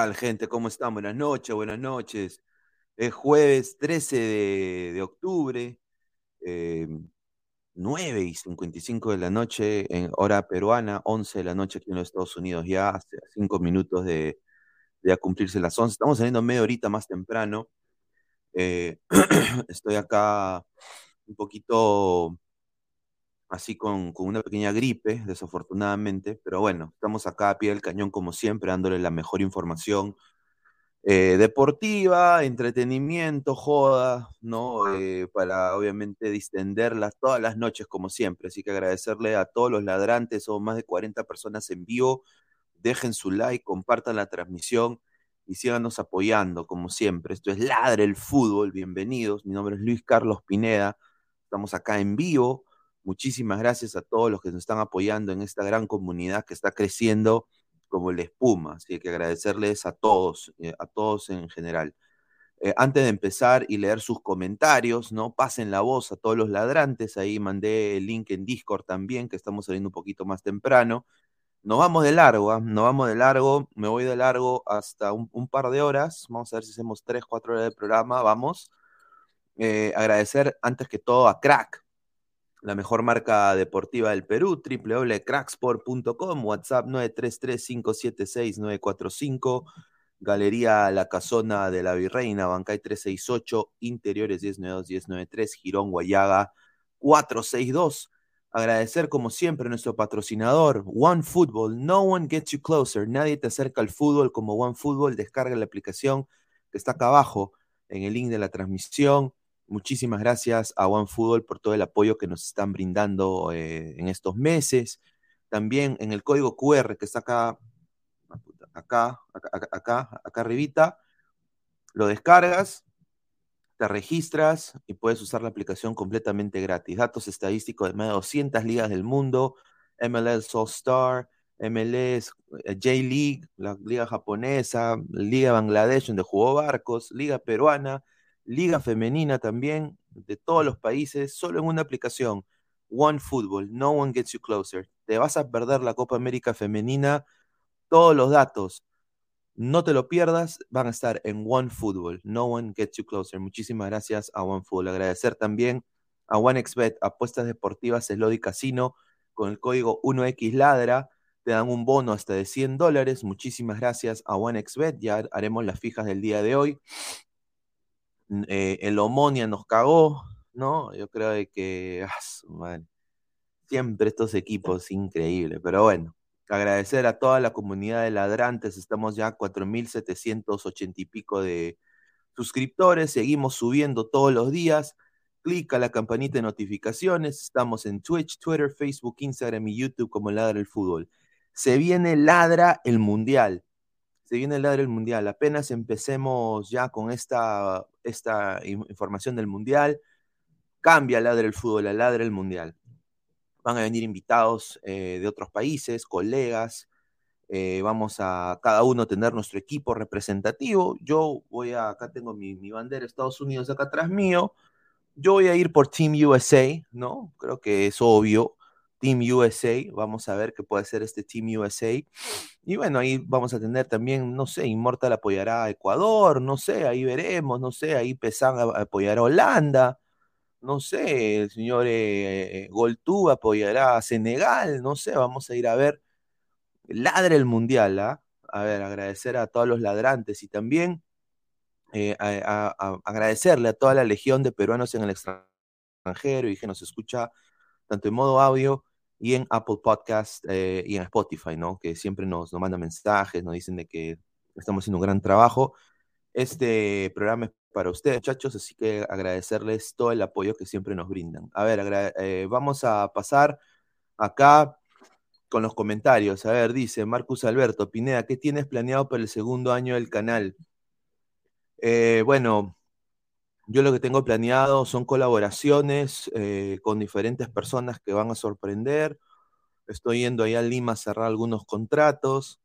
Tal, gente? ¿Cómo están? Buenas noches, buenas noches. Es jueves 13 de, octubre, 9 em, y 55 de la noche en hora peruana, 11 de la noche aquí en los Estados Unidos, ya hace 5 minutos de, de cumplirse las 11. Estamos saliendo media horita más temprano. Eh, estoy acá un poquito así con, una pequeña gripe, desafortunadamente, pero bueno, estamos acá a pie del cañón como siempre, dándole la mejor información eh, deportiva, entretenimiento, joda, ¿no? Eh, para obviamente distenderlas todas las noches como siempre, así que agradecerle a todos los ladrantes, son más de 40 personas en vivo, dejen su like, compartan la transmisión y síganos apoyando como siempre. Esto es Ladre el Fútbol, bienvenidos, mi nombre es Luis Carlos Pineda, estamos acá en vivo Muchísimas gracias a todos los que nos están apoyando en esta gran comunidad que está creciendo como la espuma. Así que agradecerles a todos, eh, a todos en general. Eh, antes de empezar y leer sus comentarios, ¿no? Pasen la voz a todos los ladrantes. Ahí mandé el link en Discord también, que estamos saliendo un poquito más temprano. Nos vamos de largo, ¿ah? nos vamos de largo. Me voy de largo hasta un, par de horas. Vamos a ver si hacemos tres, cuatro horas de programa. Vamos. Eh, agradecer antes que todo a Crack, la mejor marca deportiva del Perú, www.cracksport.com, WhatsApp 933-576-945, Galería La Casona de la Virreina, Bancay 368, Interiores 1092-1093, Girón Guayaga 462. Agradecer como siempre a nuestro patrocinador, One Football. No one gets you closer. Nadie te acerca al fútbol como One Football. Descarga la aplicación que está acá abajo en el link de la transmisión. Muchísimas gracias a One Football por todo el apoyo que nos están brindando eh, en estos meses. También en el código QR que está acá, acá, acá, acá, acá lo descargas, te registras y puedes usar la aplicación completamente gratis. Datos estadísticos de más de 200 ligas del mundo, MLS All Star, MLS, eh, J-League, la liga japonesa, Liga Bangladesh, donde jugó Barcos, Liga Peruana, Liga Femenina también, de todos los países, solo en una aplicación. One Football, no one gets you closer. Te vas a perder la Copa América Femenina, todos los datos no te lo pierdas, van a estar en One Football. No one gets you closer. Muchísimas gracias a One Football. Agradecer también a OneXBet, apuestas deportivas Slody Casino, con el código 1XLadra. Te dan un bono hasta de 100 dólares. Muchísimas gracias a OneXBet. Ya haremos las fijas del día de hoy. Eh, el Omonia nos cagó, ¿no? Yo creo que ah, siempre estos equipos increíbles, pero bueno, agradecer a toda la comunidad de ladrantes, estamos ya a 4.780 y pico de suscriptores, seguimos subiendo todos los días, clica la campanita de notificaciones, estamos en Twitch, Twitter, Facebook, Instagram y YouTube como Ladra el Fútbol. Se viene Ladra el Mundial, se viene el Mundial, apenas empecemos ya con esta, esta información del Mundial, cambia Ladra el Fútbol a Ladra el Mundial van a venir invitados eh, de otros países, colegas, eh, vamos a cada uno tener nuestro equipo representativo. Yo voy a, acá tengo mi, mi, bandera Estados Unidos acá atrás mío. Yo voy a ir por Team USA, ¿no? Creo que es obvio. Team USA, vamos a ver qué puede ser este Team USA. Y bueno, ahí vamos a tener también, no sé, Immortal apoyará a Ecuador, no sé, ahí veremos, no sé, ahí Pesan apoyará a Holanda no sé, el señor eh, Goltú apoyará a Senegal, no sé, vamos a ir a ver. Ladre el Mundial, ¿ah? A ver, agradecer a todos los ladrantes y también eh, agradecerle a toda la legión de peruanos en el extranjero y que nos escucha tanto en modo audio y en Apple Podcast eh, y en Spotify, ¿no? Que siempre nos, mandan mensajes, nos dicen de que estamos haciendo un gran trabajo. Este programa es para ustedes, muchachos, así que agradecerles todo el apoyo que siempre nos brindan. A ver, eh, vamos a pasar acá con los comentarios. A ver, dice Marcus Alberto, Pineda, ¿qué tienes planeado para el segundo año del canal? Eh, bueno, yo lo que tengo planeado son colaboraciones eh, con diferentes personas que van a sorprender. Estoy yendo allá a Lima a cerrar algunos contratos.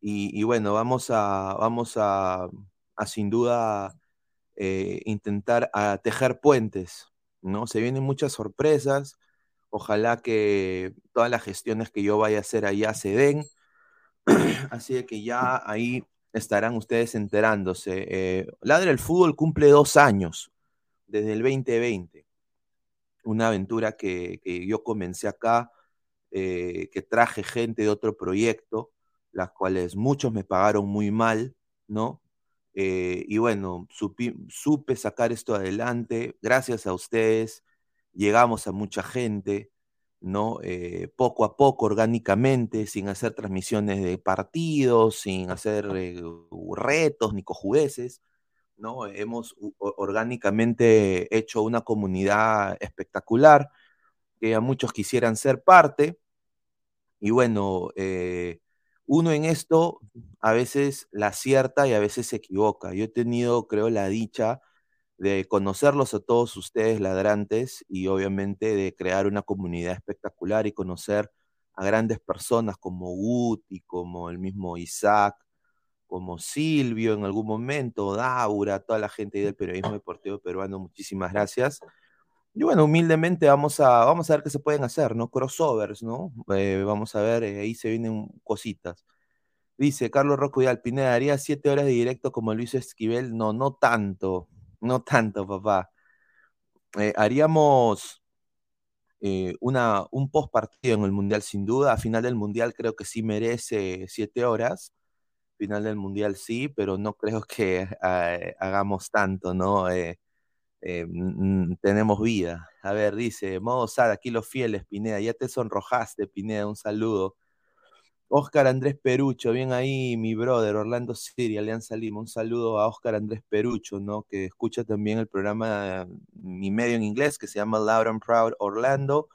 Y, bueno, vamos a, vamos a sin duda eh, intentar a tejer puentes, ¿no? Se vienen muchas sorpresas, ojalá que todas las gestiones que yo vaya a hacer allá se den, así que ya ahí estarán ustedes enterándose. Eh, Ladre el Fútbol cumple dos años, desde el 2020, una aventura que, yo comencé acá, eh, que traje gente de otro proyecto, las cuales muchos me pagaron muy mal, ¿no? Eh, y bueno, supe sacar esto adelante. Gracias a ustedes llegamos a mucha gente, ¿no? Eh, poco a poco, orgánicamente, sin hacer transmisiones de partidos, sin hacer eh, retos ni cojudeces, ¿no? Hemos orgánicamente hecho una comunidad espectacular que a muchos quisieran ser parte. Y bueno, uno en esto a veces la acierta y a veces se equivoca. Yo he tenido, creo, la dicha de conocerlos a todos ustedes ladrantes y obviamente de crear una comunidad espectacular y conocer a grandes personas como Guti, como el mismo Isaac, como Silvio en algún momento, Daura, toda la gente del periodismo deportivo peruano, muchísimas gracias. Y bueno, humildemente vamos a, vamos a ver qué se pueden hacer, ¿no? Crossovers, ¿no? Eh, vamos a ver, eh, ahí se vienen cositas. Dice Carlos Rocco y Alpineda, ¿haría siete horas de directo como Luis Esquivel? No, no tanto, no tanto, papá. Eh, haríamos una, un post partido en el Mundial sin duda. A final del Mundial creo que sí merece siete horas. Final del Mundial sí, pero no creo que hagamos tanto, ¿no? Eh, tenemos vida. A ver, dice, modo sad, aquí los fieles, Pineda, ya te sonrojaste, Pineda, un saludo. Oscar Andrés Perucho, bien ahí, mi brother, Orlando City, Alianza Lima. Un saludo a Oscar Andrés Perucho, ¿no? Que escucha también el programa, mi medio en inglés, que se llama Loud and Proud Orlando.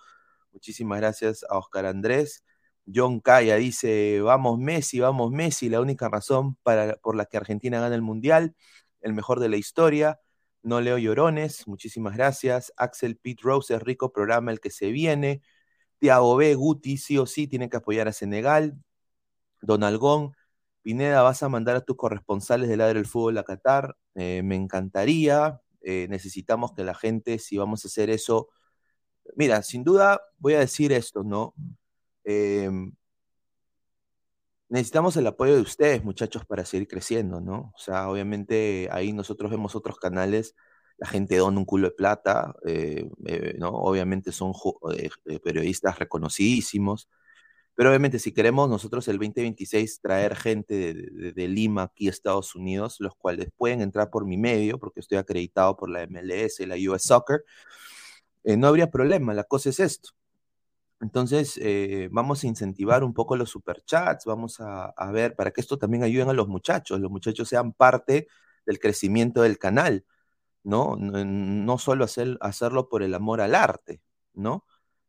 Muchísimas gracias a Oscar Andrés. John Calla dice, vamos Messi, vamos Messi, la única razón para, por la que Argentina gana el Mundial, el mejor de la historia. No leo llorones, muchísimas gracias. Axel Pete Rose, rico programa el que se viene. Tiago B, Guti, sí o sí, tiene que apoyar a Senegal. Don Algón, Pineda, vas a mandar a tus corresponsales del Ladre del Fútbol a Qatar. Eh, me encantaría. Eh, necesitamos que la gente, si vamos a hacer eso, mira, sin duda voy a decir esto, ¿no? Eh, necesitamos el apoyo de ustedes, muchachos, para seguir creciendo, ¿no? O sea, obviamente ahí nosotros vemos otros canales, la gente dona un culo de plata, ¿no? Obviamente son periodistas reconocidísimos, pero obviamente si queremos nosotros el 2026 traer gente de, Lima aquí a Estados Unidos, los cuales pueden entrar por mi medio, porque estoy acreditado por la MLS la US Soccer, eh, no habría problema, la cosa es esto. Entonces, eh, vamos a incentivar un poco los superchats, vamos a, ver para que esto también ayuden a los muchachos, los muchachos sean parte del crecimiento del canal, ¿no? No, solo hacer, hacerlo por el amor al arte, ¿no?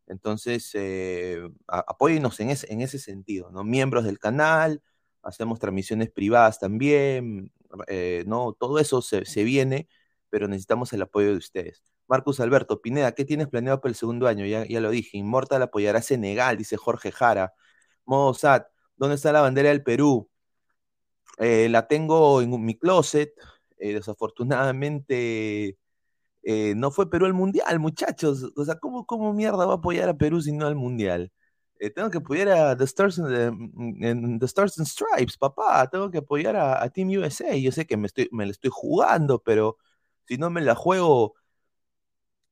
Entonces, eh, apóyenos en ese, en ese sentido, ¿no? Miembros del canal, hacemos transmisiones privadas también, eh, ¿no? Todo eso se, viene, pero necesitamos el apoyo de ustedes. Marcus Alberto, Pineda, ¿qué tienes planeado para el segundo año? Ya, ya lo dije, Inmortal apoyará a Senegal, dice Jorge Jara. Modo SAT, ¿dónde está la bandera del Perú? Eh, la tengo en mi closet, desafortunadamente eh, no fue Perú al Mundial, muchachos. O sea, ¿cómo, ¿cómo, mierda va a apoyar a Perú si no al Mundial? Eh, tengo que apoyar a The Stars, and, the Stars and Stripes, papá. Tengo que apoyar a, Team USA. Yo sé que me, estoy, me la estoy jugando, pero si no me la juego,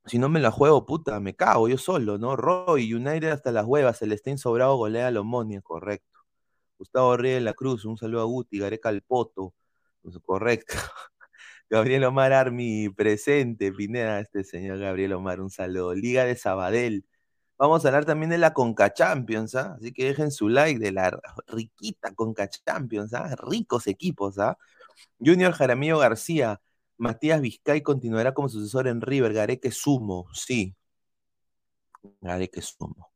si no me la juego, puta, me cago yo solo, ¿no? Roy, United hasta las huevas, Celestín sobrado golea a Lomonia, correcto. Gustavo Ríos de la Cruz, un saludo a Guti, Gareca al Poto, pues, correcto. Gabriel Omar Armi presente, Pineda, este señor Gabriel Omar, un saludo. Liga de Sabadell. Vamos a hablar también de la Conca Champions, ¿ah? Así que dejen su like de la riquita Conca Champions, ¿ah? Ricos equipos, ¿ah? Junior Jaramillo García, Matías Vizcay continuará como sucesor en River, Gareque Sumo, sí. Gareque Sumo.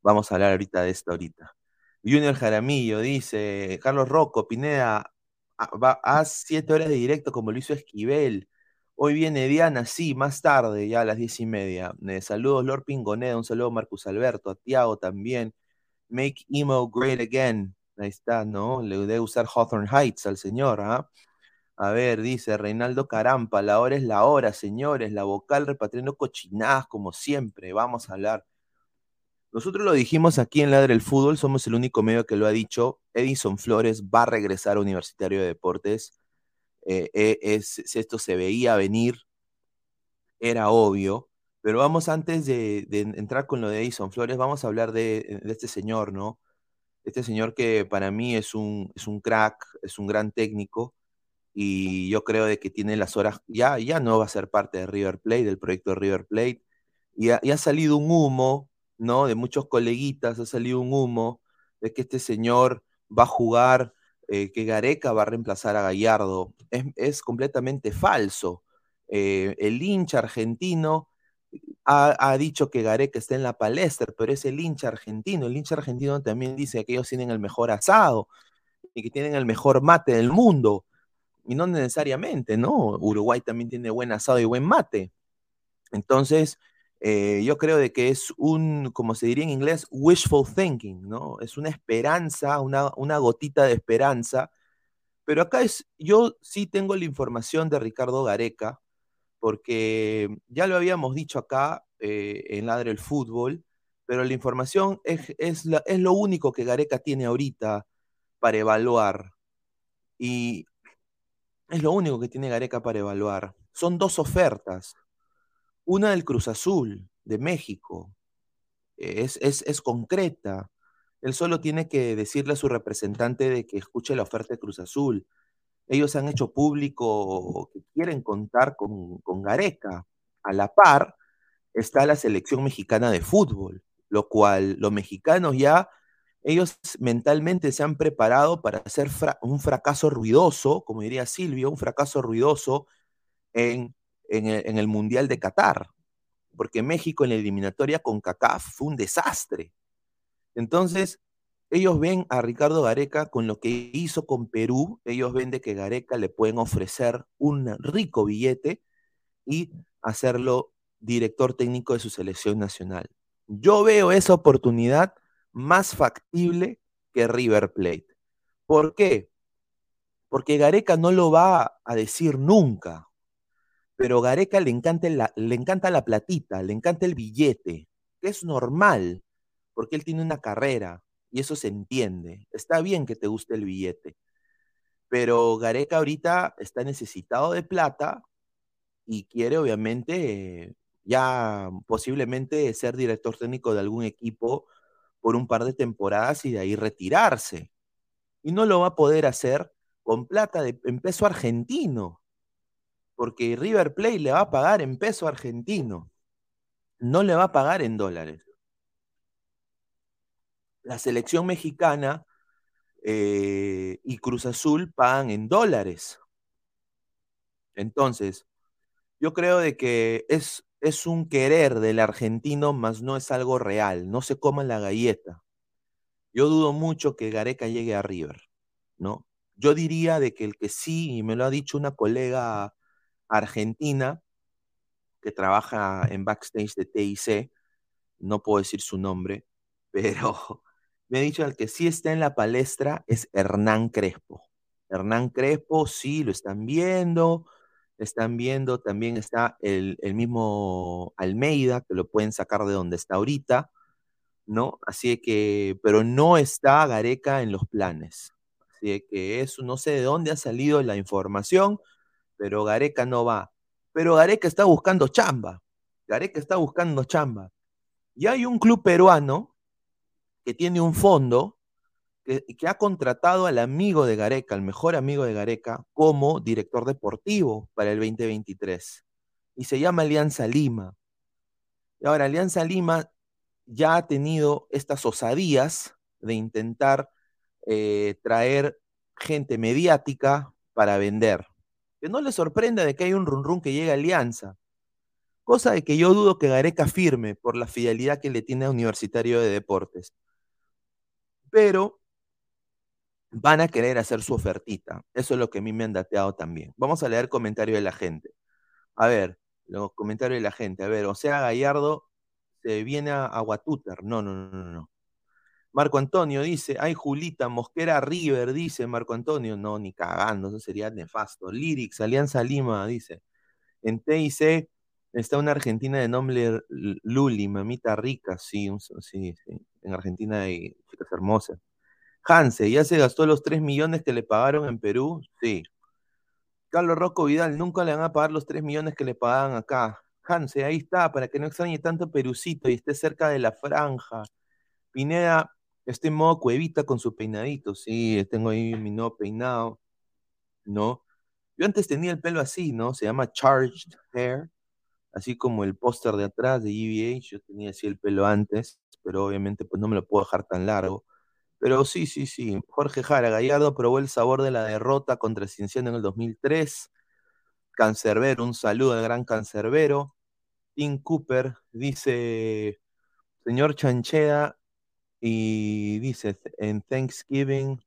Vamos a hablar ahorita de esto ahorita. Junior Jaramillo dice, Carlos Rocco, Pineda, va, haz siete horas de directo como lo hizo Esquivel. Hoy viene Diana, sí, más tarde, ya a las diez y media. Eh, saludos, Lord Pingoneda, un saludo Marcus Alberto, a Tiago también. Make Emo Great Again. Ahí está, ¿no? Le debe usar Hawthorne Heights al señor, ¿ah? A ver, dice Reinaldo Carampa, la hora es la hora, señores, la vocal repatriando cochinadas como siempre. Vamos a hablar nosotros lo dijimos aquí en Ladre el Fútbol, somos el único medio que lo ha dicho. Edison Flores va a regresar a Universitario de Deportes. Eh, eh, es, esto se veía venir, era obvio. Pero vamos antes de, entrar con lo de Edison Flores, vamos a hablar de, este señor, ¿no? Este señor que para mí es un, es un crack, es un gran técnico y yo creo de que tiene las horas, ya, ya no va a ser parte de River Plate, del proyecto River Plate, y ha salido un humo ¿no? De muchos coleguitas ha salido un humo de que este señor va a jugar, eh, que Gareca va a reemplazar a Gallardo. Es, completamente falso. Eh, el hincha argentino ha, dicho que Gareca está en la palestra, pero es el hincha argentino. El hincha argentino también dice que ellos tienen el mejor asado y que tienen el mejor mate del mundo. Y no necesariamente, ¿no? Uruguay también tiene buen asado y buen mate. Entonces, eh, yo creo de que es un, como se diría en inglés, wishful thinking, ¿no? Es una esperanza, una, una gotita de esperanza. Pero acá es, yo sí tengo la información de Ricardo Gareca, porque ya lo habíamos dicho acá eh, en Ladre el Fútbol, pero la información es, es, es lo único que Gareca tiene ahorita para evaluar. Y es lo único que tiene Gareca para evaluar. Son dos ofertas una del Cruz Azul, de México. Es, es, concreta. Él solo tiene que decirle a su representante de que escuche la oferta de Cruz Azul. Ellos han hecho público que quieren contar con, Gareca. A la par, está la selección mexicana de fútbol, lo cual los mexicanos ya, ellos mentalmente se han preparado para hacer un fracaso ruidoso, como diría Silvio, un fracaso ruidoso en, en el Mundial de Qatar, porque México en la eliminatoria con CACAF fue un desastre. Entonces, ellos ven a Ricardo Gareca con lo que hizo con Perú, ellos ven de que Gareca le pueden ofrecer un rico billete y hacerlo director técnico de su selección nacional. Yo veo esa oportunidad más factible que River Plate. ¿Por qué? Porque Gareca no lo va a decir nunca, pero Gareca le encanta, la, le encanta la platita, le encanta el billete, que es normal, porque él tiene una carrera, y eso se entiende. Está bien que te guste el billete, pero Gareca ahorita está necesitado de plata y quiere obviamente ya posiblemente ser director técnico de algún equipo por un par de temporadas y de ahí retirarse. Y no lo va a poder hacer con plata de, en peso argentino, porque River Plate le va a pagar en peso argentino, no le va a pagar en dólares la selección mexicana eh, y Cruz Azul pagan en dólares. Entonces, yo creo de que es, es un querer del argentino, más no es algo real. No se coman la galleta. Yo dudo mucho que Gareca llegue a River, ¿no? Yo diría de que el que sí, y me lo ha dicho una colega argentina que trabaja en backstage de TIC, no puedo decir su nombre, pero me ha dicho el que sí está en la palestra es Hernán Crespo. Hernán Crespo, sí, lo están viendo, están viendo, también está el, mismo Almeida, que lo pueden sacar de donde está ahorita, ¿no? Así que, pero no está Gareca en los planes. Así que eso, no sé de dónde ha salido la información, pero Gareca no va. Pero Gareca está buscando chamba. Gareca está buscando chamba. Y hay un club peruano que tiene un fondo que, ha contratado al amigo de Gareca, al mejor amigo de Gareca, como director deportivo para el 2023. Y se llama Alianza Lima. Y ahora, Alianza Lima ya ha tenido estas osadías de intentar eh, traer gente mediática para vender. Que no le sorprenda de que hay un run run que llegue a Alianza. Cosa de que yo dudo que Gareca firme por la fidelidad que le tiene a Universitario de Deportes pero van a querer hacer su ofertita. Eso es lo que a mí me han dateado también. Vamos a leer comentarios de la gente. A ver, los comentarios de la gente. A ver, o sea, Gallardo se viene a, a No, no, no, no, no. Marco Antonio dice, ay Julita, Mosquera River, dice Marco Antonio. No, ni cagando, eso sería nefasto. Lyrics, Alianza Lima, dice. En TIC está una argentina de nombre Luli, mamita rica, sí, sí, sí. En Argentina hay chicas hermosas. Hanse, ¿ya se gastó los 3 millones que le pagaron en Perú? Sí. Carlos Rocco Vidal, nunca le van a pagar los 3 millones que le pagaban acá. Hanse, ahí está, para que no extrañe tanto Perucito y esté cerca de la franja. Pineda, estoy en modo cuevita con su peinadito. Sí, tengo ahí mi nuevo peinado. ¿No? Yo antes tenía el pelo así, ¿no? Se llama charged hair así como el póster de atrás de GBH, yo tenía así el pelo antes, pero obviamente pues no me lo puedo dejar tan largo. Pero sí, sí, sí, Jorge Jara Gallardo probó el sabor de la derrota contra Cienciano en el 2003. Cancerbero, un saludo al gran Cancerbero. Tim Cooper dice, señor Chancheda, y dice, en Thanksgiving,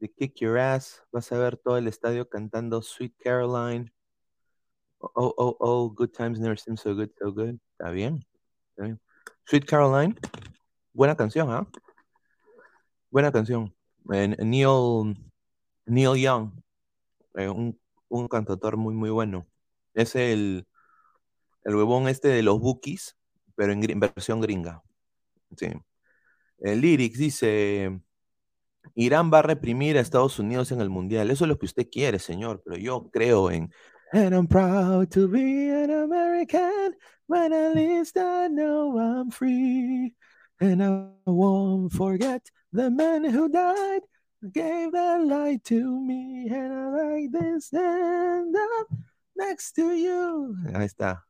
the kick your ass, vas a ver todo el estadio cantando Sweet Caroline. Oh, oh, oh, good times never seem so good, so good. Está bien. Sweet Caroline, buena canción, ¿ah? Buena canción. Neil, Neil Young, eh, un, un, cantautor muy, muy bueno. Es el, el huevón este de los Bookies, pero en, versión gringa. Sí. El lyrics dice, Irán va a reprimir a Estados Unidos en el Mundial. Eso es lo que usted quiere, señor, pero yo creo en And I'm proud to be an American when at least I know I'm free. And I won't forget the men who died, gave their life to me. And I like this stand up next to you. Ahí está.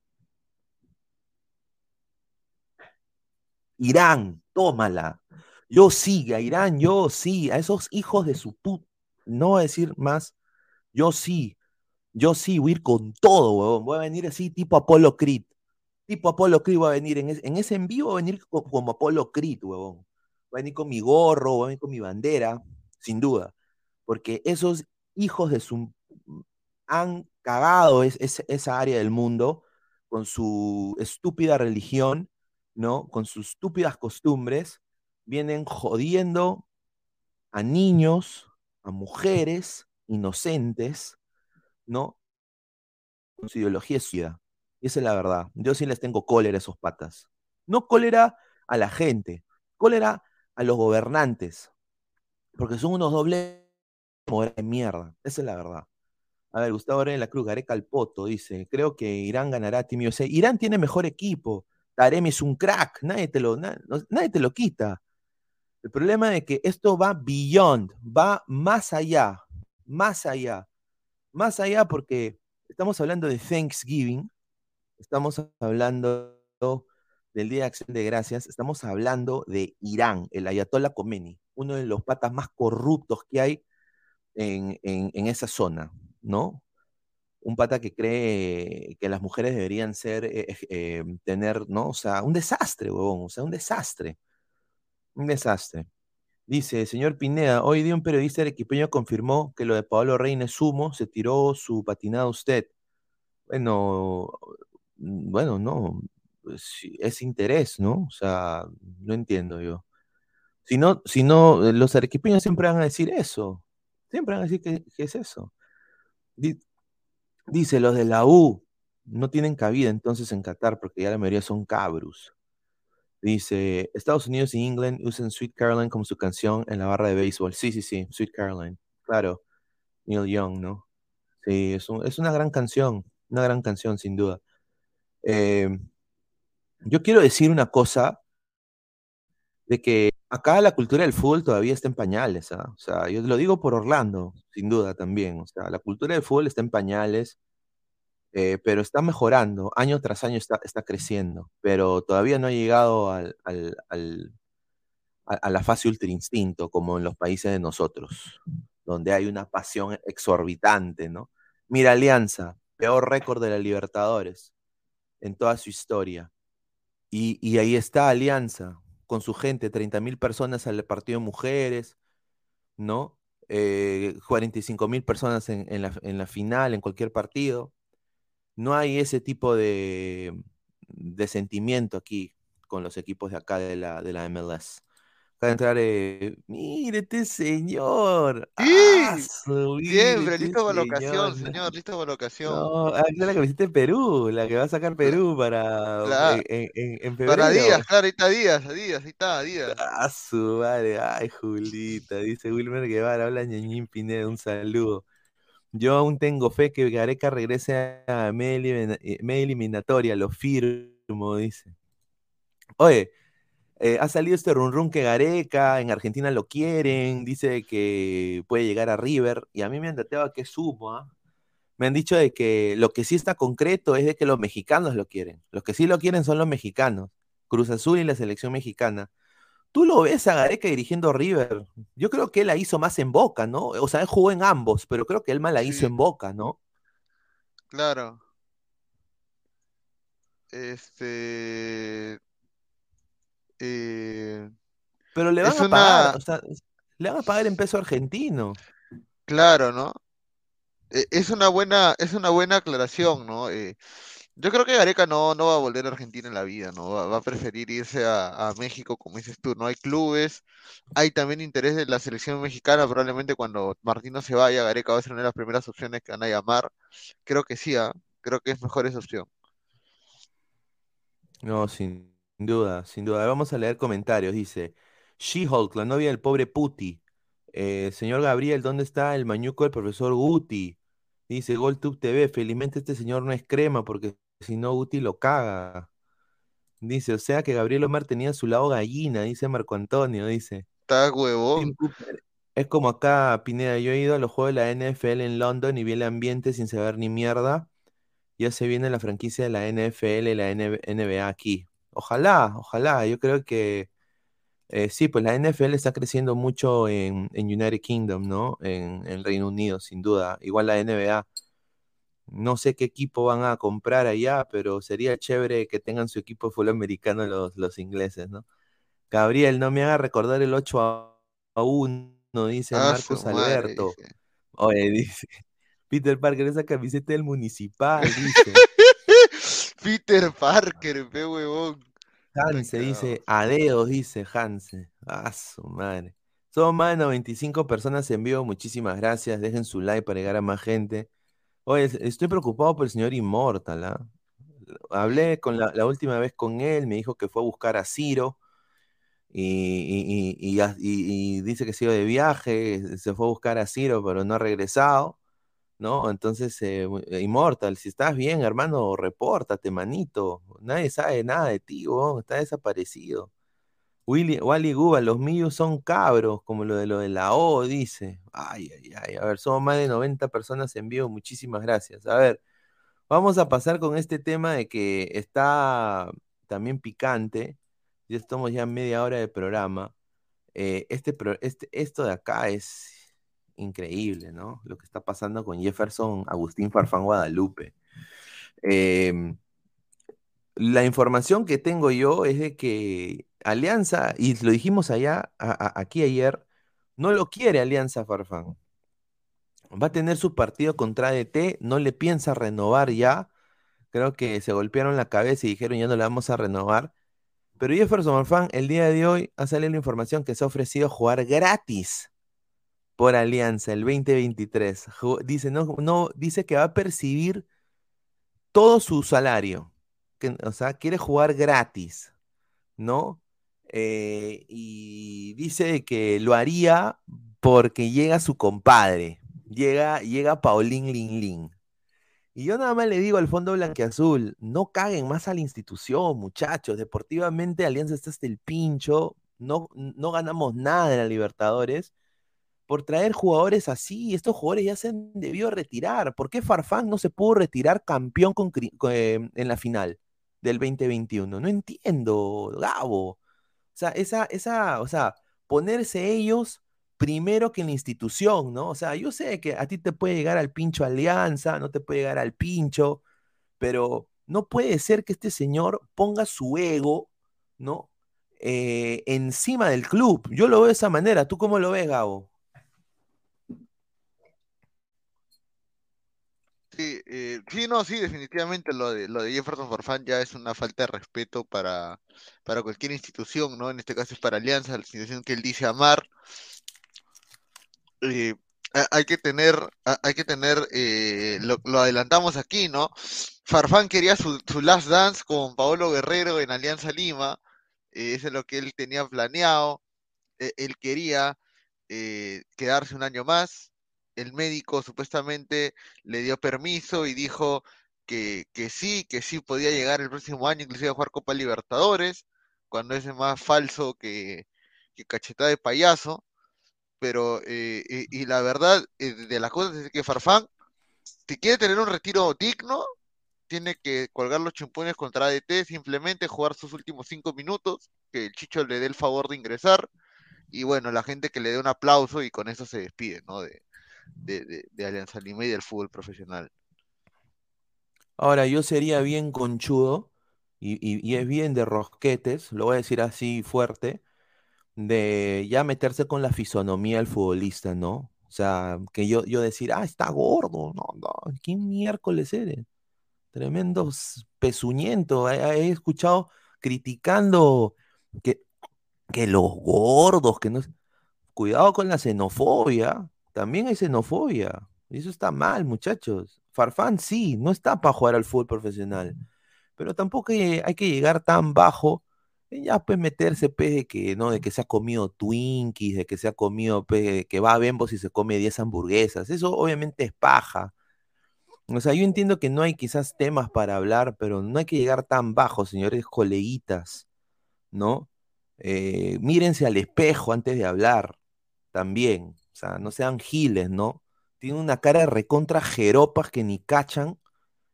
Irán, tómala. Yo sí, a Irán, yo sí, a esos hijos de su puta, no voy a decir más, yo sí, yo sí, voy a ir con todo, huevón. Voy a venir así, tipo Apolo Creed. Tipo Apolo Creed voy a venir en, en ese envío, voy a venir como, Apolo Creed, huevón. Voy a venir con mi gorro, voy a venir con mi bandera, sin duda. Porque esos hijos de su han cagado esa área del mundo con su estúpida religión, ¿no? Con sus estúpidas costumbres, vienen jodiendo a niños, a mujeres inocentes, ¿no? Con su ideología. Y esa es la verdad. Yo sí les tengo cólera a esos patas. No cólera a la gente, cólera a los gobernantes, porque son unos dobles de mierda. Esa es la verdad. A ver, Gustavo de la Cruz, Gareca al Poto, dice, creo que Irán ganará Team Irán tiene mejor equipo. Taremi es un crack, nadie te lo, nadie te lo quita. El problema es que esto va beyond, va más allá, más allá, más allá porque estamos hablando de Thanksgiving, estamos hablando del Día de Acción de Gracias, estamos hablando de Irán, el Ayatollah Khomeini, uno de los patas más corruptos que hay en, en esa zona. ¿no? Un pata que cree que las mujeres deberían ser, eh, eh, tener, ¿no? O sea, un desastre, huevón, o sea, un desastre. Un desastre. Dice, señor Pineda, hoy día un periodista arequipeño confirmó que lo de Pablo Reina es sumo, se tiró su patinada usted. Bueno, mm, bueno, no, pues, es interés, ¿no? O sea, no entiendo yo. Si no, si no, los arequipeños siempre van a decir eso. Siempre van a decir que es eso. Dice, los de la U no tienen cabida entonces en Qatar porque ya la mayoría son cabros. Dice, Estados Unidos y England usan Sweet Caroline como su canción en la barra de béisbol. Sí, sí, sí, Sweet Caroline. Claro, Neil Young, ¿no? Sí, es, es una gran canción, una gran canción sin duda. Eh, yo quiero decir una cosa de que acá la cultura del fútbol todavía está en pañales, ¿ah? O sea, yo lo digo por Orlando, sin duda también. O sea, la cultura del fútbol está en pañales, eh, pero está mejorando, año tras año está, está creciendo, pero todavía no ha llegado al, a, la fase ultra instinto como en los países de nosotros, donde hay una pasión exorbitante, ¿no? Mira, Alianza, peor récord de la Libertadores en toda su historia. Y, y ahí está Alianza, con su gente, 30 mil personas al partido de mujeres, ¿no? Eh, 45 mil personas en, la, final, en cualquier partido. No hay ese tipo de, de sentimiento aquí con los equipos de acá de la, de la MLS. Acá entrar, eh, mire este señor. ¡Ah, Siempre, este listo para la ocasión, señor, listo para la ocasión. No, ah, es la camiseta de Perú, la que va a sacar Perú para en, en, febrero. Para Díaz, claro, ahí está Díaz, Díaz, ahí está Díaz. Ah, su madre, ay, Julita, dice Wilmer Guevara, habla Ñañín Pineda, un saludo. Yo aún tengo fe que Gareca regrese a media eh, eliminatoria, lo firmo, dice. Oye, eh, ha salido este run run que Gareca, en Argentina lo quieren, dice que puede llegar a River, y a mí me han dateado que sumo, ¿ah? Me han dicho de que lo que sí está concreto es de que los mexicanos lo quieren. Los que sí lo quieren son los mexicanos. Cruz Azul y la selección mexicana. Tú lo ves a Gareca dirigiendo River. Yo creo que él la hizo más en Boca, ¿no? O sea, él jugó en ambos, pero creo que él más la hizo en Boca, ¿no? Claro. Este. Eh, Pero le van a pagar, o sea, le van a pagar en peso argentino. Claro, ¿no? E, es una buena, es una buena aclaración, ¿no? Eh, yo creo que Gareca no, no va a volver a Argentina en la vida, ¿no? Va, a preferir irse a, México, como dices tú, no hay clubes, hay también interés de la selección mexicana, probablemente cuando Martino se vaya, Gareca va a ser una de las primeras opciones que van a llamar. Creo que sí, ¿ah? creo que es mejor esa opción. No, sin sin duda, sin duda. Vamos a leer comentarios. Dice, She-Hulk, la novia del pobre Puti. Eh, señor Gabriel, ¿dónde está el mañuco del profesor Guti? Dice, GolTube TV, felizmente este señor no es crema, porque si no, Guti lo caga. Dice, o sea que Gabriel Omar tenía su lado gallina, dice Marco Antonio, dice. Está huevón. Es como acá, Pineda, yo he ido a los juegos de la NFL en London y vi el ambiente sin saber ni mierda. Ya se viene la franquicia de la NFL y la NBA aquí. Ojalá, ojalá. Yo creo que eh, sí, pues la NFL está creciendo mucho en, United Kingdom, ¿no? En, el Reino Unido, sin duda. Igual la NBA. No sé qué equipo van a comprar allá, pero sería chévere que tengan su equipo de fútbol americano los, los ingleses, ¿no? Gabriel, no me haga recordar el 8 a 1, dice Ah, Marcos Alberto. dice. Oye, dice Peter Parker, esa camiseta del municipal, dice. Peter Parker, pe huevón. Hanse dice, a dedos, dice Hanse. Ah, su madre. Son más de 95 personas en vivo, muchísimas gracias. Dejen su like para llegar a más gente. Oye, es- estoy preocupado por el señor Immortal, ¿ah? Hablé con la, la última vez con él, me dijo que fue a buscar a Ciro y, y- y- y ya- y- y dice que se iba de viaje, se fue a buscar a Ciro, pero no ha regresado, ¿no? Entonces, eh, eh, Immortal, si estás bien, hermano, repórtate, manito. Nadie sabe nada de ti, weón, está desaparecido. Willy, Wally Guba, los míos son cabros, como lo de lo de la O, dice. Ay, ay, ay. A ver, somos más de 90 personas en vivo, muchísimas gracias. A ver, vamos a pasar con este tema de que está también picante. Ya estamos ya en media hora de programa. Eh, este, este, esto de acá es increíble, ¿no? Lo que está pasando con Jefferson Agustín Farfán Guadalupe. Em, la información que tengo yo es de que Alianza, y lo dijimos allá, aquí ayer, no lo quiere Alianza Farfán. Va a tener su partido contra ADT, no le piensa renovar ya. Creo que se golpearon la cabeza y dijeron ya no le vamos a renovar. Pero Jefferson Farfán, el día de hoy ha salido la información que se ha ofrecido jugar gratis por Alianza el 2023. Ju- Dice, no, no, dice que va a percibir todo su salario. Que, o sea, quiere jugar gratis, ¿no? Eh, y dice que lo haría porque llega su compadre. Llega, llega Paulín Lin Lin. Y yo nada más le digo al Fondo Blanqueazul, no caguen más a la institución, muchachos. Deportivamente Alianza está hasta el pincho. No, no ganamos nada en la Libertadores por traer jugadores así. Estos jugadores ya se han debido retirar. ¿Por qué Farfán no se pudo retirar campeón eh, en la final del 2021? No entiendo, Gabo. O sea, esa, esa, o sea, ponerse ellos primero que la institución, ¿no? O sea, yo sé que a ti te puede llegar al pincho Alianza, no te puede llegar al pincho, pero no puede ser que este señor ponga su ego, ¿no? Eh, encima del club. Yo lo veo de esa manera. ¿Tú cómo lo ves, Gabo? Sí, eh, sí, no, sí, definitivamente lo de, lo de Jefferson Farfán ya es una falta de respeto para, para cualquier institución, ¿no? En este caso es para Alianza, la institución que él dice amar. Eh, ha- hay que tener, ha- hay que tener, eh, lo, adelantamos aquí, ¿no? Farfán quería su, su last dance con Paolo Guerrero en Alianza Lima, eso es lo que él tenía planeado, él quería quedarse un año más, el médico supuestamente le dio permiso y dijo que, que sí, que sí podía llegar el próximo año, inclusive a jugar Copa Libertadores, cuando es más falso que, que cachetada de payaso. Pero, eh, y, y la verdad eh, de las cosas es que Farfán, si quiere tener un retiro digno, tiene que colgar los chumpones contra ADT, simplemente jugar sus últimos cinco minutos, que el Chicho le dé el favor de ingresar, y bueno, la gente que le dé un aplauso y con eso se despide, ¿no? De, de, de- Alianza Lima y del fútbol profesional. Ahora, yo sería bien conchudo y, y- es bien de rosquetes, lo voy a decir así fuerte, de ya meterse con la fisonomía del futbolista, ¿no? O sea, que yo, yo decir, ah, está gordo, no, no, ¿quién miércoles eres? Tremendo pezuñento. He, he escuchado criticando que, que los gordos, que no... Cuidado con la xenofobia. También hay xenofobia. Y eso está mal, muchachos. Farfán sí, no está para jugar al fútbol profesional. Pero tampoco hay, que llegar tan bajo. ya pues meterse pues de que, ¿no? De que se ha comido Twinkies, de que se ha comido, pues, que va a Bembos y se come 10 hamburguesas. Eso obviamente es paja. O sea, yo entiendo que no hay quizás temas para hablar, pero no hay que llegar tan bajo, señores coleguitas, ¿no? Eh, mírense al espejo antes de hablar, también. O sea, no sean giles, ¿no? Tienen una cara de recontra jeropas que ni cachan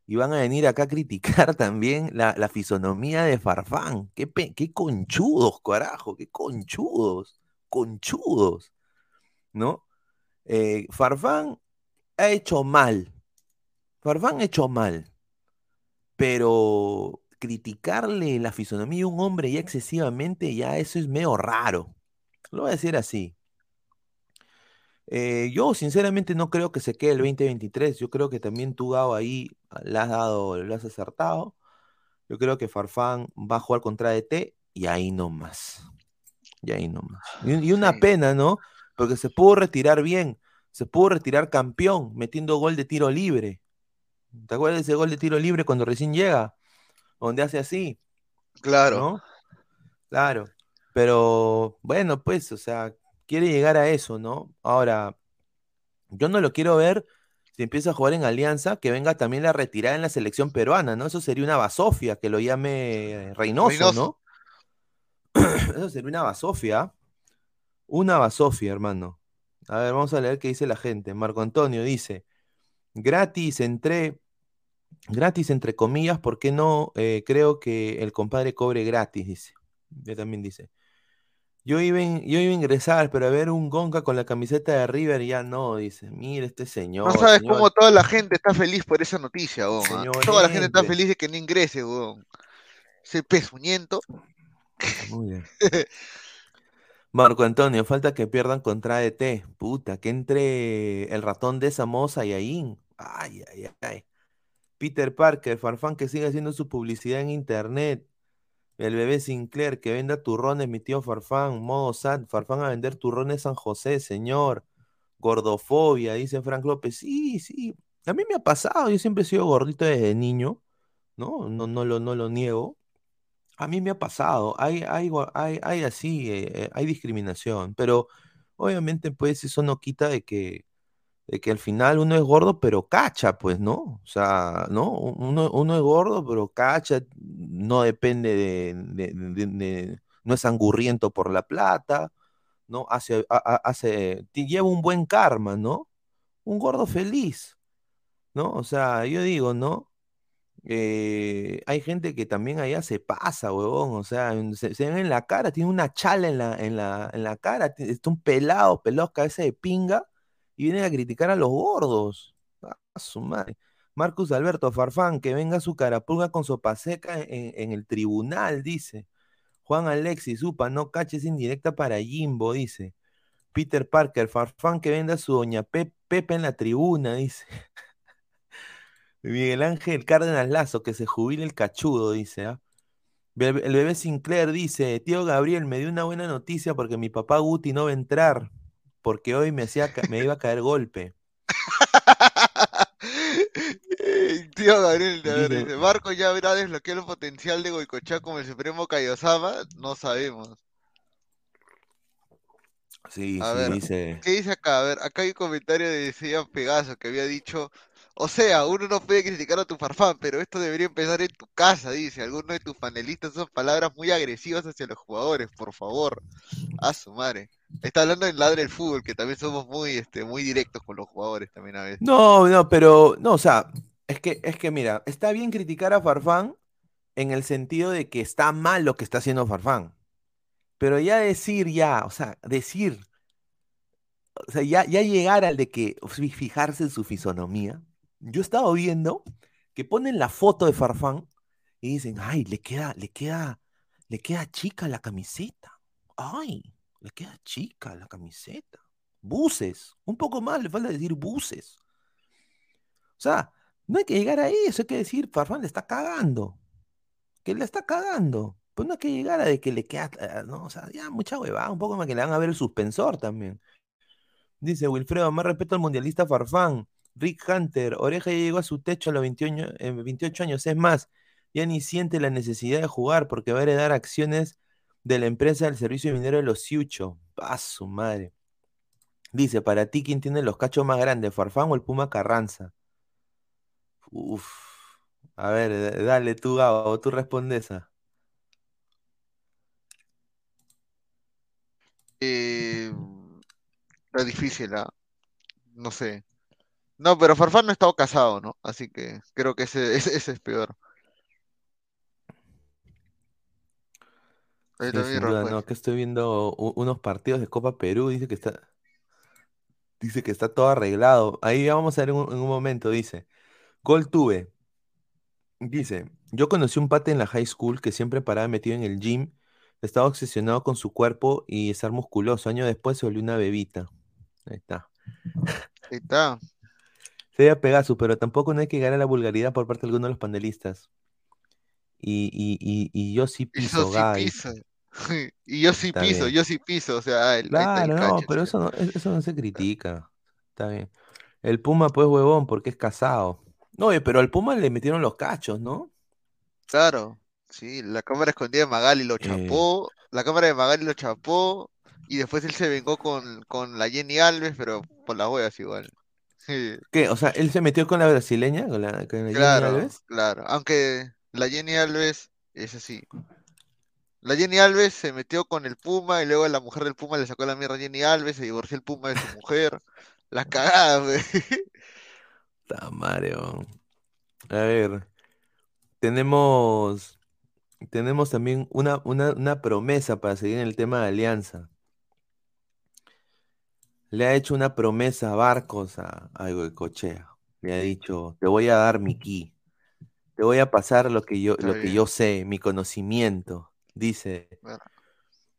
y van a venir acá a criticar también la, la fisonomía de Farfán. Qué, qué conchudos, carajo, qué conchudos, conchudos, ¿no? Eh, Farfán ha hecho mal, Farfán ha hecho mal, pero criticarle la fisonomía a un hombre ya excesivamente, ya eso es medio raro. Lo voy a decir así. Eh, yo sinceramente no creo que se quede el 2023. Yo creo que también tú, Gao, ahí le has dado, le has acertado. Yo creo que Farfán va a jugar contra ET y ahí nomás. Y ahí nomás. Y, y una pena, ¿no? Porque se pudo retirar bien. Se pudo retirar campeón metiendo gol de tiro libre. ¿Te acuerdas de ese gol de tiro libre cuando recién llega? Donde hace así. Claro. ¿no? Claro. Pero bueno, pues, o sea, quiere llegar a eso, ¿no? Ahora, yo no lo quiero ver si empieza a jugar en Alianza, que venga también la retirada en la selección peruana, ¿no? Eso sería una basofia, que lo llame Reynoso, Reynoso. ¿no? Eso sería una basofia. Una basofia, hermano. A ver, vamos a leer qué dice la gente. Marco Antonio dice, gratis entre, gratis entre comillas, ¿por qué no eh, creo que el compadre cobre gratis? Dice. Yo también dice. Yo iba, in- yo iba a ingresar, pero a ver un Gonca con la camiseta de River ya no, dice. Mira este señor. No sabes señor. cómo toda la gente está feliz por esa noticia, weón. ¿ah? Toda la gente está feliz de que no ingrese, weón. Ese pezuñento. Muy bien. Marco Antonio, falta que pierdan contra ET. Puta, que entre el ratón de Samosa y Ain. Ay, ay, ay. Peter Parker, Farfán que siga haciendo su publicidad en internet. El bebé Sinclair, que venda turrones, mi tío Farfán. Modo SAT, Farfán a vender turrones San José, señor. Gordofobia, dice Frank López. Sí, sí. A mí me ha pasado, yo siempre he sido gordito desde niño, ¿no? No, no lo, no lo niego. A mí me ha pasado, hay, hay, hay, hay así, eh, eh, hay discriminación, pero obviamente pues eso no quita de que, de que al final uno es gordo, pero cacha, pues, ¿no? O sea, ¿no? Uno, uno es gordo, pero cacha, no depende de, no es angurriento por la plata, ¿no? Hace, hace, lleva un buen karma, ¿no? Un gordo feliz, ¿no? O sea, yo digo, ¿no? eh, hay gente que también allá se pasa, huevón. O sea, se, se ven en la cara, tiene una chala en la, en la, en la cara, está un pelado, pelado, cabeza de pinga, y vienen a criticar a los gordos. A su madre. Marcus Alberto Farfán, que venga su carapulga con sopa seca en, en el tribunal, dice. Juan Alexis, upa, no caches indirecta para Jimbo, dice. Peter Parker, Farfán, que venda su doña Pe- Pepe en la tribuna, dice. Miguel Ángel Cárdenas Lazo, que se jubile el cachudo, dice. ¿ah? El bebé Sinclair dice, tío Gabriel, me dio una buena noticia porque mi papá Guti no va a entrar, porque hoy me, hacía me iba a caer golpe. Tío Gabriel, a ver, Dice- dice, Marco ya habrá desbloqueado el potencial de Goicochea como el Supremo Kaiosama, no sabemos. Sí, A sí, ver, dice. ¿Qué dice acá? A ver, acá hay un comentario de Seiya Pegaso que había dicho, o sea, uno no puede criticar a tu farfán, pero esto debería empezar en tu casa, dice. Algunos de tus panelistas son palabras muy agresivas hacia los jugadores, por favor. A su madre. Está hablando en Ladre el Fútbol, que también somos muy, este, muy directos con los jugadores también a veces. No, no, pero, no, o sea, es que, es que mira, está bien criticar a Farfán en el sentido de que está mal lo que está haciendo Farfán. Pero ya decir, ya, o sea, decir, o sea, ya, ya llegar al de que fi- fijarse en su fisonomía. Yo he estado viendo que ponen la foto de Farfán y dicen, ay, le queda, le queda, le queda chica la camiseta. Ay, le queda chica la camiseta. Buses, un poco más le falta decir buses. O sea, no hay que llegar a eso, hay que decir, Farfán le está cagando. Que le está cagando. Pues no hay que llegar a de que le queda, eh, no, o sea, ya mucha huevada, un poco más que le van a ver el suspensor también. Dice Wilfredo, más respeto al mundialista Farfán. Rick Hunter, Oreja ya llegó a su techo a los 28, eh, 28 años. Es más, ya ni siente la necesidad de jugar porque va a heredar acciones de la empresa del servicio minero de los Siucho. A su madre. Dice, para ti, ¿quién tiene los cachos más grandes, Farfán o el Puma Carranza? Uf. A ver, dale tú, Gabo, tú respondes esa. Eh, está difícil, ¿ah? No sé. No, pero Farfán no ha estado casado, ¿no? Así que creo que ese, ese, ese es peor. Ahí Sí, está mi sin duda, Rafael. no, que estoy viendo unos partidos de Copa Perú, dice que está, dice que está todo arreglado. Ahí ya vamos a ver en un, en un momento, dice. Gol tuve. Dice, yo conocí un pate en la high school que siempre paraba metido en el gym, estaba obsesionado con su cuerpo y estar musculoso. Año después se volvió una bebita. Ahí está. Ahí está. Sería Pegasus, pero tampoco no hay que llegar a la vulgaridad por parte de algunos de los panelistas. Y, y, y, y yo sí piso, sí guy. piso. Y yo sí Está piso, bien. yo sí piso. O sea, ah, el- Claro, no, pero eso no, e- eso no se critica. Está bien. El Puma, pues, huevón, porque es casado. No, pero al Puma le metieron los cachos, ¿no? Claro. Sí, la cámara escondida de Magali lo Eh, chapó. La cámara de Magali lo chapó. Y después él se vengó con, con la Jenny Alves, pero por las huevas igual. Sí, ¿qué? O sea, él se metió con la brasileña, con la, con la Jenny Claro, Alves. claro. Aunque la Jenny Alves es así. La Jenny Alves se metió con el Puma y luego la mujer del Puma le sacó la mierda a Jenny Alves, se divorció el Puma de su mujer. La cagada, güey. Está Mario. A ver, tenemos, tenemos también una, una, una promesa para seguir en el tema de Alianza. Le ha hecho una promesa a Barcos a, a Goicoechea. Le ha dicho, te voy a dar mi ki, te voy a pasar lo que yo, Está lo que yo sé, mi conocimiento. Dice, Bueno,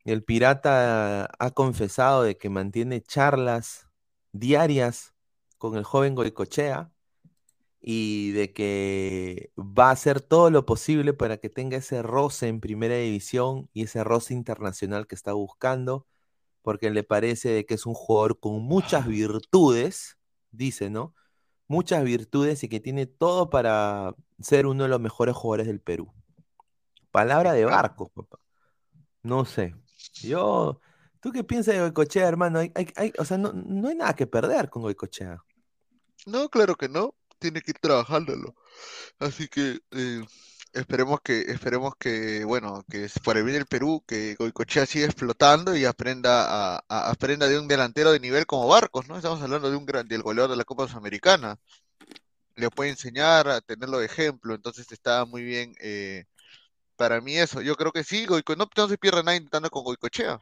el pirata ha confesado de que mantiene charlas diarias con el joven Goicochea y de que va a hacer todo lo posible para que tenga ese roce en primera división y ese roce internacional que está buscando, porque le parece de que es un jugador con muchas virtudes, dice, ¿no? Muchas virtudes y que tiene todo para ser uno de los mejores jugadores del Perú. Palabra de. Barcos, papá. No sé. Yo, ¿tú qué piensas de Goicochea, hermano? Hay, hay- hay- o sea, no, no hay nada que perder con Goicochea. No, claro que no. Tiene que ir trabajándolo. Así que eh, esperemos que, esperemos que, bueno, que por el bien del Perú, que Goicoechea siga explotando y aprenda a, a- aprenda de un delantero de nivel como Barcos, ¿no? Estamos hablando de un gran, del goleador de la Copa Sudamericana. Le puede enseñar a tenerlo de ejemplo, entonces está muy bien eh, para mí eso. Yo creo que sí, Goico, no, no se pierde nada intentando con Goicoechea.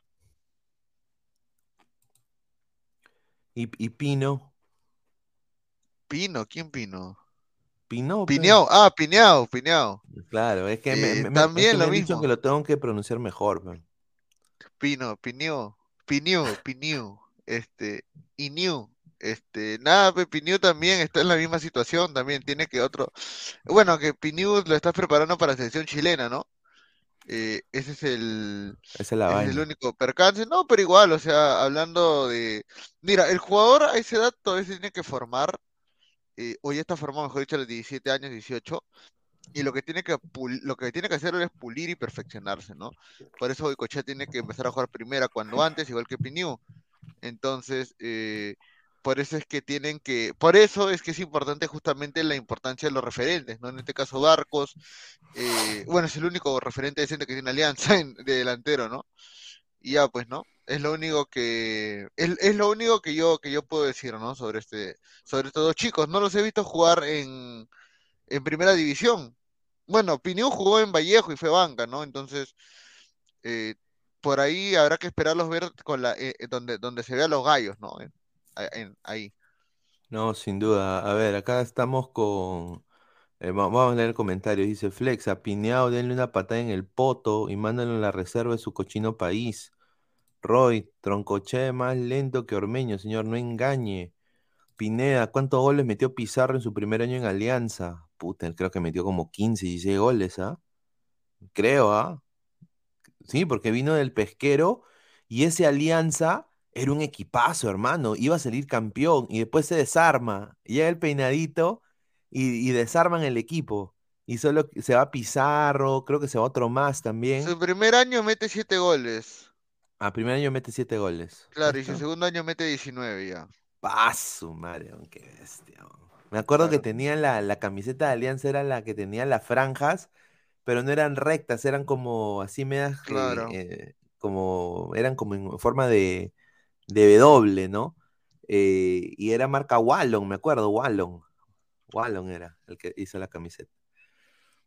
Y, y Pino, Pino, ¿quién Pino? Pino, pues. Pineao, ah, Pineao, Pineao. Claro, es que me, Eh, me- me- es también que me lo dicho mismo. que lo tengo que pronunciar mejor. pues. Pino, Pinio, Pinio, Piniu, este, Iniu, este, nada, Piniu también está en la misma situación, también tiene que otro, bueno, que Piniu lo estás preparando para la selección chilena, ¿no? Eh, ese es el, es ese es el único percance, no, pero igual, o sea, hablando de, mira, el jugador a esa edad todavía se tiene que formar, eh, ya está formado, mejor dicho, a los 17 años, 18, y lo que tiene que lo que tiene que hacer es pulir y perfeccionarse, ¿no? Por eso Goicoechea tiene que empezar a jugar primera cuando antes, igual que Piniu. Entonces, eh, por eso es que tienen que, por eso es que es importante justamente la importancia de los referentes, ¿no? En este caso Barcos, eh, bueno, es el único referente decente que tiene Alianza de delantero, ¿no? Y ya, pues, ¿no? Es lo único que, es, lo único que yo, que yo puedo decir, ¿no? Sobre este, sobre estos dos chicos. No los he visto jugar en, en primera división. Bueno, Piniu jugó en Vallejo y fue banca, ¿no? Entonces, eh, por ahí habrá que esperarlos ver con la, eh, eh, donde, donde se vean los gallos, ¿no? En- en- ahí. No, sin duda. A ver, acá estamos con. eh, va- vamos a leer comentarios. Dice Flex, a denle una patada en el poto y mándalo a la reserva de su cochino país. Roy, Troncoche más lento que Ormeño, señor, no engañe. Pineda, ¿cuántos goles metió Pizarro en su primer año en Alianza? Puta, él creo que metió como 15, 16 goles, ¿ah? Creo, ¿ah? Sí, porque vino del pesquero y ese Alianza era un equipazo, hermano. Iba a salir campeón y después se desarma. Llega el peinadito y, y desarman el equipo. Y solo se va Pizarro, creo que se va otro más también. Su primer año mete 7 goles. A primer año mete 7 goles. Claro, y su segundo año mete 19 ya. Paso, madre, qué bestia. Me acuerdo que tenían la, la camiseta de Alianza, era la que tenía las franjas, pero no eran rectas, eran como así medias Claro. eh, como, eran como en forma de, de W, ¿no? Eh, y era marca Wallon, me acuerdo, Wallon. Wallon era el que hizo la camiseta.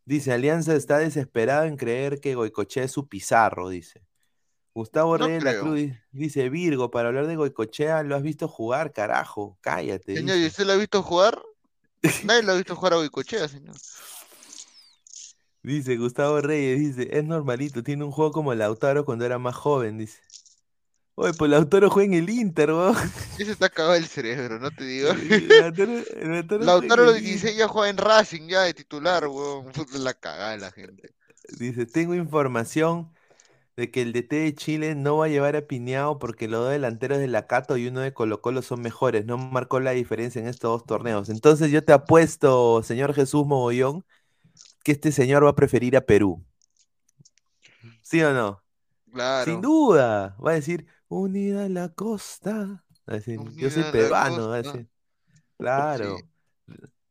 Dice, Alianza está desesperado en creer que Goicochea es su pizarro, dice. Gustavo No Reyes de la. Cruz di- dice, Virgo, para hablar de Goicochea, ¿lo has visto jugar, carajo? Cállate. Señor, ¿y usted lo ha visto jugar? Nadie lo ha visto jugar a Goicochea, señor. Dice Gustavo Reyes, dice, es normalito, tiene un juego como Lautaro cuando era más joven, dice. Oye, pues Lautaro juega en el Inter, weón. Ese está cagado el cerebro, no te digo. Lautaro, Lautaro Lautaro en lo el Inter. dice ya juega en Racing, ya de titular, weón. La cagada de la gente. Dice, tengo información de que el DT de Chile no va a llevar a Piñao porque los dos delanteros de la Cato y uno de Colo Colo son mejores. No marcó la diferencia en estos dos torneos. Entonces yo te apuesto, señor Jesús Mogollón, que este señor va a preferir a Perú. ¿Sí o no? Claro. Sin duda. Va a decir, unida la costa. Va a decir, yo soy peruano. Va a costa. decir. Claro.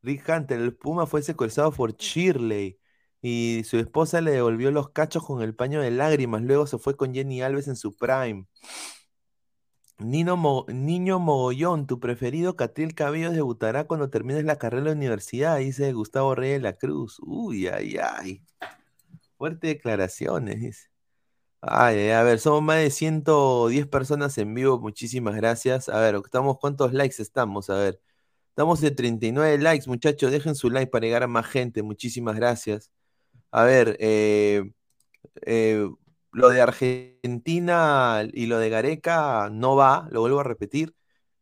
Rick Hunter, el Puma fue secuestrado por Shirley y su esposa le devolvió los cachos con el paño de lágrimas. Luego se fue con Jenny Alves en su prime. Nino Mo- Niño Mogollón, tu preferido Catriel Cabello debutará cuando termines la carrera de la universidad, dice Gustavo Reyes de la Cruz. Uy, ay, ay. Fuertes declaraciones, dice. Ay, a ver, somos más de 110 personas en vivo, muchísimas gracias. A ver, estamos, ¿cuántos likes estamos? A ver, estamos en 39 likes, muchachos, dejen su like para llegar a más gente, muchísimas gracias. A ver, eh, eh, lo de Argentina y lo de Gareca no va, lo vuelvo a repetir.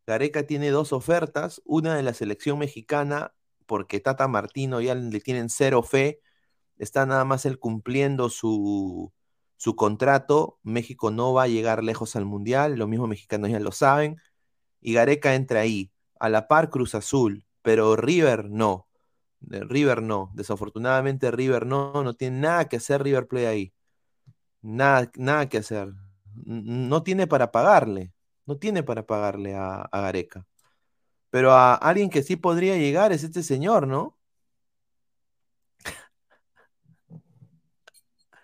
Gareca tiene dos ofertas, una de la selección mexicana, porque Tata Martino ya le tienen cero fe, está nada más él cumpliendo su, su contrato, México no va a llegar lejos al Mundial, los mismos mexicanos ya lo saben, y Gareca entra ahí, a la par Cruz Azul, pero River no, River no, desafortunadamente River no, no tiene nada que hacer River Play ahí, nada, nada que hacer, no tiene para pagarle, no tiene para pagarle a, a Gareca, pero a alguien que sí podría llegar es este señor, ¿no?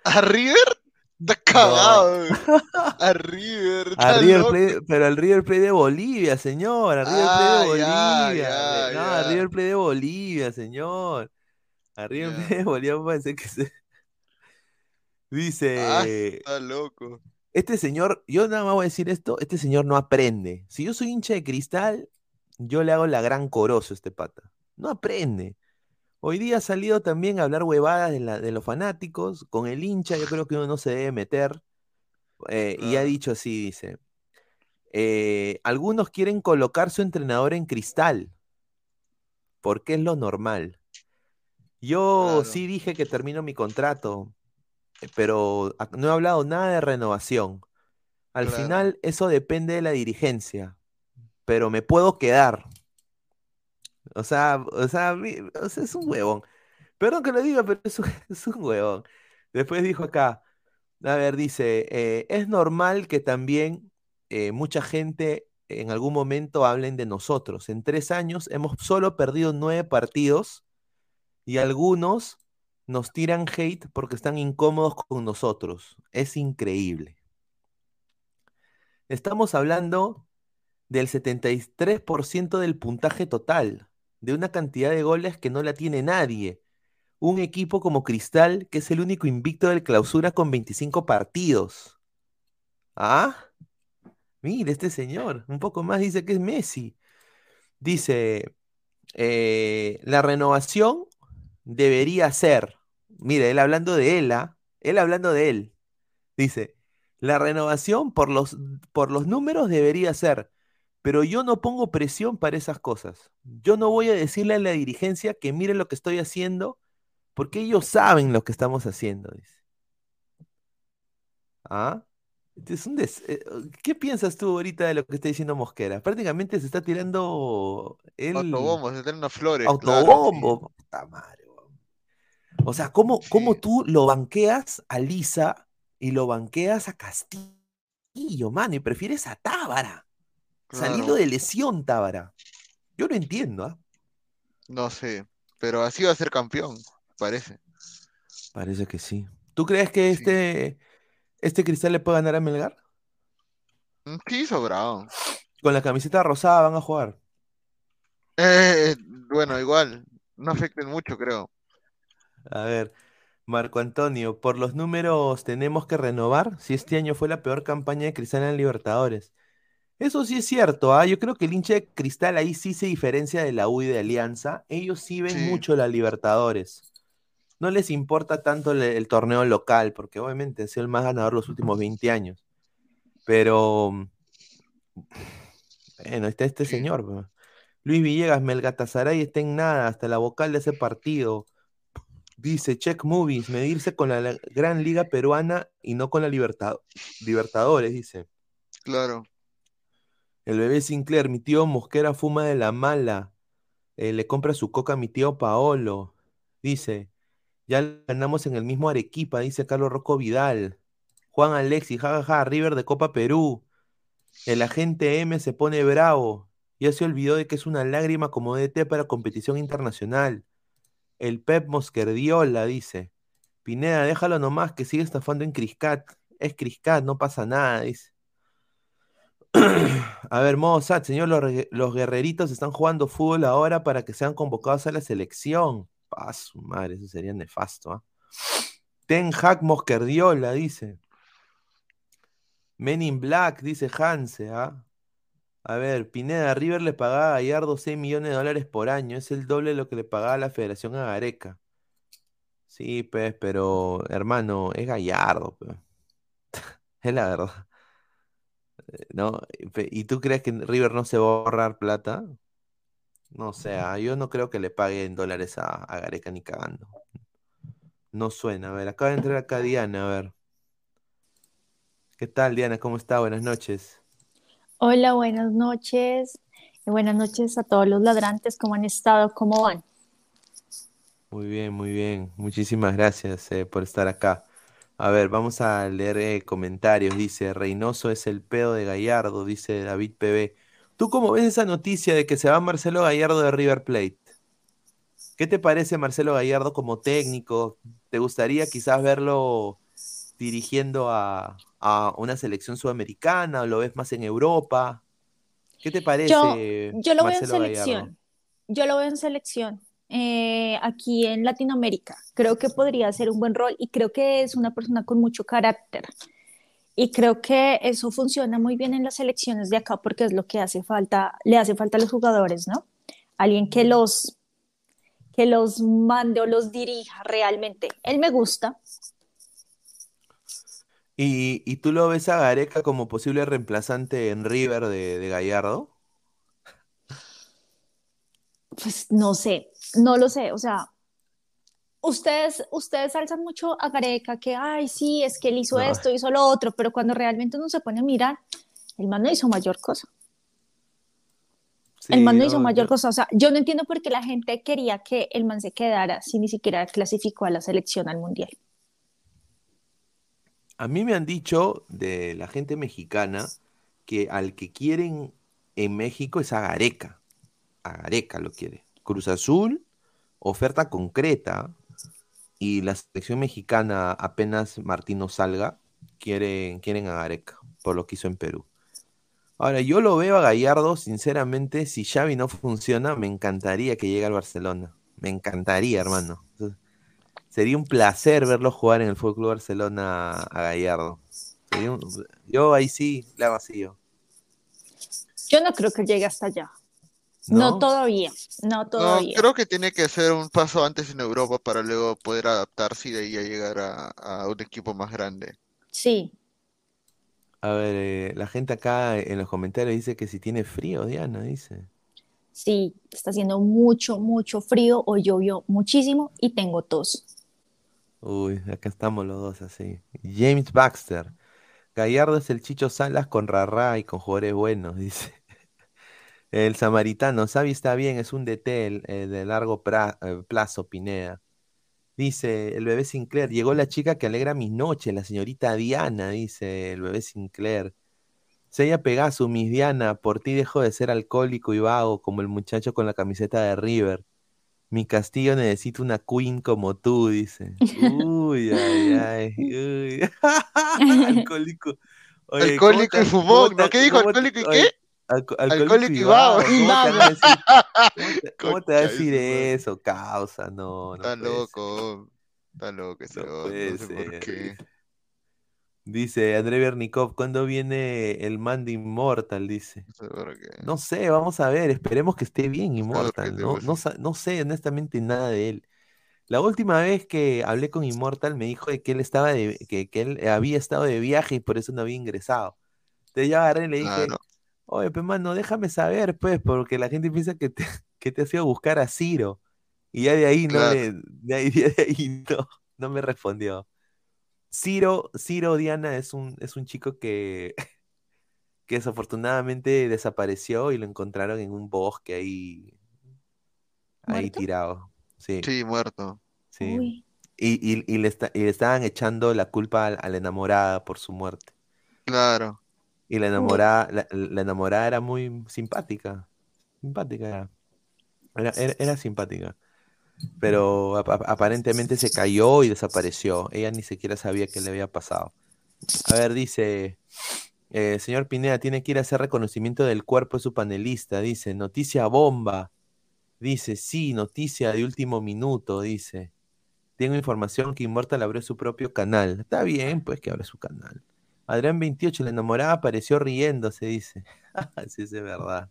¿A River? Está cagado. weón. A River. A River. Plate- pero al River Plate de Bolivia, señor. A River Plate de Ah, Bolivia. ya, no, ya, a ya. River Plate de Bolivia, señor. A River Ya. Plate de Bolivia parece que se. Ah, Dice. está loco. Este señor, yo nada más voy a decir esto, este señor no aprende. Si yo soy hincha de cristal, yo le hago la gran corozo a este pata. No aprende. Hoy día ha salido también a hablar huevadas de, la- de los fanáticos. Con el hincha yo creo que uno no se debe meter. Eh, y ha dicho así, dice. eh, algunos quieren colocar su entrenador en cristal, porque es lo normal. Yo Claro. sí dije que termino mi contrato, eh, pero no he hablado nada de renovación. Al Claro. final eso depende de la dirigencia, pero me puedo quedar. O sea, o sea, es un huevón. Perdón que lo diga, pero es un, es un huevón. Después dijo acá, a ver, dice, eh, es normal que también eh, mucha gente en algún momento hablen de nosotros. En tres años hemos solo perdido nueve partidos y algunos nos tiran hate porque están incómodos con nosotros. Es increíble. Estamos hablando del 73% del puntaje total, de una cantidad de goles que no la tiene nadie. Un equipo como Cristal, que es el único invicto del clausura con 25 partidos. ¿Ah? Mire, este señor, un poco más dice que es Messi. Dice, eh, la renovación debería ser, mire, él hablando de él, ¿ah? Él hablando de él. Dice, la renovación por los, por los números debería ser, pero yo no pongo presión para esas cosas. Yo no voy a decirle a la dirigencia que mire lo que estoy haciendo, porque ellos saben lo que estamos haciendo, dice. ¿Ah? Es un des- eh, ¿Qué piensas tú ahorita de lo que está diciendo Mosquera? Prácticamente se está tirando el Autobombo, se tienen unas flores. claro, autobombo. Puta madre. O sea, ¿cómo, cómo tú lo banqueas a Lisa y lo banqueas a Castillo, mano? Y prefieres a Tábara. Saliendo Claro. de lesión, Tábara. Yo no entiendo, ¿ah? No sé, pero así va a ser campeón, parece. Parece que sí. ¿Tú crees que este, este cristal le puede ganar a Melgar? Mm, Sí, sobrado. Con la camiseta rosada van a jugar. Eh, bueno, igual, no afecten mucho, creo. A ver, Marco Antonio, por los números tenemos que renovar si este año fue la peor campaña de Cristal en Libertadores. Eso sí es cierto, ¿ah? Yo creo que el hincha de Cristal ahí sí se diferencia de la U y de Alianza. Ellos sí ven Sí, mucho la Libertadores. No les importa tanto el, el torneo local, porque obviamente ha sido el más ganador los últimos 20 años. Pero, bueno, está este señor. pues. Luis Villegas, Melgatasaray está en nada, hasta la vocal de ese partido. Dice, check movies, medirse con la, la gran liga peruana y no con la Libertad- Libertadores, dice. claro. El bebé Sinclair, mi tío Mosquera fuma de la mala. eh, le compra su coca a mi tío Paolo. Dice, ya ganamos en el mismo Arequipa, dice Carlos Rocco Vidal. Juan Alexis, jajaja, River de Copa Perú. El agente M se pone bravo. Ya se olvidó de que es una lágrima como DT para competición internacional. El Pep Mosquerdiola dice. Pineda, déjalo nomás que sigue estafando en Criscat. Es Criscat, no pasa nada, dice. A ver, modo Sat, señor, los, re- los guerreritos están jugando fútbol ahora para que sean convocados a la selección. Pa' su madre, eso sería nefasto, ¿ah? Ten Hag Mosquerdiola, dice. Men in Black, dice Hanse, ¿ah? A ver, Pineda, River le pagaba a Gallardo 6 millones de dólares por año. Es el doble de lo que le pagaba la Federación a Gareca. Sí, pues, pero, hermano, es Gallardo, pues. Es la verdad. ¿No? ¿Y tú crees que River no se va a ahorrar plata? No sé, ah, yo no creo que le pague en dólares a, a Gareca ni cagando. No suena. A ver, acaba de entrar acá Diana, a ver. ¿Qué tal, Diana? ¿Cómo está? Buenas noches. Hola, buenas noches. Y buenas noches a todos los ladrantes. ¿Cómo han estado? ¿Cómo van? Muy bien, muy bien. Muchísimas gracias eh, por estar acá. A ver, vamos a leer eh, comentarios. Dice, Reynoso es el pedo de Gallardo, dice David PB. ¿Tú cómo ves esa noticia de que se va Marcelo Gallardo de River Plate? ¿Qué te parece Marcelo Gallardo como técnico? ¿Te gustaría quizás verlo dirigiendo a, a una selección sudamericana o lo ves más en Europa? ¿Qué te parece yo lo veo en Marcelo Gallardo? selección. Yo lo veo en selección. Eh, aquí en Latinoamérica. Creo que podría ser un buen rol y creo que es una persona con mucho carácter. Y creo que eso funciona muy bien en las selecciones de acá porque es lo que hace falta, le hace falta a los jugadores, ¿no? Alguien que los, que los mande o los dirija realmente. Él me gusta, ¿Y, y tú lo ves a Gareca como posible reemplazante en River de, de Gallardo? pues no sé, no lo sé, o sea, ustedes, ustedes alzan mucho a Gareca que, ay, sí, es que él hizo No, esto, hizo lo otro, pero cuando realmente uno se pone a mirar, el man no hizo mayor cosa. El man no hizo yo, mayor yo- cosa. O sea, yo no entiendo por qué la gente quería que el man se quedara si ni siquiera clasificó a la selección al mundial. a mí me han dicho de la gente mexicana que al que quieren en México es a Gareca. A Gareca lo quiere. Cruz Azul, oferta concreta. Y la selección mexicana, apenas Martino salga, quieren, quieren a Gareca, por lo que hizo en Perú. Ahora, yo lo veo a Gallardo, sinceramente, si Xavi no funciona, me encantaría que llegue al Barcelona. Me encantaría, hermano. Sería un placer verlo jugar en el Fútbol Club Barcelona a Gallardo. Yo ahí sí la vacío. Yo no creo que llegue hasta allá. No, ¿No? todavía, no No, todavía. creo que tiene que hacer un paso antes en Europa para luego poder adaptarse y de ahí a llegar a, a un equipo más grande. Sí, A ver, eh, la gente acá en los comentarios dice que si tiene frío, Diana, dice. sí, está haciendo mucho, mucho frío. Hoy llovió muchísimo y tengo tos. Uy, acá estamos los dos así. James Baxter. Gallardo es el Chicho Salas con Rarra y con jugadores buenos, dice. El samaritano, Xavi está bien, es un DT el- eh, de largo pra- eh, plazo, Pineda. Dice el bebé Sinclair, llegó la chica que alegra mis noches, la señorita Diana, dice el bebé Sinclair. Sella Pegaso, Miss Diana, por ti dejo de ser alcohólico y vago como el muchacho con la camiseta de River. Mi castillo necesita una queen como tú, dice. Uy, ay, ay, uy. Alcohólico. Oye, ¿cómo Alcohólico y fumón, ¿no? ¿Qué dijo? ¿Alcohólico y qué? Alco- alcohólico y. ¿Cómo te va a decir, eso, causa? No, no Está loco. Está loco ese No puede no sé por ser. qué. Dice André Bernikov, ¿cuándo viene el man de Immortal? Dice. No sé por. No vamos a ver, esperemos que esté bien Immortal. No, no, no sé honestamente nada de él. La última vez que hablé con Immortal me dijo de que él estaba de, que, que él había estado de viaje y por eso no había ingresado. Entonces yo agarré y le dije, Claro. Oye, pues mano, déjame saber, pues, porque la gente piensa que te, que te has ido a buscar a Ciro. Y ya de ahí no Claro. le, de ahí, de ahí no, no me respondió. Ciro, Ciro Diana es un, es un chico que, que desafortunadamente desapareció y lo encontraron en un bosque ahí, ahí tirado. Sí, Sí, muerto. sí. Uy, Y, y- y le esta- y le estaban echando la culpa a, a la enamorada por su muerte. Claro. Y la enamorada, la, la enamorada era muy simpática. Simpática era. Era, era- era simpática. Pero ap- ap- aparentemente se cayó y desapareció. Ella ni siquiera sabía qué le había pasado. A ver, dice, eh, señor Pineda, tiene que ir a hacer reconocimiento del cuerpo de su panelista. Dice, noticia bomba. Dice, sí, noticia de último minuto. Dice, tengo información que Immortal abrió su propio canal. Está bien, pues que abre su canal. Adrián 28, la enamorada apareció riéndose, dice. sí, sí, es verdad.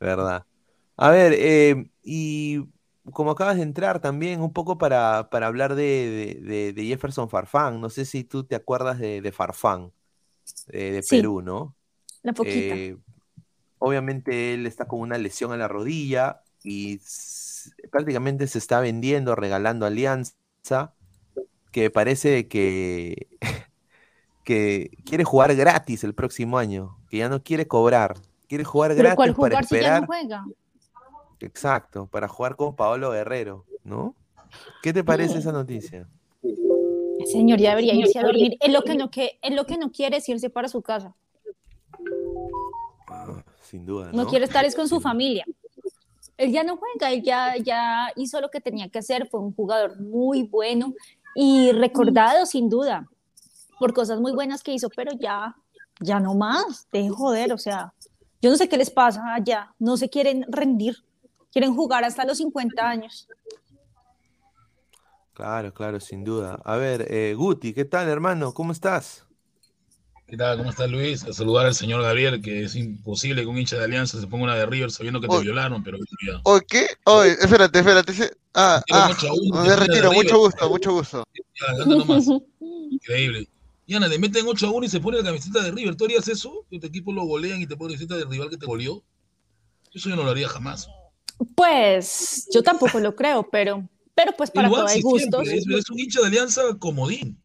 Verdad. A ver, eh, y como acabas de entrar también, un poco para, para hablar de, de- de- de Jefferson Farfán. No sé si tú te acuerdas de, de Farfán, de, Sí. Perú, ¿no? la poquita. Eh, obviamente él está con una lesión en la rodilla y prácticamente se está vendiendo, regalando alianza, que parece que, que quiere jugar gratis el próximo año, que ya no quiere cobrar, quiere jugar Pero ¿cuál gratis para jugar ya no esperar, juega? exacto, para jugar con Paolo Guerrero, ¿no? ¿Qué te parece esa noticia? Señor ya debería irse a dormir. Es lo que no, que, es lo que no quiere es irse para su casa. Ah, sin duda, No ¿no? quiere estar es con su familia. Él ya no juega, él ya, ya hizo lo que tenía que hacer. Fue un jugador muy bueno y recordado sin duda por cosas muy buenas que hizo, pero ya, ya no más. De joder, o sea, yo no sé qué les pasa allá. No se quieren rendir. Quieren jugar hasta los 50 años. Claro, claro, sin duda. A ver, eh, Guti, ¿qué tal, hermano? ¿Cómo estás? ¿Qué tal? ¿Cómo está Luis? A saludar al señor Gabriel, que es imposible que un hincha de Alianza se ponga una de River sabiendo que te violaron, pero. ¿O qué? Oye, espérate, espérate. Ah, ah, me retiro. Mucho River. gusto, mucho gusto. Ya, anda nomás. Increíble. Y Ana, le meten 8 a 1 y se pone la camiseta de River. ¿Tú harías eso? Que tu equipo lo golean y te ponen la camiseta del rival que te goleó. Eso yo no lo haría jamás. Pues yo tampoco lo creo, pero, pero pues para todo hay gustos. Es, es un hincha de Alianza comodín.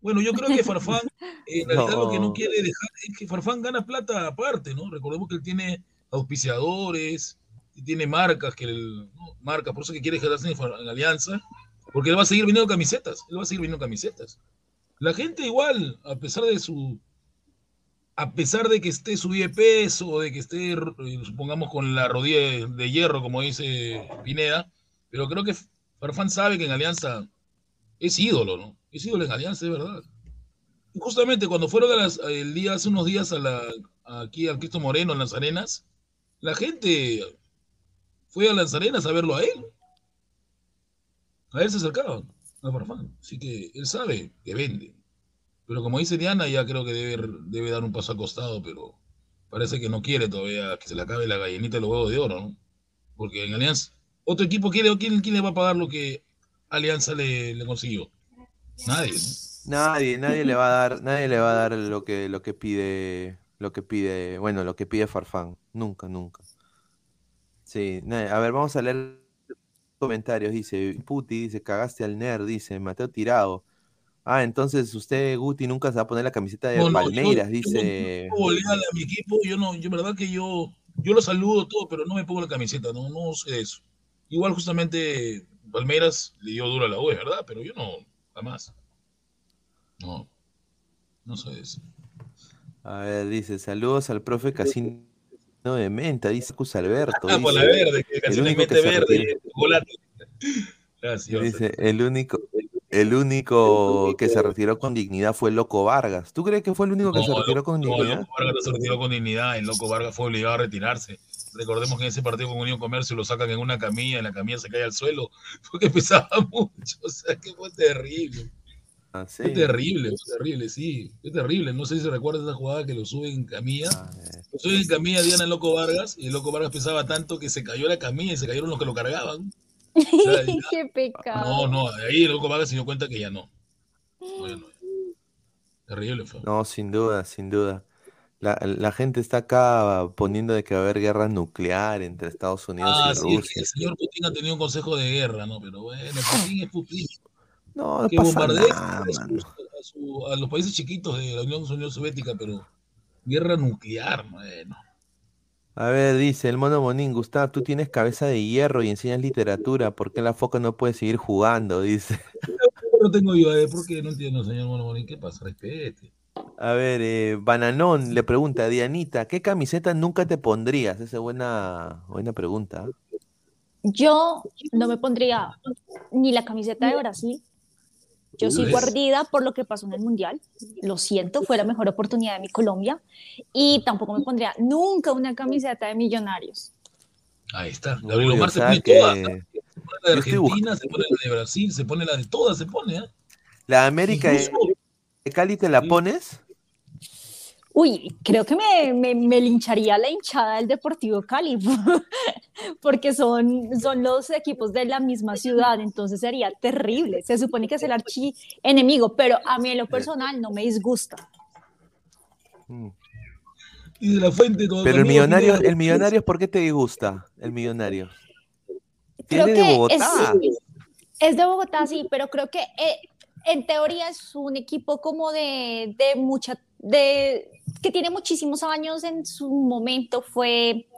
Bueno, yo creo que Farfán, eh, en realidad lo que no quiere dejar es que Farfán gana plata aparte, ¿no? Recordemos que él tiene auspiciadores, y tiene marcas, que él, ¿no? marcas, por eso que quiere quedarse en, en Alianza, porque él va a seguir vendiendo camisetas, él va a seguir vendiendo camisetas. La gente igual, a pesar de su, a pesar de que esté subido de peso, o de que esté, eh, supongamos, con la rodilla de, hierro, como dice Pineda, pero creo que Farfán sabe que en Alianza es ídolo, ¿no? Es ídolo en Alianza, es verdad. Y justamente cuando fueron a las- el día, hace unos días a la, aquí al Cristo Moreno, en las arenas, la gente fue a las arenas a verlo a él. A él se acercaban, Farfán. Así que él sabe que vende. Pero como dice Diana, ya creo que debe, debe dar un paso al costado, pero parece que no quiere todavía que se le acabe la gallinita de los huevos de oro, ¿no? Porque en Alianza, otro equipo quiere, ¿quién, quién le va a pagar lo que Alianza le, consiguió? Nadie, ¿no? Nadie, nadie le va a dar, nadie le va a dar lo que, lo que pide, lo que pide, bueno, lo que pide Farfán. Nunca, nunca. Sí, a ver, vamos a leer comentarios. Dice, Puti, dice, cagaste al nerd, dice, Mateo Tirado. Ah, entonces usted, Guti, nunca se va a poner la camiseta de No, no, yo- Palmeiras, yo dice. no goleada a mi equipo, yo no, yo verdad que yo, yo lo saludo todo, pero no me pongo la camiseta, no, no sé eso. Igual justamente Palmeiras le dio duro a la U, verdad, pero yo no, jamás. No, no sé eso. A ver, dice, saludos al profe Casino de Menta, dice Cus Alberto. Ah, por la dice, verde, que casi el le único mete verde. Gracias. Dice, el único, El único que se retiró con dignidad fue Loco Vargas. ¿Tú crees que fue el único que No, se retiró con no, dignidad? Loco Vargas no se retiró con dignidad. El Loco Vargas fue obligado a retirarse. Recordemos que en ese partido con Unión Comercio lo sacan en una camilla, en la camilla se cae al suelo porque pesaba mucho. O sea, que fue terrible. Ah, sí. Fue terrible, fue terrible, sí. Fue terrible. No sé si se recuerda esa jugada que lo suben en camilla. Lo suben en camilla Diana el Loco Vargas y el Loco Vargas pesaba tanto que se cayó la camilla y se cayeron los que lo cargaban. O sea, ya- Qué pecado. no, no, ahí el Loco Vargas se dio cuenta que ya no. Bueno, terrible fue. No, sin duda, sin duda. La, la gente está acá poniendo de que va a haber guerra nuclear entre Estados Unidos Ah, y sí, es que Rusia. el señor Putin ha tenido un consejo de guerra, ¿no? Pero bueno, Putin es Putin. No, no que pasa nada, a, mano. sus- a su- a los países chiquitos de la Unión, Unión Soviética, pero guerra nuclear, bueno. A ver, dice el mono Monín, Gustavo, tú tienes cabeza de hierro y enseñas literatura, ¿por qué la foca no puede seguir jugando? Dice. No tengo yo, eh, ¿por qué? No entiendo, señor Mono Monín, ¿qué pasa? Respete. A ver, eh, Bananón le pregunta a Dianita, ¿qué camiseta nunca te pondrías? Esa es buena, buena pregunta. Yo no me pondría ni la camiseta de Brasil. Yo sigo ardida por lo que pasó en el Mundial. Lo siento, fue la mejor oportunidad de mi Colombia. Y tampoco me pondría nunca una camiseta de Millonarios. Ahí está. Gabriel Omar se pone que todas. ¿no? Se pone la de Argentina, se pone la de Brasil, se pone la de todas, se pone, ¿eh? ¿La América de, Incluso- de Cali te la pones? Uy, creo que me, me, me lincharía la hinchada del Deportivo Cali, porque son, son los equipos de la misma ciudad, entonces sería terrible. Se supone que es el archi enemigo, pero a mí en lo personal no me disgusta. Y de la fuente todo Pero el millonario, el millonario, ¿por qué te disgusta? El millonario. Creo Tiene de que Bogotá. es, es de Bogotá, sí, pero creo que eh, en teoría es un equipo como de, de mucha, de, que tiene muchísimos años en su momento, fue,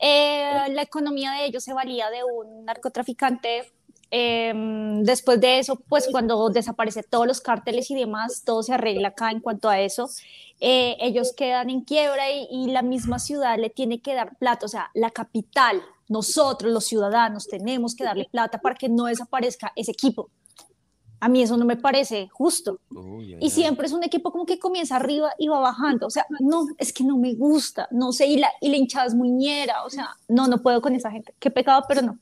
eh, la economía de ellos se valía de un narcotraficante. eh, después de eso, pues cuando desaparece todos los cárteles y demás, todo se arregla acá en cuanto a eso. Eh, ellos quedan en quiebra y, y la misma ciudad le tiene que dar plata, o sea, la capital, nosotros los ciudadanos tenemos que darle plata para que no desaparezca ese equipo. A mí eso no me parece justo. Y siempre es un equipo como que comienza arriba y va bajando. O sea, no, es que no me gusta, no sé, y la, y la hinchada es muñera. O sea, no, no puedo con esa gente. Qué pecado, pero no.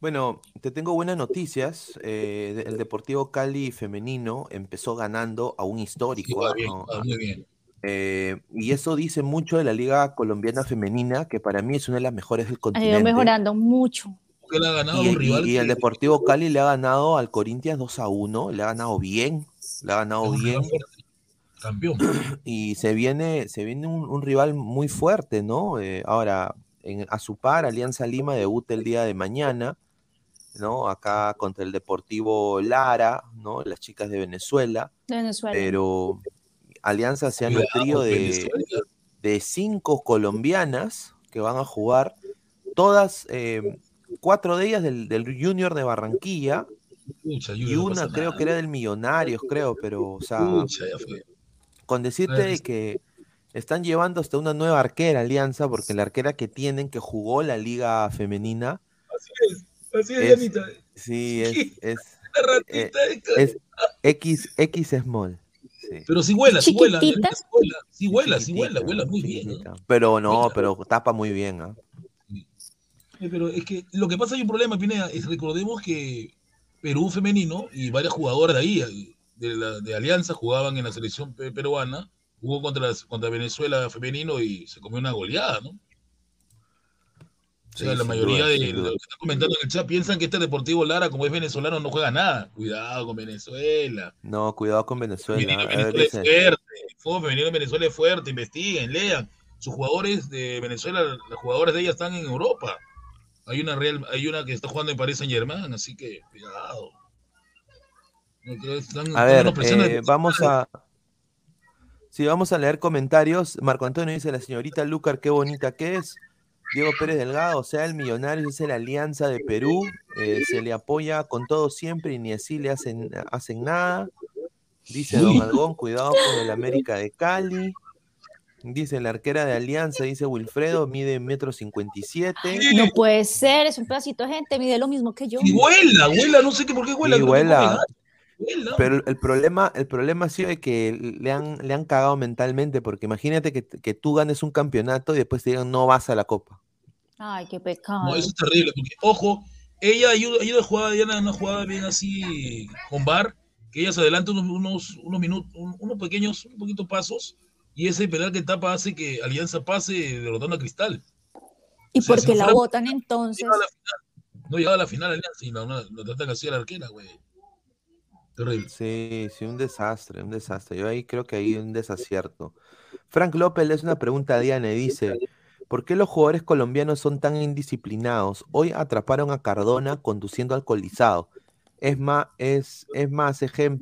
Bueno, te tengo buenas noticias. eh, el Deportivo Cali femenino empezó ganando a un histórico. va bien, ¿no? va muy bien. Eh, y eso dice mucho de la Liga Colombiana Femenina, que para mí es una de las mejores del Ha ido continente. mejorando mucho. Ha ganado Y, un y- rival y el que- Deportivo Cali le ha ganado al Corinthians 2 a 1, le ha ganado bien, le ha ganado bien. campeón. Y se viene, se viene un, un rival muy fuerte, ¿no? Eh, ahora, en, a su par, Alianza Lima debuta el día de mañana, ¿no? Acá contra el Deportivo Lara, ¿no? Las chicas de Venezuela. De Venezuela. Pero Alianza se ha nutrido de, de cinco colombianas que van a jugar, todas, eh, cuatro de ellas del, del Junior de Barranquilla Pucha, y no una creo nada. que era del Millonarios, creo, pero, o sea, Pucha, ya fue. con decirte de que están llevando hasta una nueva arquera Alianza, porque la arquera que tienen, que jugó la liga femenina, Así es, así es, Es- sí, es, es, eh, es X, X small. sí. Pero sí vuela, sí vuela. Sí vuela, sí vuela, vuela muy bien. Pero no, pero tapa muy bien, ¿ah? Eh, Pero es que lo que pasa hay un problema, Pineda, es recordemos que Perú femenino y varias jugadoras de ahí, de, la, de Alianza, jugaban en la selección pe- peruana, jugó contra, las- contra Venezuela femenino y se comió una goleada, ¿no? O sea, Sí, la mayoría duda, de los que están comentando en el chat piensan que este Deportivo Lara, como es venezolano, no juega nada. Cuidado con Venezuela. No, cuidado con Venezuela. Femenino Venezuela es fuerte. El fútbol femenino en Venezuela es fuerte. Investiguen, lean. Sus jugadores de Venezuela, los jugadores de ella están en Europa. Hay una real, hay una que está jugando en Paris Saint Germain, así que cuidado. No creo que están- A ver, eh, vamos a. Sí, vamos a leer comentarios. Marco Antonio dice: La señorita Lucar, qué bonita que es. Diego Pérez Delgado, o sea, el millonario es la Alianza de Perú. eh, se le apoya con todo siempre y ni así le hacen, hacen nada. Dice Don. Algón: Cuidado con el América de Cali. Dice la arquera de Alianza, dice Wilfredo, mide metro cincuenta y siete. No puede ser, es un pedacito de gente, mide lo mismo que yo. Y vuela, vuela, no sé qué por qué vuela. Y. Pero el problema, el problema ha sido de que le han, le han cagado mentalmente, porque imagínate que, que tú ganes un campeonato y después te digan no vas a la copa. Ay, qué pecado. No, eso es terrible, porque, ojo, ella ayuda, ayuda a jugar, Diana, una jugada bien así con bar, que ella se adelanta unos, unos, unos minutos, un- unos pequeños, un poquito pasos, y ese penal que tapa hace que Alianza pase derrotando a Cristal. ¿Y o sea, por si qué no la votan entonces? No llegaba a la final Alianza y no, no, no tratan así a la arquera, güey. Terrible. Sí, sí, un desastre, un desastre. Yo ahí creo que hay un desacierto. Frank López le hace una pregunta a Diana y dice, ¿por qué los jugadores colombianos son tan indisciplinados? Hoy atraparon a Cardona conduciendo alcoholizado. Es más, es, es más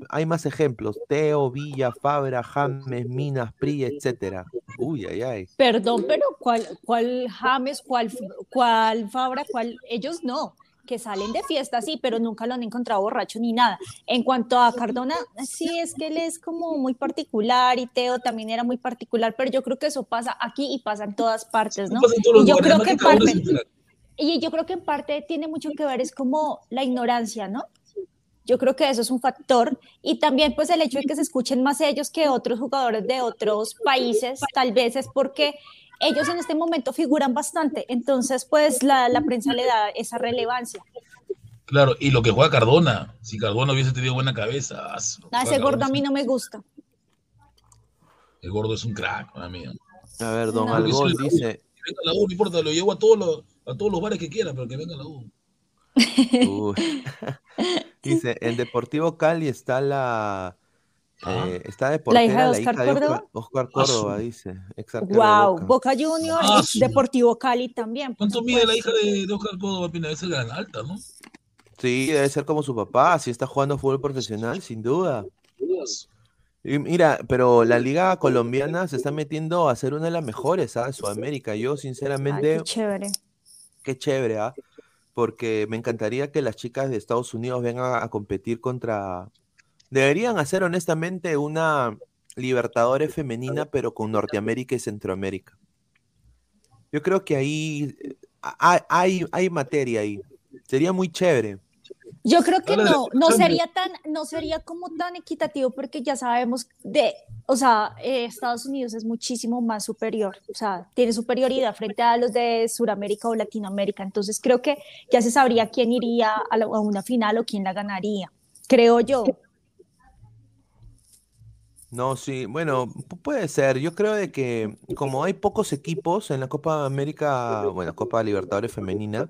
hay más ejemplos. Teo, Villa, Fabra, James, Minas, Pri, etcétera. Uy, ay, ay. Perdón, pero ¿cuál, cuál James, cuál, cuál Fabra, cuál? Ellos no, que salen de fiesta, sí, pero nunca lo han encontrado borracho ni nada. En cuanto a Cardona, sí, es que él es como muy particular y Teo también era muy particular, pero yo creo que eso pasa aquí y pasa en todas partes, ¿no? Y yo creo que en parte, y yo creo que en parte tiene mucho que ver, es como la ignorancia, ¿no? Yo creo que eso es un factor y también pues el hecho de que se escuchen más ellos que otros jugadores de otros países, tal vez es porque ellos en este momento figuran bastante, entonces pues la, la prensa le da esa relevancia. Claro, y lo que juega Cardona, si Cardona hubiese tenido buena cabeza, ah, su- A juega ese gordo a mí no me gusta. el gordo es un crack, amigo. A ver, Don No. Algol Que dice, venga a la U, no importa, lo llevo a todos los, a todos los bares que quiera, pero que venga a la U. Dice, en Deportivo Cali está la eh, está de portera hija de la Oscar hija de Córdoba. Oscar, Oscar Córdoba, dice, Wow, Boca. Boca Juniors, Ah, Deportivo Cali también. ¿Cuánto mide la hija de, de Oscar Córdoba? Pina? Debe ser gran alta, ¿no? Sí, debe ser como su papá, si está jugando fútbol profesional, sin duda. Y mira, pero la liga colombiana se está metiendo a ser una de las mejores, ¿ah? En Sudamérica. Yo, Ay, sinceramente, qué chévere. qué chévere, ¿ah? Porque me encantaría que las chicas de Estados Unidos vengan a competir contra... Deberían hacer honestamente una Libertadores femenina, pero con Norteamérica y Centroamérica. Yo creo que ahí eh, hay, hay, hay materia ahí. Sería muy chévere. Yo creo que no, no sería tan, no sería como tan equitativo porque ya sabemos de, o sea, eh, Estados Unidos es muchísimo más superior, o sea, tiene superioridad frente a los de Sudamérica o Latinoamérica, entonces creo que ya se sabría quién iría a, la- a una final o quién la ganaría, creo yo. No, sí, bueno, pu- puede ser. Yo creo de que como hay pocos equipos en la Copa América, bueno, Copa Libertadores femenina,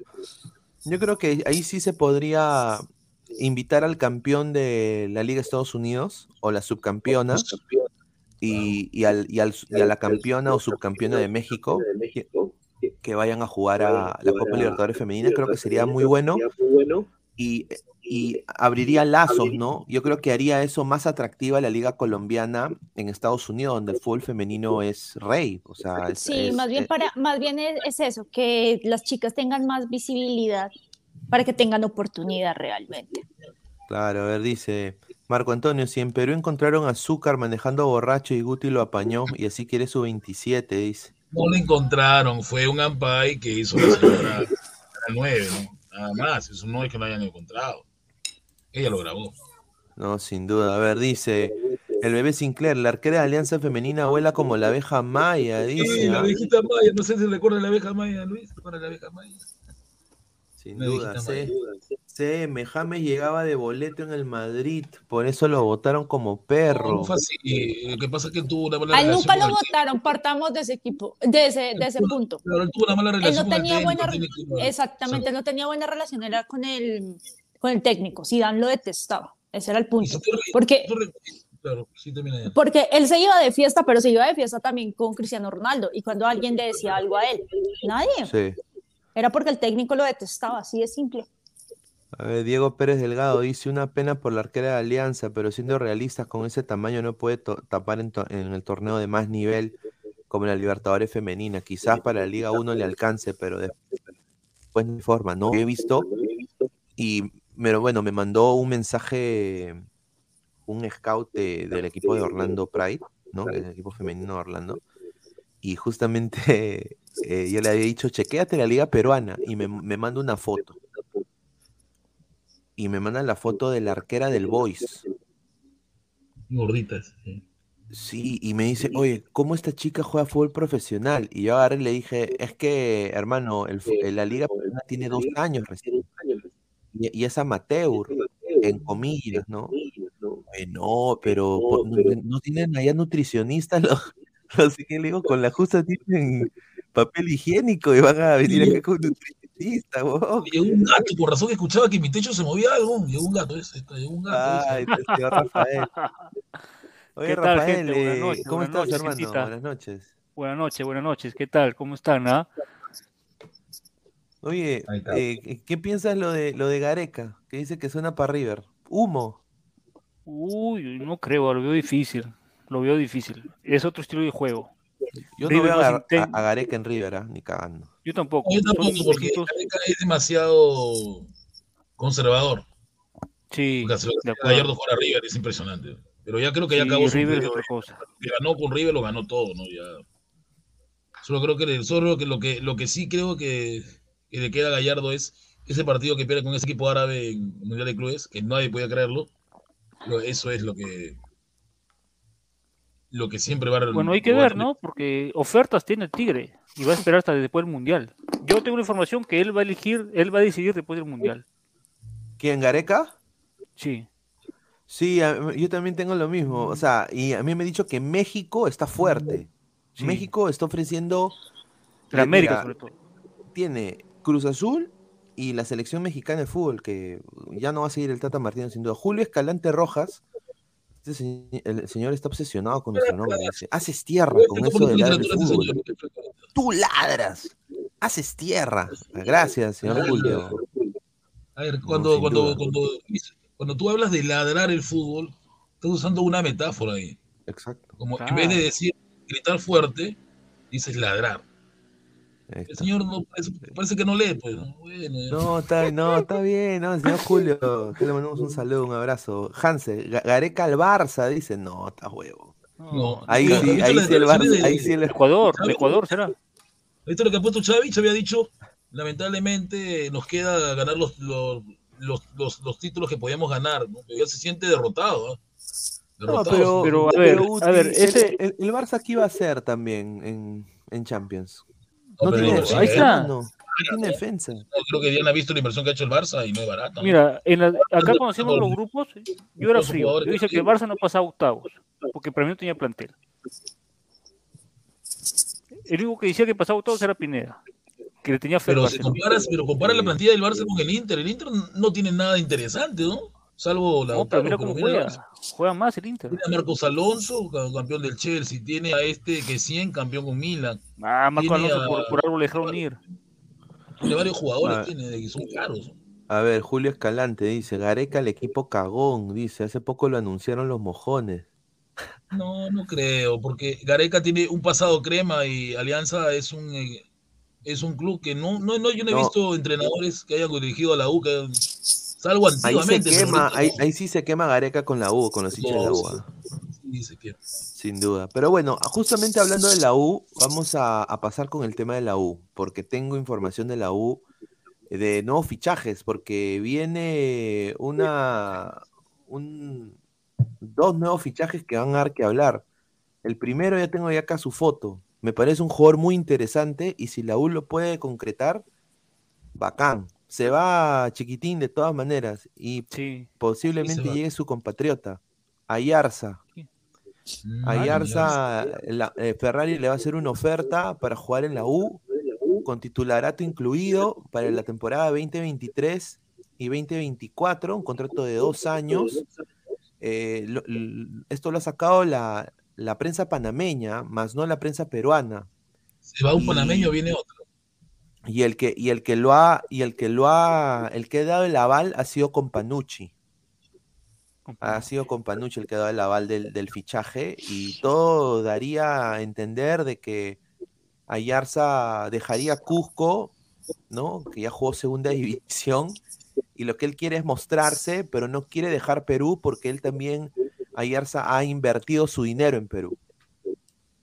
yo creo que ahí sí se podría invitar al campeón de la Liga de Estados Unidos o la subcampeona y, y, al, y, al- y a la campeona o subcampeona de México que, que vayan a jugar a la Copa Libertadores femenina. Creo que sería muy bueno y, y abriría lazos, ¿no? Yo creo que haría eso más atractiva la liga colombiana en Estados Unidos, donde el fútbol femenino es rey. O sea, es, Sí, es- más bien eh, para, más bien es, es eso, que las chicas tengan más visibilidad para que tengan oportunidad realmente. claro, a ver, dice Marco Antonio, si en Perú encontraron azúcar manejando borracho y Guti lo apañó y así quiere su 27, dice. No lo encontraron, fue un ampay que hizo la señora la 9, ¿no? Nada más, eso no es que lo hayan encontrado. Ella lo grabó. No, sin duda. A ver, dice el bebé Sinclair, la arquera de Alianza Femenina vuela como la abeja maya, Sí, dice. la ¿ah? abejita maya, no sé si recuerda la abeja maya, Luis, ¿recuerda la abeja maya? Sin duda, C. CM, James llegaba de boleto en el Madrid, por eso lo votaron como perro. No así, lo que pasa es que él tuvo una mala él relación nunca lo votaron, partamos de ese equipo, de ese, de ese punto. Claro, él tuvo una mala Él relación no con el tenía técnico, buena, técnico, exactamente, él no tenía buena relación, era con el, con el técnico, Zidane lo detestaba, ese era el punto, porque, Claro, sí porque él se iba de fiesta, pero se iba de fiesta también con Cristiano Ronaldo, y cuando alguien le decía algo a él, nadie, Sí. era porque el técnico lo detestaba, así de simple. A ver, Diego Pérez Delgado dice una pena por la arquera de Alianza, pero siendo realistas con ese tamaño no puede tapar en, to- en el torneo de más nivel como la Libertadores femenina. Quizás para la Liga 1 le alcance, pero de- después no hay forma, ¿no? He visto y, pero bueno, me mandó un mensaje un scout de- del equipo de Orlando Pride, ¿no? Del equipo femenino de Orlando. y justamente eh, yo le había dicho, chequéate la liga peruana y me, me manda una foto. Y me mandan la foto de la arquera del Boys. Gorditas. sí. Sí, y me dice, oye, ¿cómo esta chica juega fútbol profesional? Y yo agarré y le dije, es que, hermano, el, la liga peruana tiene dos años recién. Y, y es amateur, en comillas, ¿no? Oye, no, pero por- no, no tienen allá nutricionistas, los, los que le digo, con la justa tienen papel higiénico y van a venir acá con nutricionista, weón. Llegó un gato, por razón que escuchaba que mi techo se movía algo. Llegó un gato, ese, llegó un gato. ese. Ay, señor Rafael. Oye, ¿Qué tal, Rafael, gente? Buenas eh, noches, ¿cómo buenas estás, noches, hermano? Buenas noches. Buenas noches, buenas noches. ¿Qué tal? ¿Cómo están? ah? Oye, eh, ¿qué- ¿qué piensas lo de lo de Gareca? Que dice que suena para River. Humo. Uy, no creo, lo veo difícil. Lo veo difícil. Es otro estilo de juego. Yo no River veo a, Gareca en River, ah, ni cagando. Yo tampoco. Yo Son tampoco, porque distintos- Gareca es demasiado conservador. Sí, Porque de. Gallardo jugar a River es impresionante. Pero ya creo que ya Sí, acabó River es periodo. otra cosa. que ganó con River lo ganó todo, ¿no? Ya. Solo creo que, solo que lo que lo que sí creo que, que le queda a Gallardo es ese partido que pierde con ese equipo árabe en el Mundial de Clubes, que nadie podía creerlo. Pero eso es lo que lo que siempre va a Bueno, hay que ver. ¿no? Porque ofertas tiene el Tigre y va a esperar hasta después del Mundial. Yo tengo una información que él va a elegir, él va a decidir después del Mundial. ¿Quién, Gareca? Sí. Sí, yo también tengo lo mismo. O sea, y a mí me ha dicho que México está fuerte. Sí. México está ofreciendo. La América, mira, sobre todo. Tiene Cruz Azul y la selección mexicana de fútbol, que ya no va a seguir el Tata Martínez sin duda. Julio Escalante Rojas. este se- el señor está obsesionado con nuestro nombre. Dice, haces tierra con eso de ladrar el fútbol. Tú ladras. Haces tierra. Gracias, señor Julio. A ver, cuando, cuando, cuando, cuando tú hablas de ladrar el fútbol, estás usando una metáfora ahí. Exacto. Como en vez de decir gritar fuerte, dices ladrar. El señor no, parece, parece que no lee, pues. ¿no? Bueno, ya. No, está, no, está bien, no, señor Julio, que le mandamos un saludo, un abrazo. Hanse, Ga- Gareca al Barça, dice, no, está huevo. No, Ahí ¿has sí, ahí sí el Barça, de- ahí sí el Ecuador, de Ecuador será. ¿Viste lo que ha puesto Chavich? Había dicho, lamentablemente nos queda ganar los, los, los, los- los títulos que podíamos ganar, ¿no? Pero ya se siente derrotado, ¿ah? No, Derrotado. pero, Pero, a ver, a ver, el- ese- el, el Barça qué iba a hacer también en, en Champions. No, tiene sí, ahí defensa, está. no tiene defensa. Creo que Diana ha visto la inversión que ha hecho el Barça y no es barata. Mira, en la- acá cuando hacíamos los grupos, yo era frío. Yo dije que el Barça no pasaba a octavos, porque para mí no tenía plantel. El único que decía que pasaba a octavos era Pineda, que le tenía fe Pero si comparas, pero compara la plantilla del Barça con el Inter. El Inter no tiene nada interesante, ¿no? Salvo la No, pero mira pero cómo juega. Juega más el Inter. Tiene a Marcos Alonso, ca- campeón del Chelsea. Tiene a este que 100, campeón con Milan. Ah, Marco Tiene Alonso por, a- por algo le dejaron ir. Tiene varios jugadores, Ah. tiene, que son caros. A ver, Julio Escalante dice, Gareca el equipo cagón, dice, hace poco lo anunciaron los mojones. No, no creo, porque Gareca tiene un pasado crema y Alianza es un eh, es un club que no, no, no yo no he No. visto entrenadores que hayan dirigido a la U, que hayan- Ahí se quema, ahí, sí se quema Gareca con la U, con los hinchas de la U. ah. Sí, se. Sin duda. Pero bueno, justamente hablando de la U, vamos a, a pasar con el tema de la U, porque tengo información de la U de nuevos fichajes, porque viene una un, dos nuevos fichajes que van a dar que hablar. El primero ya tengo ya acá su foto. Me parece un jugador muy interesante y si la U lo puede concretar, bacán. Se va chiquitín de todas maneras y Sí. posiblemente llegue su compatriota, Ayarza. Ayarza, la- eh, Ferrari le va a hacer una oferta para jugar en la U, con titularato incluido para la temporada 2023 y 2024, un contrato de dos años. Eh, lo- esto lo ha sacado la, la prensa panameña, más no la prensa peruana. Se va un Y- panameño, viene otro. Y el que, y el que lo ha, y el que lo ha, el que ha dado el aval ha sido Companucci. Ha sido Companucci el que ha dado el aval del, del fichaje y todo daría a entender de que Ayarza dejaría Cusco, ¿no? Que ya jugó segunda división y lo que él quiere es mostrarse, pero no quiere dejar Perú porque él también, Ayarza, ha invertido su dinero en Perú.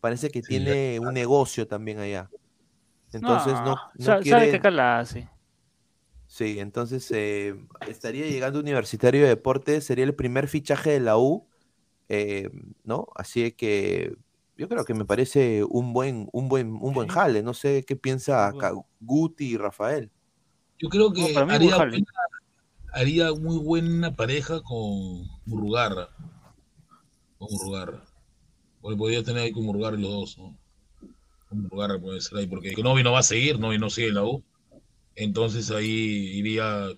parece que tiene un negocio también allá. Entonces no, no quiere- sabe que acá la hace. Sí, entonces eh, estaría llegando Universitario de Deportes, sería el primer fichaje de la U, eh, ¿no? Así que yo creo que me parece un buen, un buen, un buen jale. No sé qué piensa acá Guti y Rafael. Yo creo que No, para mí haría, Burjal. buena- haría muy buena pareja con Murrugarra. Con Murrugarra. Porque podría tener ahí con Murrugarra los dos, ¿no? Con Murrugarra puede ser ahí, porque Novi no va a seguir, Novi no sigue en la U. Entonces ahí iría,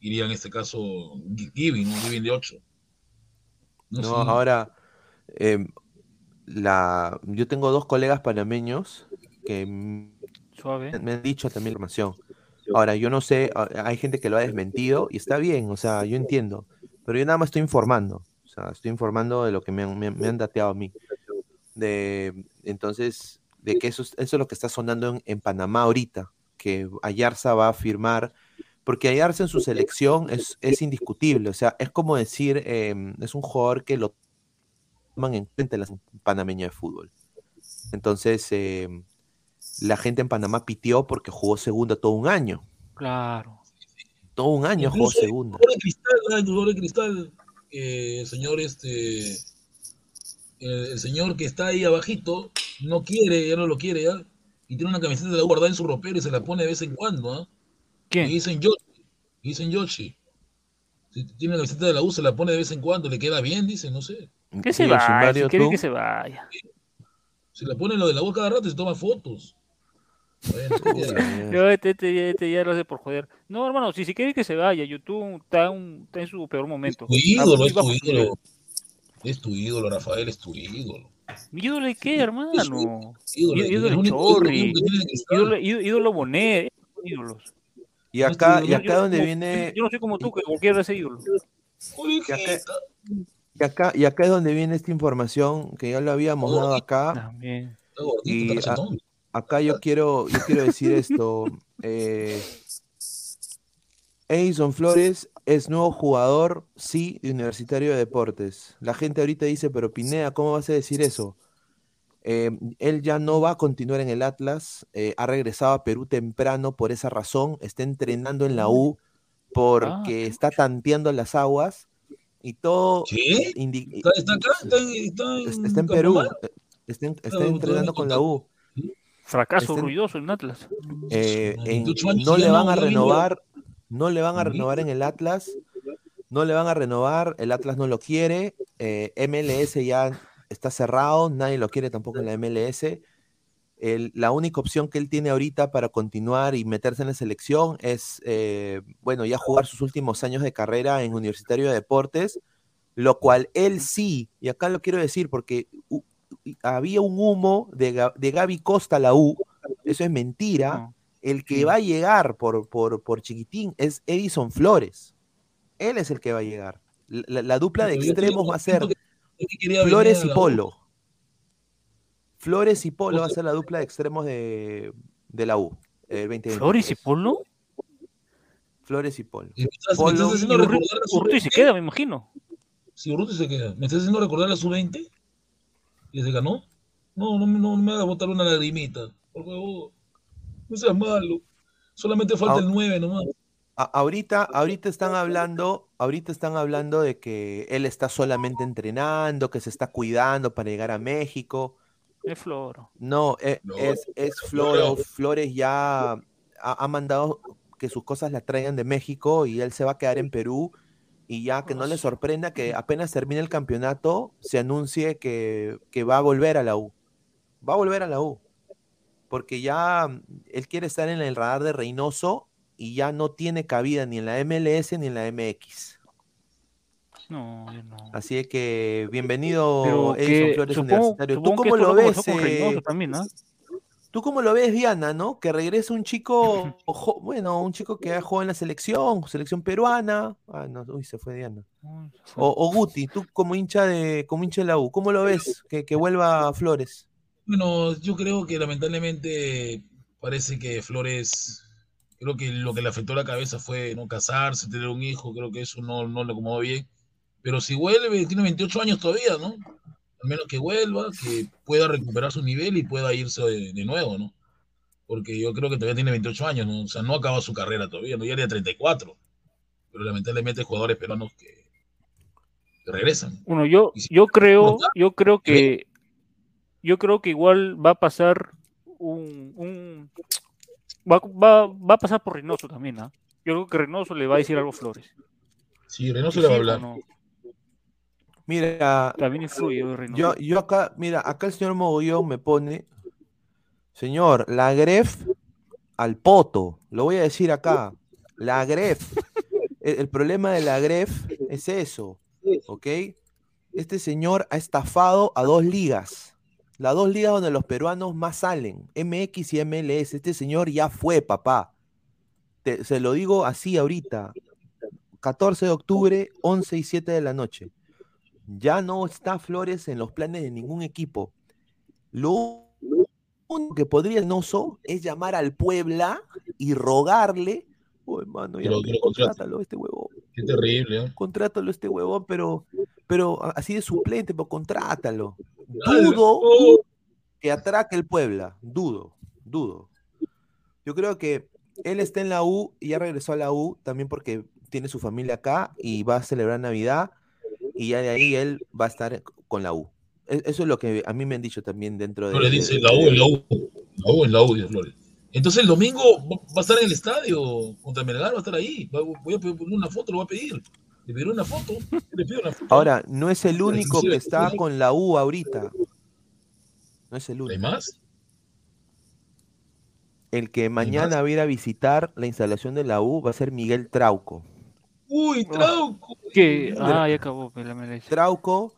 iría en este caso Gi- Giving, ¿no? Giving de 8. No, sé. ahora, em, la, yo tengo dos colegas panameños que Suave. me han dicho también la información. Ahora, yo no sé, a- hay gente que lo ha desmentido y está bien, o sea, yo entiendo, pero yo nada más estoy informando, o sea, estoy informando de lo que me han, me han- me han dateado a mí. De, entonces, de que eso, es- eso es lo que está sonando en, en Panamá ahorita, que Ayarza va a firmar, porque Ayarza en su selección es, es indiscutible, o sea, es como decir, em, es un jugador que lo toman en cuenta en la panameña de fútbol. Entonces, em, la gente en Panamá pitió porque jugó segunda todo un año. Claro. Todo un año jugó segunda. Jugador de cristal. El jugador de cristal, eh, el señor este, el, el señor que está ahí abajito, no quiere, ya no lo quiere ya, y tiene una camiseta de la U guardada en su ropero y se la pone de vez en cuando, ¿ah? ¿Quién? Y dicen Yoshi, y dicen Yoshi. Si tiene una camiseta de la U, se la pone de vez en cuando, le queda bien, dice, no sé. Que se vaya, Oshimario, si quiere que se vaya. Se la pone lo de la U cada rato y se toma fotos. Yo este, este, este ya lo hace por joder. No, hermano, si, si quiere que se vaya, YouTube está, un- está en su peor momento. tu Está ídolo, es tu ídolo. Es tu ídolo, Rafael, es tu ídolo. ¿Mi ídolo de qué, hermano? ídolo, Ídolo, Chorri, ídolo Bonet, ídolos. Y acá, y acá yo- donde yo- viene, Yo no soy como tú, que cualquiera de ese ídolo. y acá, y acá, y acá es donde viene esta información que ya lo habíamos dado acá. También. Y a- acá yo quiero, yo quiero decir esto. Eh, Edison Flores es nuevo jugador, sí, de Universitario de Deportes. La gente ahorita dice, pero Pineda, ¿cómo vas a decir eso? Eh, él ya no va a continuar en el Atlas, eh, ha regresado a Perú temprano por esa razón, está entrenando en la U porque está tanteando las aguas y todo ¿Está, está acá? ¿Está en, está en, está, está en Perú, eh, está, en- está Claro, entrenando con la U. Fracaso ruidoso en Atlas. Eh, en- 28 años no le van a renovar, no le van a renovar en el Atlas, no le van a renovar, el Atlas no lo quiere, eh, MLS ya está cerrado, nadie lo quiere tampoco en la MLS. El- la única opción que él tiene ahorita para continuar y meterse en la selección es, eh, bueno, ya jugar sus últimos años de carrera en Universitario de Deportes, lo cual él sí, y acá lo quiero decir porque había un humo de, de Gaby Costa a la U, eso es mentira. El que va a llegar por, por, por chiquitín es Edison Flores. Él es el que va a llegar. La, la- la dupla de extremos va a ser Flores a y. Polo. Flores y Polo va a ser la dupla de extremos de, de la U. el 2023. ¿Flores y Polo? Flores y Polo. Me estás, me estás haciendo Y recordar la Urruti se sub-20. queda, me imagino. Sí, Urruti se queda. ¿Me estás haciendo recordar la sub-20? ¿Y se ganó? No, no, no me hagas botar una lagrimita. Por favor. No seas malo. Solamente falta Ah. el 9 nomás. Ahorita, ahorita están hablando, ahorita están hablando de que él está solamente entrenando, que se está cuidando para llegar a México. Es Floro. No, e- No, es, es Floro. Flores ya ha, ha mandado que sus cosas las traigan de México y él se va a quedar en Perú. Y ya que no le sorprenda que apenas termine el campeonato se anuncie que, que va a volver a la U. Va a volver a la U. Porque ya mm, él quiere estar en el radar de Reynoso y ya no tiene cabida ni en la MLS ni en la MX. No, no. Así es que bienvenido Edison Flores supongo, Universitario. ¿Tú supongo cómo lo ves? eh, Reynoso también, ¿no? ¿Tú cómo lo ves, Diana, no? Que regrese un chico, bueno, un chico que ha jugado en la selección, selección peruana. Ah, no, uy, se fue Diana. O, o Guti, tú como hincha de, como hincha de la U, ¿cómo lo ves que, que vuelva Flores? Bueno, yo creo que lamentablemente parece que Flores, creo que lo que le afectó la cabeza fue no casarse, tener un hijo, creo que eso no, no le acomodó bien. Pero si vuelve, tiene 28 años todavía, ¿no? al menos que vuelva, que pueda recuperar su nivel y pueda irse de, de nuevo, ¿no? Porque yo creo que todavía tiene 28 años, ¿no? O sea, no acaba su carrera todavía, no ya tiene 34. Pero lamentablemente hay jugadores peruanos que, que regresan. Bueno, yo, yo creo, yo creo que yo creo que igual va a pasar un, un va, va, va a pasar por Reynoso también, ¿ah? Yo creo que Reynoso le va a decir algo a Flores. Sí, Reynoso le va a hablar. No? Mira, También influye Reynoso. yo, yo acá, mira, acá el señor Mogollón me pone, señor, la gref al poto, lo voy a decir acá, la gref. El, el problema de la gref es eso, ¿ok? Este señor ha estafado a dos ligas, las dos ligas donde los peruanos más salen, MX y MLS. Este señor ya fue, papá. Te- se lo digo así ahorita, 14 de octubre, 11 y 7 de la noche. Ya no está Flores en los planes de ningún equipo. Lo único que podría Noso es llamar al Puebla y rogarle, oh hermano, ya contrátalo este huevón, Qué terrible, ¿eh? contrátalo este huevón, pero, pero así de suplente, pero contrátalo. Ay, Dudo oh. que atraque el Puebla, dudo, dudo. Yo creo que él está en la U y ya regresó a la U también porque tiene su familia acá y va a celebrar Navidad y ya de ahí él va a estar con la U. E- Eso es lo que a mí me han dicho también dentro de... Flores de- dice la U, la U. La U, en la U, Flores. Entonces el domingo va a estar en el estadio contra Melgar, va a estar ahí. Voy a pedir una foto, lo voy a pedir. Le pediré una foto. Le pido una foto. Ahora, no es el único que está con la U ahorita. No es el único. ¿Hay más? El que mañana va a ir a visitar la instalación de la U va a ser Miguel Trauco. Uy, Trauco. Que, ah, ya acabó. Trauco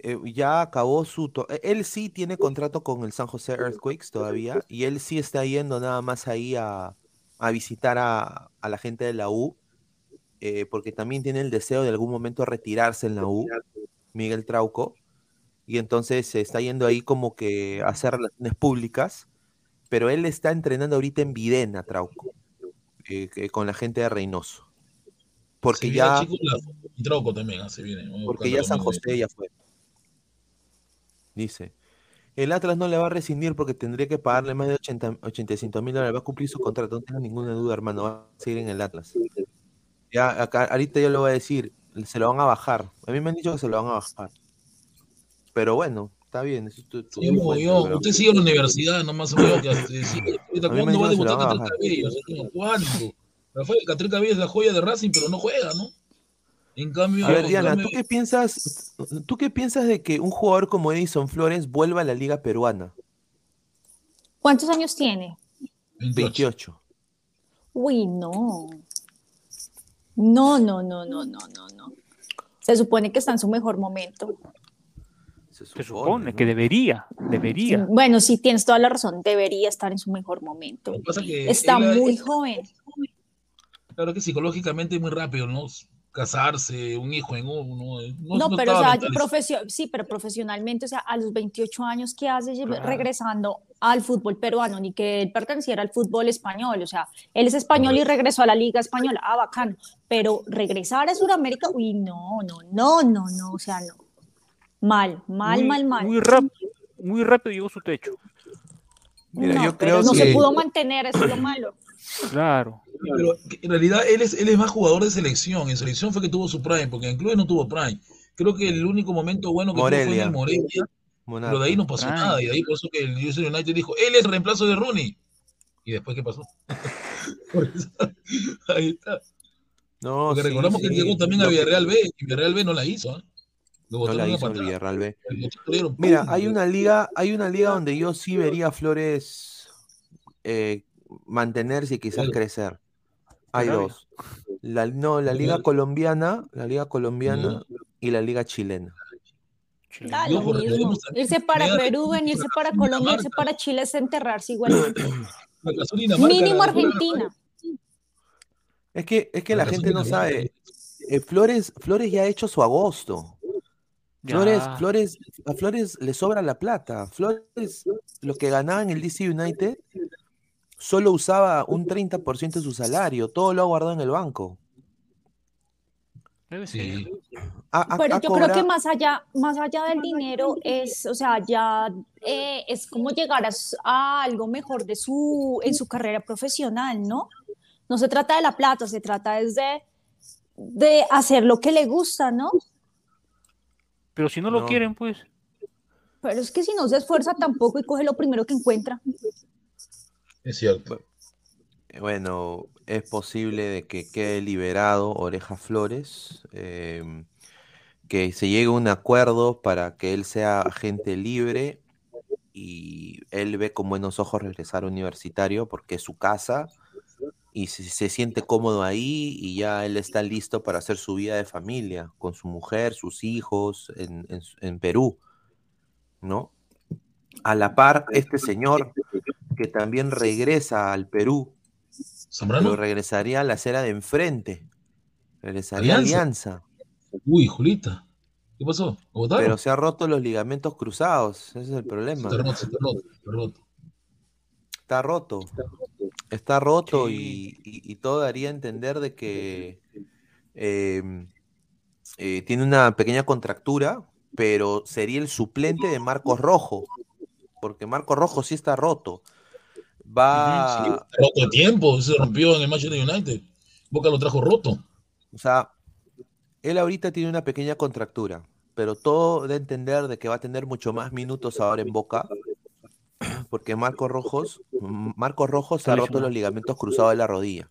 eh, ya acabó su... eh, Él sí tiene contrato con el San José Earthquakes todavía y él sí está yendo nada más ahí a, a visitar a, a la gente de la U eh, porque también tiene el deseo de algún momento retirarse en la U, Miguel Trauco, y entonces se está yendo ahí como que a hacer relaciones públicas, pero él está entrenando ahorita en Videna, Trauco, eh, que- con la gente de Reynoso. Porque ya... la- y Trauco también, ah, se viene. Vamos a Porque ya San. José ya fue. Dice. El Atlas no le va a rescindir porque tendría que pagarle más de 80, 85 mil dólares. Va a cumplir su contrato, no tenga ninguna duda, hermano. Va a seguir en el Atlas. Ya, acá, ahorita yo lo voy a decir. Se lo van a bajar. A mí me han dicho que se lo van a bajar. Pero bueno, está bien. eso es tu- tu Sí, cuenta, Mogollón, pero- usted sigue en la universidad, nomás Mogollón, que hace- sí, ¿Cuándo va a debutar Catril. Cabello? ¿Cuándo? Rafael Catril Cabello es la joya de Racing, pero no juega, ¿no? En cambio, A ver, Diana, ¿tú qué piensas? ¿Tú qué piensas de que un jugador como Edison Flores vuelva a la liga peruana? ¿Cuántos años tiene? 28. Uy, no. No, no, no, no, no, no, no. Se supone que está en su mejor momento. Se Se supone que debería, debería. Bueno, sí, tienes toda la razón. Debería estar en su mejor momento. Pasa que Está él- muy joven. Claro que psicológicamente es muy rápido, ¿no? Casarse, un hijo en uno. No, No, no pero o sea, profesio- sí, pero profesionalmente, o sea, a los 28 años, ¿qué hace Claro. regresando al fútbol peruano? Ni que él perteneciera al fútbol español, o sea, él es español y regresó a la liga española, ah, bacano, pero regresar a Sudamérica, uy, no, no, no, no, no, o sea, no. Mal, mal, Muy- mal, mal. Muy rápido, muy rápido llegó su techo. Mira, No, yo pero creo no que... se pudo mantener, eso es lo malo. Claro. Pero en realidad él es, él es más jugador de selección. En selección fue que tuvo su prime, porque en clubes no tuvo prime. Creo que el único momento bueno que tuvo fue en el Morelia, pero de ahí no pasó Prime. nada. Y de ahí por eso que el Houston United dijo, él es el reemplazo de Rooney. ¿Y después qué pasó? Por eso, ahí está. No, Porque sí, recordamos que él sí. llegó también a Lo que- Villarreal B, y Villarreal B no la hizo. Lo No la a hizo el patada. Villarreal B. Mira, hay una liga, hay una liga donde yo sí vería a Flores eh, mantenerse y quizás Claro. crecer. Hay dos. La, no, la liga colombiana, la liga colombiana y la liga chilena. Da lo mismo. Irse para Perú, venirse para Colombia, irse para Chile es enterrarse igualmente. Mínimo Argentina. Es que, es que la gente no sabe. eh, Flores, Flores ya ha hecho su agosto. Flores, Ya. Flores, a Flores le sobra la plata. Flores, lo que ganaba en el DC United, solo usaba un 30% de su salario. Todo lo ha guardado en el banco. Sí. Pero yo creo que más allá, más allá del dinero es, o sea, ya eh, es como llegar a, algo mejor de su, en su carrera profesional, ¿no? No se trata de la plata, se trata es de, de hacer lo que le gusta, ¿no? Pero si no lo No. quieren, pues. Pero es que si no se esfuerza tampoco y coge lo primero que encuentra. Es cierto. Bueno, es posible de que quede liberado Oreja Flores, em, que se llegue a un acuerdo para que él sea agente libre y él ve con buenos ojos regresar a Universitario porque es su casa y se, se siente cómodo ahí y ya él está listo para hacer su vida de familia con su mujer, sus hijos en, en Perú, ¿no? A la par, este señor que también regresa al Perú, ¿Zambrano? pero regresaría a la acera de enfrente. Regresaría a Alianza. Alianza. Uy, Julita. ¿Qué pasó? Pero se ha roto los ligamentos cruzados. Ese es el problema. Está roto, está roto, está roto. Está roto. Está roto y, y- y todo daría a entender de que eh, eh, tiene una pequeña contractura, pero sería el suplente de Marcos Rojo. Porque Marcos Rojo sí está roto. Va. Sí, roto de tiempo, se rompió en el Manchester United. Boca lo trajo roto. O sea, él ahorita tiene una pequeña contractura, pero todo a entender de que va a tener mucho más minutos ahora en Boca, porque Marcos Rojos, Marcos Rojos se ha roto los ligamentos cruzados de la rodilla.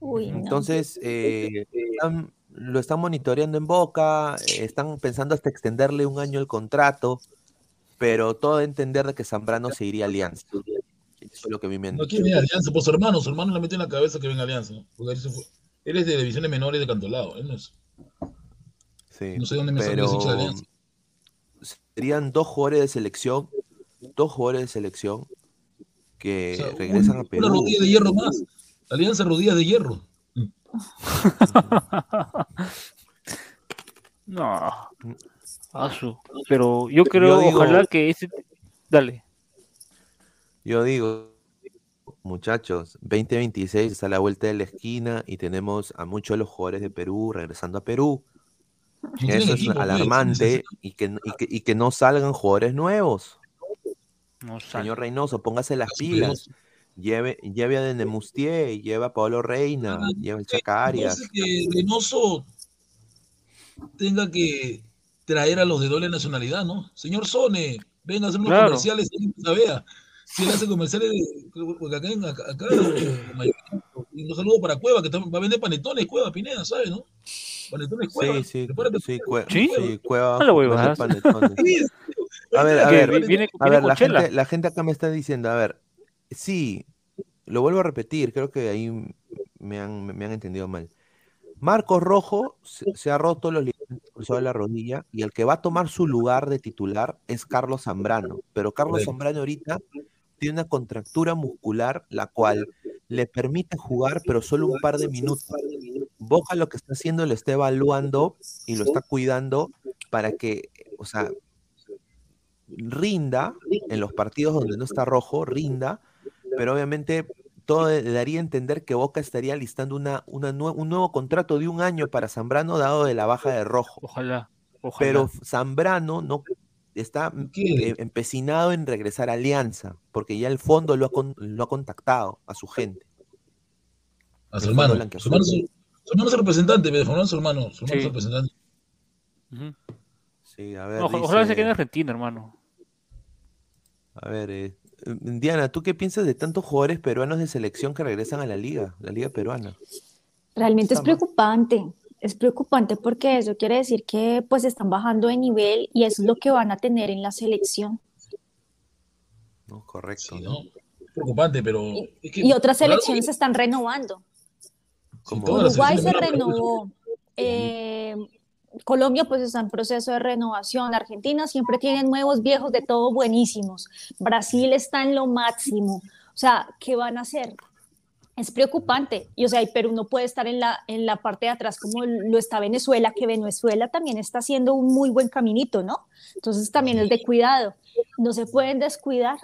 Uy, no. Entonces, eh, están- lo están monitoreando en Boca, eh, están pensando hasta extenderle un año el contrato, pero todo a entender de que Zambrano se iría a Alianza. Eso es lo que a mí me han No quiere a Alianza, pues su hermano, su hermano le metió en la cabeza que venga a Alianza. ¿no? Porque él, se fue- él es de divisiones menores de Cantolao. Él no, es- Sí, no sé dónde me salió ese hincha de pero Alianza. serían dos jugadores de selección, dos jugadores de selección que O sea, regresan a un- Perú. Una rodilla de hierro más. Alianza rodilla de hierro. No. Asu. Pero yo creo, digo- ojalá que ese. Dale. Yo digo, muchachos, 2026 está a la vuelta de la esquina y tenemos a muchos de los jugadores de Perú regresando a Perú. Eso es alarmante y que, y, que, y que no salgan jugadores nuevos. No. Señor Reynoso, póngase las pilas. Lleve, lleve a Denemustier, lleve a Pablo Reina, lleve a Chaca Arias. Parece que Reynoso tenga que traer a los de doble nacionalidad, ¿no? Señor Sone, venga a hacer unos Claro. comerciales en Sabea. Si él hace comerciales, de- porque acá, en- acá, acá y un saludo para Cueva, que también va a vender panetones, Cueva, Pineda, ¿sabes, no? Panetones Cueva. Sí, sí, Prepárate, sí, Cue- ¿Sí? sí, Cueva. A panetones. A ver, a ver, vi- viene- a ver, la gente, la gente acá me está diciendo, a ver, sí, lo vuelvo a repetir, creo que ahí me han, me han entendido mal. Marcos Rojo se, se ha roto los ligamentos de la rodilla y el que va a tomar su lugar de titular es Carlos Zambrano, pero Carlos. Zambrano ahorita tiene una contractura muscular la cual le permite jugar pero solo un par de minutos. Boca lo que está haciendo lo está evaluando y lo está cuidando para que, o sea, rinda en los partidos donde no está rojo, rinda, pero obviamente todo le daría a entender que Boca estaría listando una, una nue- un nuevo contrato de un año para Zambrano dado de la baja de rojo. Ojalá. Ojalá. Pero Zambrano no está eh, empecinado en regresar a Alianza, porque ya el fondo lo ha, con- lo ha contactado a su gente. A su hermano. Su hermano, es- su hermano es el representante, pero su hermano es su hermano. Su hermano es el representante. Sí, a ver, Oja- Ojalá se quede en Argentina, hermano. A ver, eh, Diana, ¿tú qué piensas de tantos jugadores peruanos de selección que regresan a la liga, la liga peruana? Realmente es preocupante, es preocupante porque eso quiere decir que pues están bajando de nivel y eso es lo que van a tener en la selección. No, correcto. Sí, ¿no? preocupante, pero. es que Y otras selecciones se están renovando. Como- todas las Uruguay se renovó. eh, Colombia pues está en proceso de renovación. Argentina siempre tiene nuevos, viejos, de todo buenísimos. Brasil está en lo máximo. O sea, ¿qué van a hacer? Es preocupante. Y o sea, y Perú no puede estar en la, en la parte de atrás como lo está Venezuela, que Venezuela también está haciendo un muy buen caminito, ¿no? Entonces también es de cuidado. No se pueden descuidar.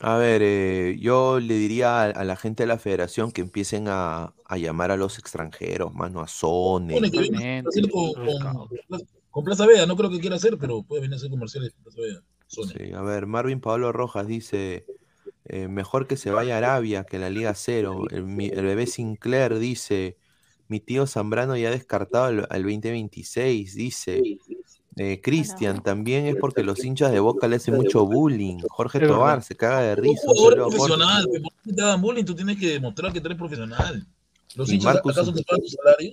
A ver, eh, yo le diría a, a la gente de la federación que empiecen a, a llamar a los extranjeros, mano, a hacer con, Plaza Vea, no creo que quiera hacer, pero puede venir a hacer comerciales con Plaza Vea. Sony. Sí, a ver, Marvin Pablo Rojas dice, eh, mejor que se vaya a Arabia que la Liga Cero. El, mi- el bebé Sinclair dice, mi tío Zambrano ya ha descartado al, al 2026, dice. Eh, Cristian, también es porque los hinchas de Boca le hacen mucho bullying. Jorge. Tobar se caga de risa. Un jugador profesional, ¿por qué te dan bullying? Tú tienes que demostrar que tú eres profesional. ¿Los hinchas Marcus- acaso te pagan tu salario?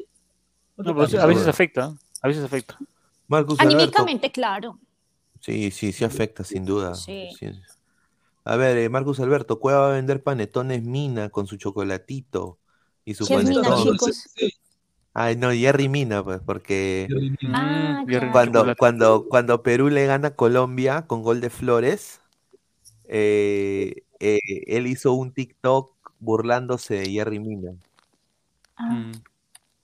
No, pero sí, a veces afecta, ¿eh? a veces afecta. Marcus Alberto. Anímicamente, claro. Sí, sí, sí afecta, sin duda. Sí. Sí. A ver, eh, Marcus Alberto, Cueva va a vender panetones Mina con su chocolatito y su ¿Qué es Mina, panetón. chicos? Ay, no, Jerry Mina, pues, porque Ah, cuando, cuando, cuando Perú le gana a Colombia con gol de Flores, eh, eh, él hizo un TikTok burlándose de Jerry Mina. Ah.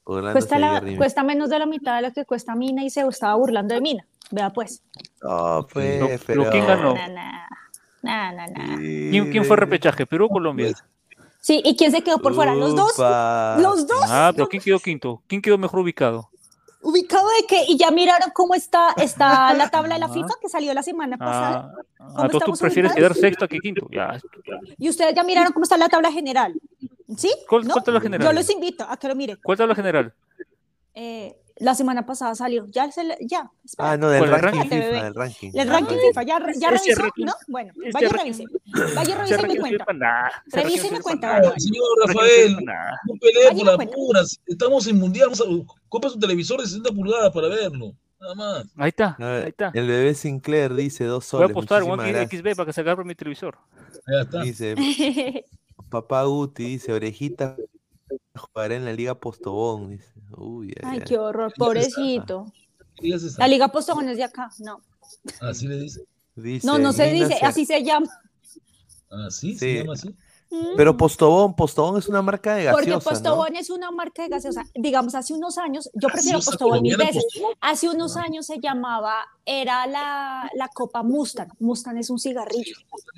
Burlándose Cuesta, de la- Jerry Mina. cuesta menos de la mitad de lo que cuesta Mina y se estaba burlando de Mina. Vea pues. No, pues, Pero- pero pero... ¿quién ganó? Na, na, na, na, na. ¿Quién, quién fue repechaje? ¿Perú o Colombia? Sí, ¿y quién se quedó por fuera? ¿Los dos? Upa. ¿Los dos? Ah, pero ¿quién quedó quinto? ¿Quién quedó mejor ubicado? ¿Ubicado de qué? ¿Y ya miraron cómo está, está la tabla de la FIFA que salió la semana pasada? Ah, ¿Cómo ah, entonces tú prefieres ubicados? quedar sexto que quinto. Ya. ¿Y ustedes ya miraron cómo está la tabla general? ¿Sí? ¿Cuál, ¿No? cuál tabla general? Yo los invito a que lo miren. ¿Cuál tabla general? Eh, la semana pasada salió. Ya, se le- ya. Ah, no, del ¿Cuál, el ranking ranking? FIFA, del ranking. El ranking FIFA, ya, ya Ese revisó, ranking- ¿no? Bueno, ese vaya revise. Vaya y Ese revise mi cuenta. Revise mi cuenta. Señor Rafael, no pelee por las puras. Estamos en mundial. Compra su televisor de 60 pulgadas para verlo. Nada más. Ahí está, ver, ahí está. El bebé Sinclair dice dos Voy a soles. apostar One. XB para que se agarre mi televisor. Ya está. Dice, papá Guti dice, orejita jugará en la Liga Postobón. Dice, uy, ay, qué horror, pobrecito. La Liga Postobón es de acá, no. Así le dice. Dice, No, no se dice, así se llama. Así Sí. se llama así. Pero Postobón, Postobón es una marca de Porque gaseosa, ¿no? Postobón es una marca de gaseosa. Digamos, hace unos años, yo prefiero Gaseosa Postobón mil veces. Postobón. Hace unos años se llamaba, era la, la Copa Mustang. Mustang es un cigarrillo.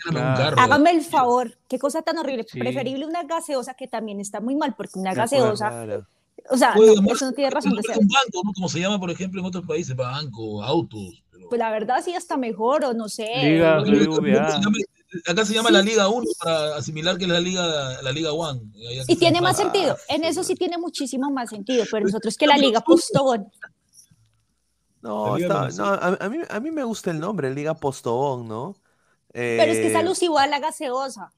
Claro. Hágame el favor, qué cosa tan horrible. Sí. Preferible una gaseosa que también está muy mal, porque una gaseosa, Claro. O sea, no, llamar- eso no tiene razón de ser. un banco, ¿no? Como se llama, por ejemplo, en otros países, banco, autos. Pero... Pues la verdad sí está mejor, o no sé. Liga Acá se BBVA. llama- Acá se llama la Liga 1 para asimilar que es la Liga, la Liga One. Allá Y se tiene más sentido, en eso sí tiene muchísimo más sentido, pero nosotros que la Liga Postobón. No, está- a, a mí, a mí me gusta el nombre, Liga Postobón, ¿no? Pero es que es alusivo a la gaseosa,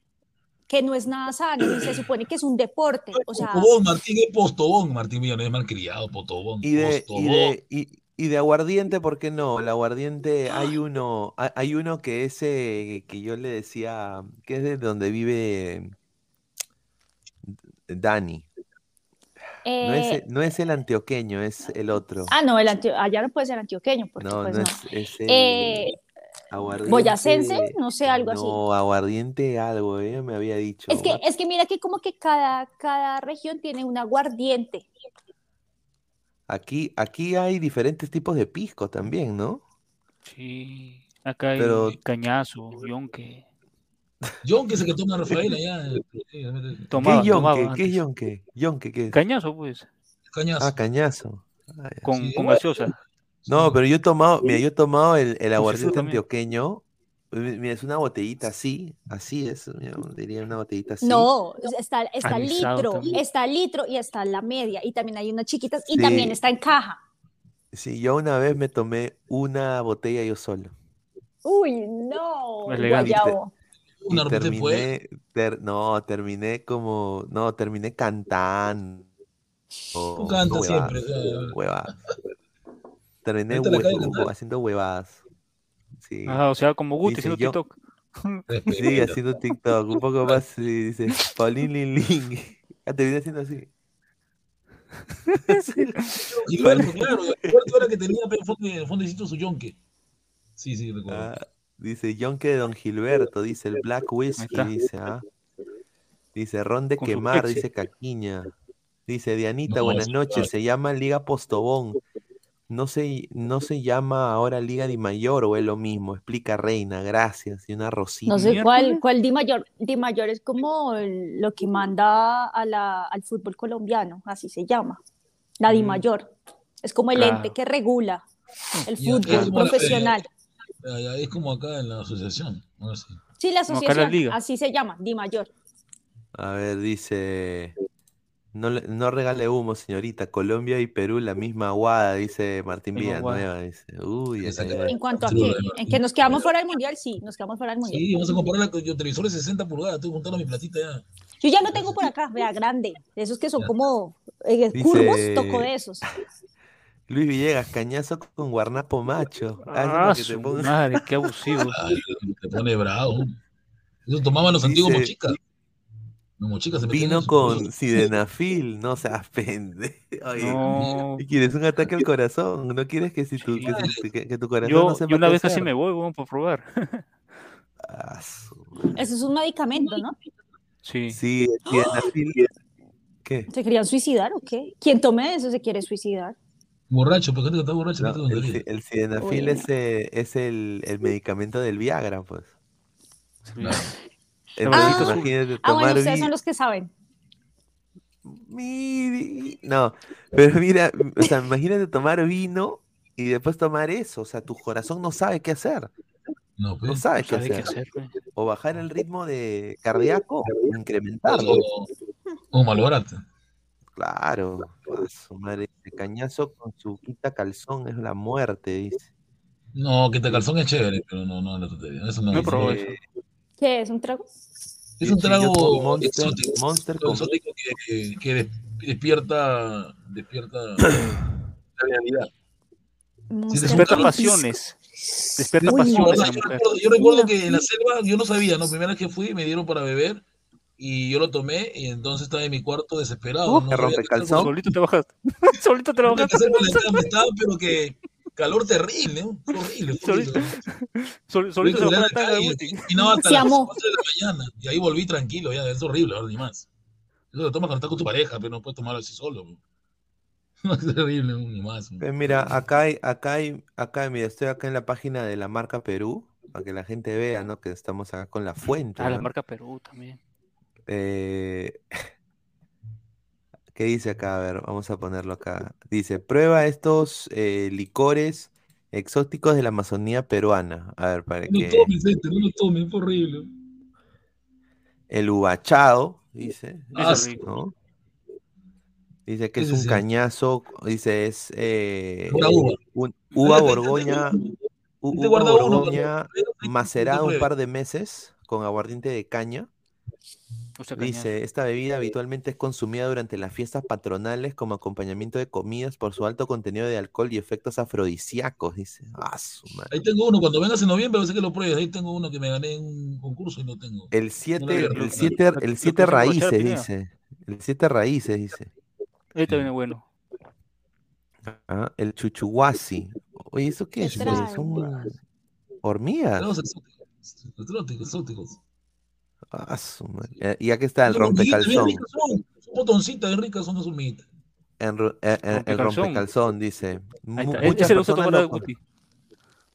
que no es nada sano y se supone que es un deporte. O sea, Postobón, Martín es Postobón, Martín Millones es malcriado, Postobón. y de, y Postobón. de, y, y de aguardiente, ¿por qué no? El aguardiente, hay uno, hay, uno que ese que yo le decía, que es de donde vive Dani. No es, eh, el- no es el antioqueño, es el otro. ah, no, el antio- allá no puede ser antioqueño, porque No, pues no no. es, es el Eh, aguardiente. boyacense, no sé, algo así. No, aguardiente algo, ella me había dicho. Es que, es que mira que como que cada, cada región tiene un aguardiente. Aquí, aquí hay diferentes tipos de pisco también, ¿no? Sí. Acá hay Pero- cañazo, yonque. John, que es el que toma Rafael allá. eh, sí, Tomaba, ¿Qué yonque? ¿Qué es yonque? ¿Yonque qué es? Cañazo, pues. Cañazo. Ah, cañazo. Ah. Con, Sí, con gaseosa. No, pero yo he tomado, mira, yo he tomado el, el aguardiente antioqueño. Mi- Mira, es una botellita así, así es, mira, diría una botellita así. No, está, está Anisado litro, también. está litro y está la media. Y también hay unas chiquitas y Sí. también está en caja. Sí, yo una vez me tomé una botella yo solo. Uy, no, Elegante. guayabo. Y terminé, ter- no, terminé como, no, terminé cantando. Tú cantas siempre. eh, huevadas. Terminé hue- haciendo huevadas. Sí. Ah, o sea, como Guti Dice haciendo yo- TikTok. Sí, haciendo TikTok, un poco más, sí, dice, Paulín Lin Lin. Ya te viene haciendo así. Gilberto, claro. Gilberto era que tenía en el fondecito su yonque. Sí, sí, recuerdo. Ah, dice Yonke de Don Gilberto, dice el Black Whisky, está. dice, ah. Dice Ron de Con Quemar, dice Caquiña. Dice Dianita, No, buenas sí, noches, claro. se llama Liga Postobón. No se, no se llama ahora Liga Di Mayor o es lo mismo. Explica Reina, gracias. Y una rosita. No sé cuál, cuál Di Mayor. Di Mayor es como el- lo que manda a la, al fútbol colombiano, así se llama. La Di Mm. Mayor. Es como el Claro. ente que regula el fútbol la- profesional. Ya, ya, Es como acá en la asociación. no sé. Sí, la asociación, así se llama, Di Mayor. A ver, dice. No, le- no regale humo, señorita. Colombia y Perú la misma aguada, dice Martín Misma aguada. Villanueva. Dice. Uy, ay, ay, ay. En cuanto a Sí, qué, de en que nos quedamos fuera del mundial, sí, nos quedamos fuera del mundial. Sí, vamos a comprarla con yo, televisores 60 pulgadas. Estoy juntando mi platita ya. Yo ya no tengo por acá, vea, grande, de esos que son como eh, Dice- curvos, toco de esos. Luis Villegas, cañazo con guarnapo macho. Ah, eso Ah, que te su pongas- madre, qué abusivo. Ay, te pone bravo. Eso tomaban los antiguos Dice- mochicas. Se Vino con sidenafil, no seas pende. Oye, No. y quieres un ataque al corazón, no quieres que, si tu, que, que- que tu corazón Yo, no sepa yo una qué vez hacer. me voy, weón, por probar. Ah, su- Eso es un medicamento, ¿no? Sí. Sí, el sidenafil. ¿Qué? ¿Se querían suicidar o qué? Quien tome eso se quiere suicidar. Borracho, porque gente que está borracho. No, el, el sildenafil Bueno. es, eh, es el, el medicamento del Viagra, pues. Claro. Entonces, Ah, imagínate Ah, bueno, tomar ustedes son los que saben. No, pero mira, o sea, imagínate tomar vino y después tomar eso, o sea, tu corazón no sabe qué hacer, No, pues. no sabe qué sabe qué hacer. pues. O bajar el ritmo de cardíaco, o incrementarlo. O, o malograrte. Claro, su madre, ese cañazo con su quita calzón es la muerte, dice. No, que te calzón es chévere, pero no, no, no. Eso no No es. eso. ¿Qué es? ¿Un trago? Es un Sí, trago Monster- exótico. Monster exótico que, que des- despierta, despierta la realidad. Monster Despierta pasiones. Despierta Uy, pasiones Yo recuerdo, yo recuerdo que en la selva yo no sabía, ¿no? Primera vez que fui me dieron para beber y yo lo tomé y entonces estaba en mi cuarto desesperado. Uh, no ¿te rompe calzón? Solito te bajaste. Solito te lo bajaste. estaba pero que calor terrible, ¿no? Horrible. Sol- solito se la calle Guti. y no hasta Se las amó. 4 de la mañana y ahí volví tranquilo, ya, es horrible, ahora ni más. Eso lo tomas cuando estás con tu pareja, pero no puedes tomarlo así solo. bro. es terrible, ni más. Pues mira, acá hay, acá hay, acá, mira, estoy acá en la página de la marca Perú, para que la gente vea, ¿no? Que estamos acá con la fuente. Ah, la marca Perú también. Eh, ¿Qué dice acá? A ver, vamos a ponerlo acá. Dice, prueba estos eh, licores exóticos de la Amazonía peruana. A ver, para No lo que... tomes, este, no lo tomes, fue horrible. El ubachado, dice. Ah, es. Dice que ¿Qué es es un cañazo, dice, es eh, Una uva. un- uva borgoña, u- Te uva guarda uno, borgoña pero- macerada un par de meses con aguardiente de caña. Dice, esta bebida habitualmente es consumida durante las fiestas patronales como acompañamiento de comidas por su alto contenido de alcohol y efectos afrodisíacos, dice. Ah, su madre. Ahí tengo uno, cuando vengas en noviembre, sé que lo pruebes. Ahí tengo uno que me gané en un concurso y lo tengo. El No 7, lo había el probado. 7, Lo- el lo 7 que se emborrachaba raíces, dice. El 7 raíces, dice. Este viene bueno. Ah, el chuchuhuasi. Oye, ¿eso qué ¿Qué es? trae? Son hormigas. Exóticos, exóticos. Ah, su madre. Eh, Y aquí está el rompecalzón. las hormiguitas. En ro- eh, el Rompecalzón. dice. Muchas personas lo,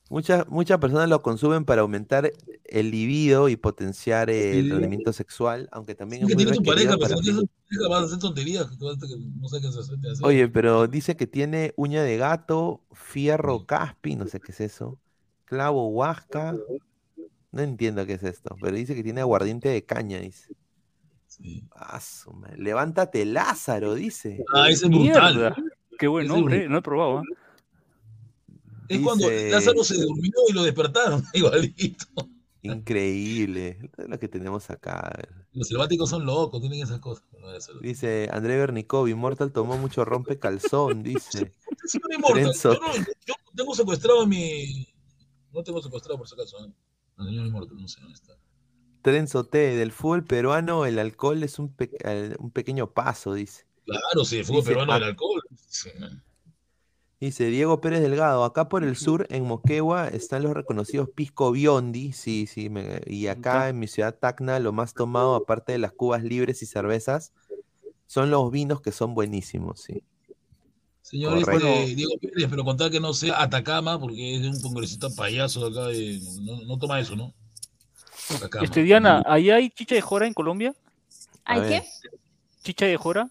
muchas, muchas personas lo consumen para aumentar el libido y potenciar el rendimiento sexual, aunque también Es es que muy tiene tu pareja, requerido pero si para... no tienes tu pareja vas a hacer tonterías. que tú vas a- que No sé qué se hace. Oye, pero dice que tiene uña de gato, fierro caspi, no sé qué es eso, clavo huasca, no entiendo qué es esto, pero dice que tiene aguardiente de caña, dice. Sí. Ah. Levántate Lázaro, dice. Ah, ese es brutal. Mierda. Qué buen Ese es nombre, brutal. no he probado. ¿ah? Es cuando Lázaro se durmió y lo despertaron, igualito. Increíble. Es lo que tenemos acá. Los selváticos son locos, tienen esas cosas. No, eso- Dice André Bernikov, Immortal tomó mucho rompe calzón, dice. Sí, no. Yo, no, yo tengo secuestrado a mi. No tengo secuestrado por si acaso. ¿eh? No sé dónde está. Trenzo T, del fútbol peruano el alcohol es un, pe- un pequeño paso, dice. Claro, sí, el fútbol Dice, peruano del alcohol. Sí. Dice Diego Pérez Delgado, acá por el sur, en Moquegua, están los reconocidos Pisco Biondi, sí, sí, me- y acá en mi ciudad Tacna, lo más tomado, aparte de las cubas libres y cervezas, son los vinos que son buenísimos, sí. Señor este. Diego Pérez, pero contar que no sea Atacama, porque es de un congresista payaso de acá, de- no, no toma eso, ¿no? Atacama. Este, Diana, ¿ahí hay chicha de jora en Colombia? ¿Hay qué? ¿Chicha de jora?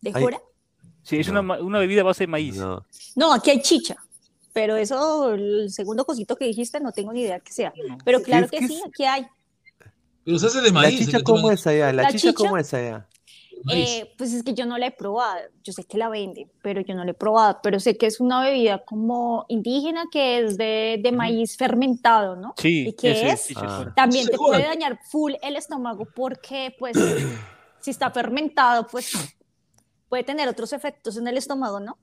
¿De Ay, jora? Sí, es una, ma- una bebida a base de maíz. No. No, aquí hay chicha. Pero eso, el segundo cosito que dijiste, no tengo ni idea que sea. Pero claro es que que sí, aquí hay. Pero se hace de ¿La maíz. chicha el que cómo es allá? ¿La, ¿La chicha, chicha? cómo es allá? Eh, pues es que yo no la he probado. Yo sé que la venden, pero yo no la he probado. Pero sé que es una bebida como indígena que es de, de maíz fermentado, ¿no? Sí, ¿Y qué ese es? chicha de Ah. También te puede dañar full el estómago porque, pues, si está fermentado, pues puede tener otros efectos en el estómago, ¿no?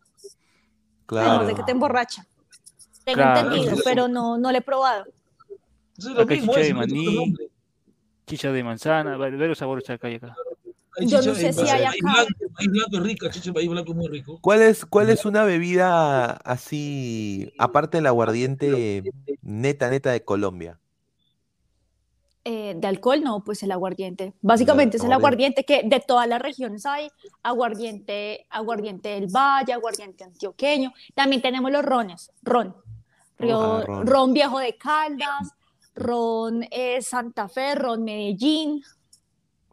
Además de que te Claro. emborracha. Tengo Claro. entendido, pero no, no lo he probado. Acá chicha de maní, chicha de manzana, vari- varios sabores acá y acá. Hay Yo no sé si hay acá. blanco, maíz blanco es rica, chicha maíz blanco es muy rico. ¿Cuál es, cuál es una bebida así, aparte del aguardiente neta, neta de Colombia? Eh, de alcohol, no, pues el aguardiente. Básicamente es el aguardiente. aguardiente que de todas las regiones hay. Aguardiente, aguardiente del Valle, aguardiente antioqueño. También tenemos los rones, ron. Río- Ah, ron. ron. viejo de Caldas, ron eh, Santa Fe, ron Medellín.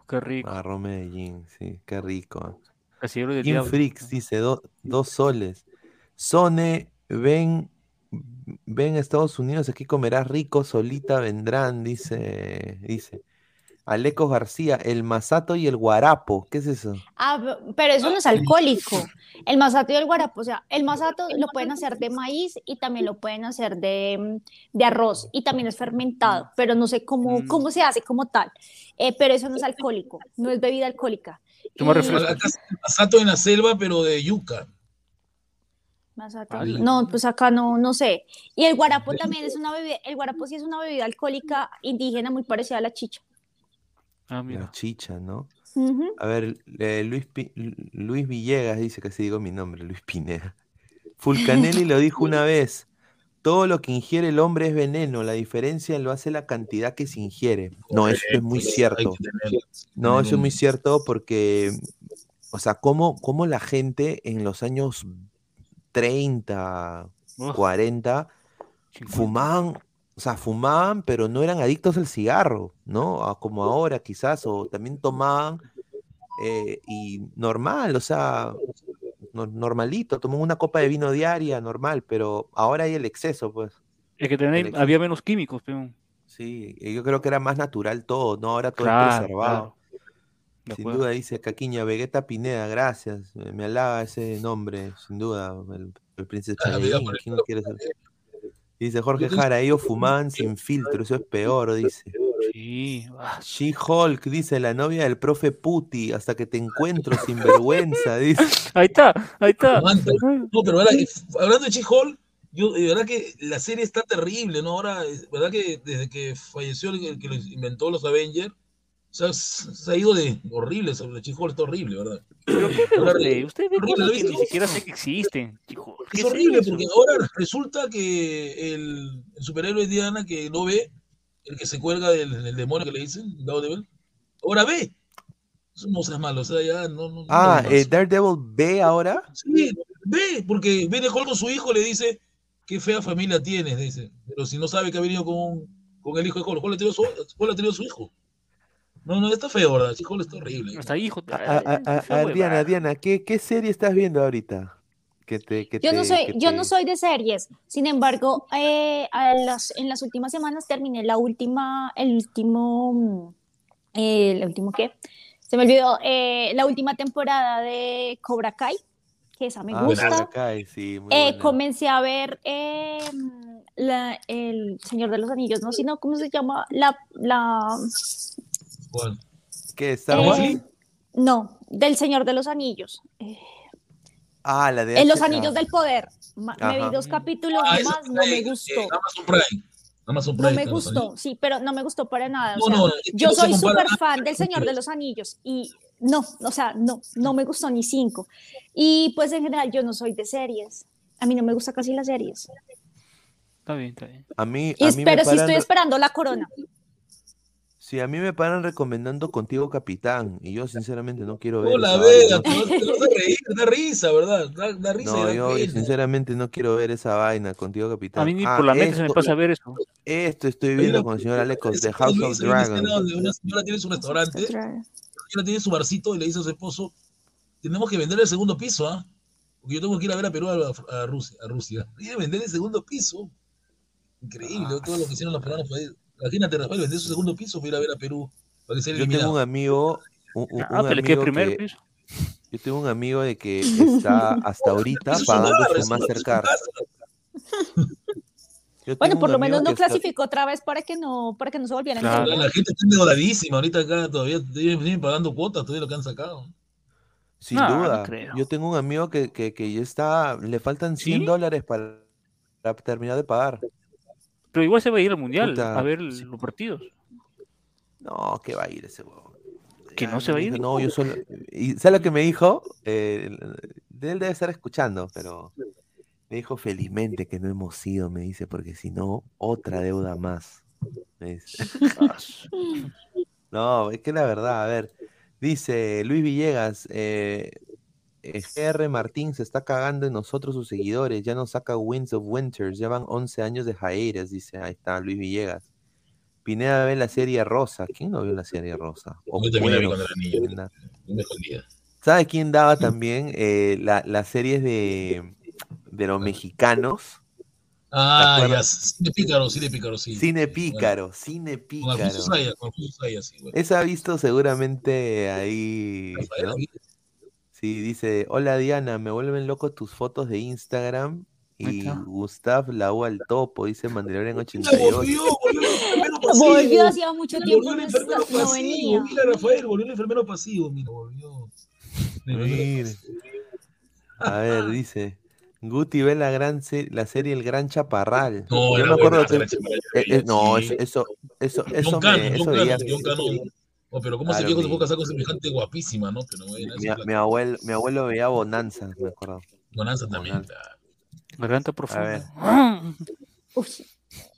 Qué rico. Arroz Medellín, sí, qué rico. Casillero del Kim diablo. Frix dice, "Do- dos soles. Sone, ven, ven a Estados Unidos, aquí comerás rico, solita vendrán, dice, dice. Alecos García, el masato y el guarapo, ¿qué es eso? Ah, pero eso no es alcohólico. El masato y el guarapo, o sea, el masato lo pueden hacer de maíz y también lo pueden hacer de, mm, de arroz y también es fermentado, pero no sé cómo, Mm. cómo se hace como tal. Eh, pero eso no es alcohólico, no es bebida alcohólica. Toma Y- refresco. Acá es el pasato en la selva, pero de yuca. Masato. No, pues acá no, no sé. Y el guarapo también es una bebida, el guarapo sí es una bebida alcohólica indígena muy parecida a la chicha. Ah, La mira. chicha, ¿no? Ujú. A ver, eh, Luis, Pi- Luis Villegas dice que si digo mi nombre, Luis Pineda. Fulcanelli lo dijo una vez. Todo lo que ingiere el hombre es veneno, la diferencia lo hace la cantidad que se ingiere. No, eso es muy cierto. No, eso es muy un- cierto porque, o sea, cómo, cómo la gente en los años 30, Uf, 40, 50. fumaban, o sea, fumaban, pero no eran adictos al cigarro, ¿no? A- Como ahora quizás, o también tomaban eh, y normal, o sea, no- normalito, tomaban una copa de vino diaria, normal, pero ahora hay el exceso, pues. Es que exceso. había menos químicos, pero. Sí, yo creo que era más natural todo, ¿no? Ahora todo es preservado. claro. Sin duda, dice Caquiña, Vegeta Pineda, gracias. Me, me halaga ese nombre, sin duda. El, el príncipe Ah, Chayín, ¿quién ejemplo, quiere ser? Dice Jorge Jara, ellos fumaban sin filtro, eso es peor, dice. Sí. ah, She-Hulk, dice la novia del profe Puti, hasta que te encuentro sin vergüenza, dice. Ahí está, ahí está. No, pero ahora, eh, hablando de She-Hulk, yo, de verdad que la serie está terrible, ¿no? Ahora, verdad que desde que falleció el, el que los inventó los Avengers, o sea, s- se ha ido de horrible, sobre She-Hulk está horrible, ¿verdad? ¿Pero qué ve Ahora, usted? Ve horrible, cosas ¿lo que ni siquiera sé que existen. chico. ¿Qué Es es horrible eso? porque ahora resulta que el, el superhéroe Diana que no ve, el que se cuelga del, del demonio que le dicen, Daredevil, ahora ve. Eso no seas malo, o sea, ya no. no no Ah, lo eh. Daredevil ve ahora. Sí, ve, porque viene Hulk con su hijo, le dice, qué fea familia tienes, dice. Pero si no sabe que ha venido con, con el hijo de Hulk, Hulk ha tenido su, Hulk le ha tenido su hijo. No, no, está feo, ¿verdad? Hulk está horrible. Hasta hijo. A, a- a- fue a- huevada. Diana, Diana, ¿qué, qué serie estás viendo ahorita? Que te, que Yo no soy, que yo te- no soy de series, sin embargo, eh, a las- en las últimas semanas terminé la última, el último, mm, eh, ¿el último qué? Se me olvidó, eh, la última temporada de Cobra Kai, que esa me Ah, gusta. Cobra Kai, sí, muy Eh, buena. comencé a ver eh, la- El Señor de los Anillos, no, sino, ¿cómo se llama? La, la, ¿Qué? ¿Star eh, Wars? no, del Señor de los Anillos. Eh, Ah, la de en los Anillos ah. del Poder. Ma- Me vi dos capítulos Ah, más, no me gustó. en Amazon Prime. Amazon No Prime me está los gustó, sí, pero no me gustó para nada. o No, sea, no, yo no soy súper fan del Señor de los Anillos y no, o sea, no, no me gustó ni cinco. Y pues en general yo no soy de series. A mí no me gusta casi las series. Está bien, está bien. A mí, a mí me pero sí estoy esperando la corona. Si a mí me paran recomendando contigo, capitán, y yo sinceramente no quiero ver. Hola, vaina. te vas te vas a reír, da risa, ¿verdad? Da, da risa No, y da yo pena. sinceramente no quiero ver esa vaina contigo, capitán. A mí ni Ah, por la mente se me pasa a ver eso. Esto estoy viendo con el señor Alecos, de House of Dragons. donde una señora tiene su restaurante, ella tiene su barcito y le dice a su esposo, tenemos que vender el segundo piso, ¿ah? Porque yo tengo que ir a ver a Perú, a, a Rusia, a Rusia. De vender el segundo piso. Increíble, Ah, todo lo que hicieron los peruanos fue... Imagínate, Rafael, vender su segundo piso fue ir a ver a Perú para que sea Yo tengo un amigo, un, un- Ah, un pero que amigo primer que- piso. yo tengo un amigo de que está hasta ahorita pagando su Mastercard. Bueno, por lo menos no clasificó otra vez para que no, para que no se volvieran Claro. a La, la gente está endeuradísima ahorita acá todavía, siguen siguen pagando cuotas, todavía lo que han sacado. Sin No, no duda. creo. Yo tengo un amigo que, que, que ya está, le faltan 100 ¿Sí? dólares para, para terminar de pagar. Pero igual se va a ir al mundial Puta, a ver los partidos. No, que va a ir ese huevón. Que no se va a dijo, ir. No, yo solo. ¿Y sabes lo que me dijo? Eh, él debe estar escuchando, pero me dijo felizmente que no hemos ido, me dice, porque si no, otra deuda más. me dice. No, es que la verdad, a ver, dice Luis Villegas, eh, GR Martín se está cagando en nosotros sus seguidores, ya nos saca Winds of Winters, ya van 11 años de hiatus, dice, ahí está Luis Villegas. Pineda ve la serie Rosa, ¿quién no vio la serie Rosa? O Yo también la vi cuando era niño. Pineda. Yo me escondía. ¿Sabe quién daba también eh, la- las series de, de los mexicanos? Ah, ya, cine pícaro, cine pícaro, sí. Cine pícaro, cine pícaro. Sayas, con Alfonso Sayas, sí, bueno. Esa ha visto seguramente ahí, Rafael, ¿no? Dice, hola Diana, me vuelven loco tus fotos de Instagram y. Gustav la U al topo, dice Mandalorian Mira, 88. volvió, volvió hacía mucho tiempo, Volvió el no, enfermero pasivo. venía. Mira, Rafael, volvió el enfermero pasivo. Mira, volvió. A ver, dice, Guti ve la gran se- la serie El Gran Chaparral. No, Yo era me acuerdo buena, que eh, eh, no, sí. eso, eso, eso, eso John me, Cannon, eso John veía. Cannon, John Cannon. Oh, pero cómo ese Claro, viejo se mi- puede casar con semejante guapísima, ¿no? Pero bueno, Mi, mi abuelo, mi abuelo veía Bonanza, me acuerdo. bonanza también. Bonanza. Garganta ver. profunda.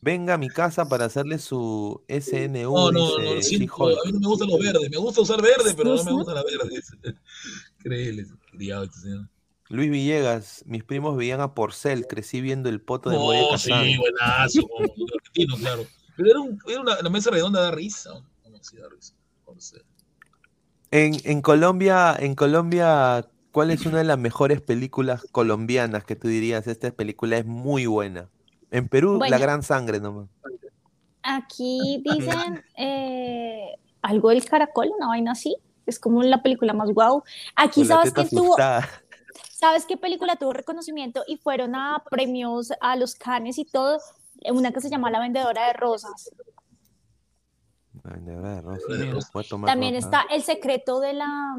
Venga a mi casa para hacerle su SNU, No, no, dice no, siento, She-Hulk. a mí no me gustan los verdes. Me gusta usar verde, pero no me gustan las verdes. Créele, criado este señor. Luis Villegas, mis primos veían a Porcel, crecí viendo el poto de Moria No, sí, buenazo, argentino, claro. Pero era, un, era una, la mesa redonda da risa. ¿no? Sí, da risa. En, en Colombia, en Colombia, ¿cuál es una de las mejores películas colombianas que tú dirías? Esta película es muy buena. En Perú, La. Gran Sangre nomás. Aquí dicen eh, algo del caracol, una vaina así. Es como la película más guau. Aquí sabes tuvo, asustada. ¿Sabes qué película tuvo reconocimiento y fueron a premios a los Cannes y todo? Una que se llama La Vendedora de Rosas. La vendedora de rosas, También está El secreto de la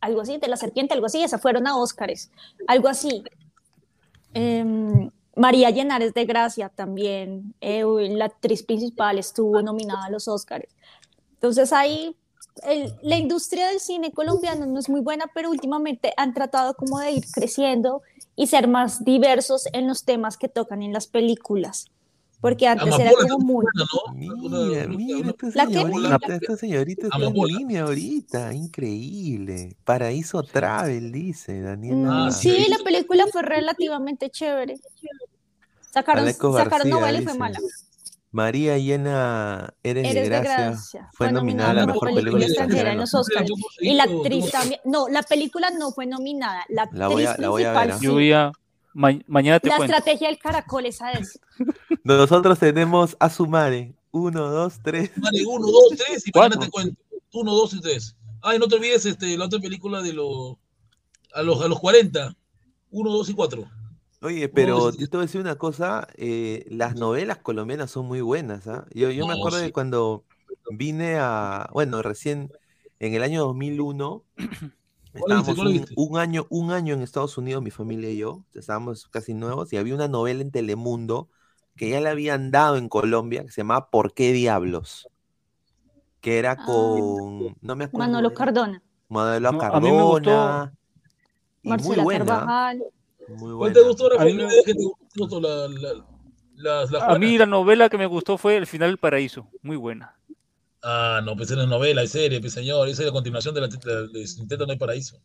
algo así, de la serpiente, algo así, esa fueron a Óscares, algo así. Em, María Llenares de Gracia también, eh, la actriz principal estuvo nominada a los Óscares. Entonces ahí el- la industria del cine colombiano no es muy buena, pero últimamente han tratado como de ir creciendo y ser más diversos en los temas que tocan en las películas. Porque antes era como muy... Mira, mira, esta ¿La qué? señorita, esta señorita está en línea ahorita, increíble. Paraíso Travel, dice Daniela. Ah, sí, la película fue relativamente chévere. Sacaron, sacaron novela y fue mala. María Llena, eres, Eres de de gracia, Gracia. fue nominada a la mejor película extranjera en los Oscars. Y la actriz también. No, la película no fue nominada. La actriz La voy a- la voy a principal ver, ¿ah? sí. Ma- mañana te La cuento. estrategia del caracol, esa es. Nosotros tenemos a Sumare. Uno, dos, tres. Vale, uno, dos, tres y mañana te cuento. Uno, dos y tres. Ay, no te olvides este, la otra película de los a los, a los 40. Uno, dos y cuatro. Oye, pero yo te voy a decir una cosa, eh, las novelas colombianas son muy buenas, ¿ah? Yo, yo me acuerdo sí. de cuando vine a, bueno, recién en el año 2001, estábamos un, año, un año en Estados Unidos, mi familia y yo, estábamos casi nuevos, y había una novela en Telemundo que ya le habían dado en Colombia, que se llamaba ¿Por qué diablos? Que era Ah. con, no me acuerdo, Manolo Cardona, Manolo No, a mí me gustó- Cardona, y muy Marcela buena, Carvajal. muy ¿Cuál te gustó, A mí ¿Qué te gustó la, la, A mí la novela que me gustó fue El final del paraíso, muy buena. Ah, no, pues era novela, es serie, pues señor. Esa es la continuación de la de, de Sin Teta no hay paraíso.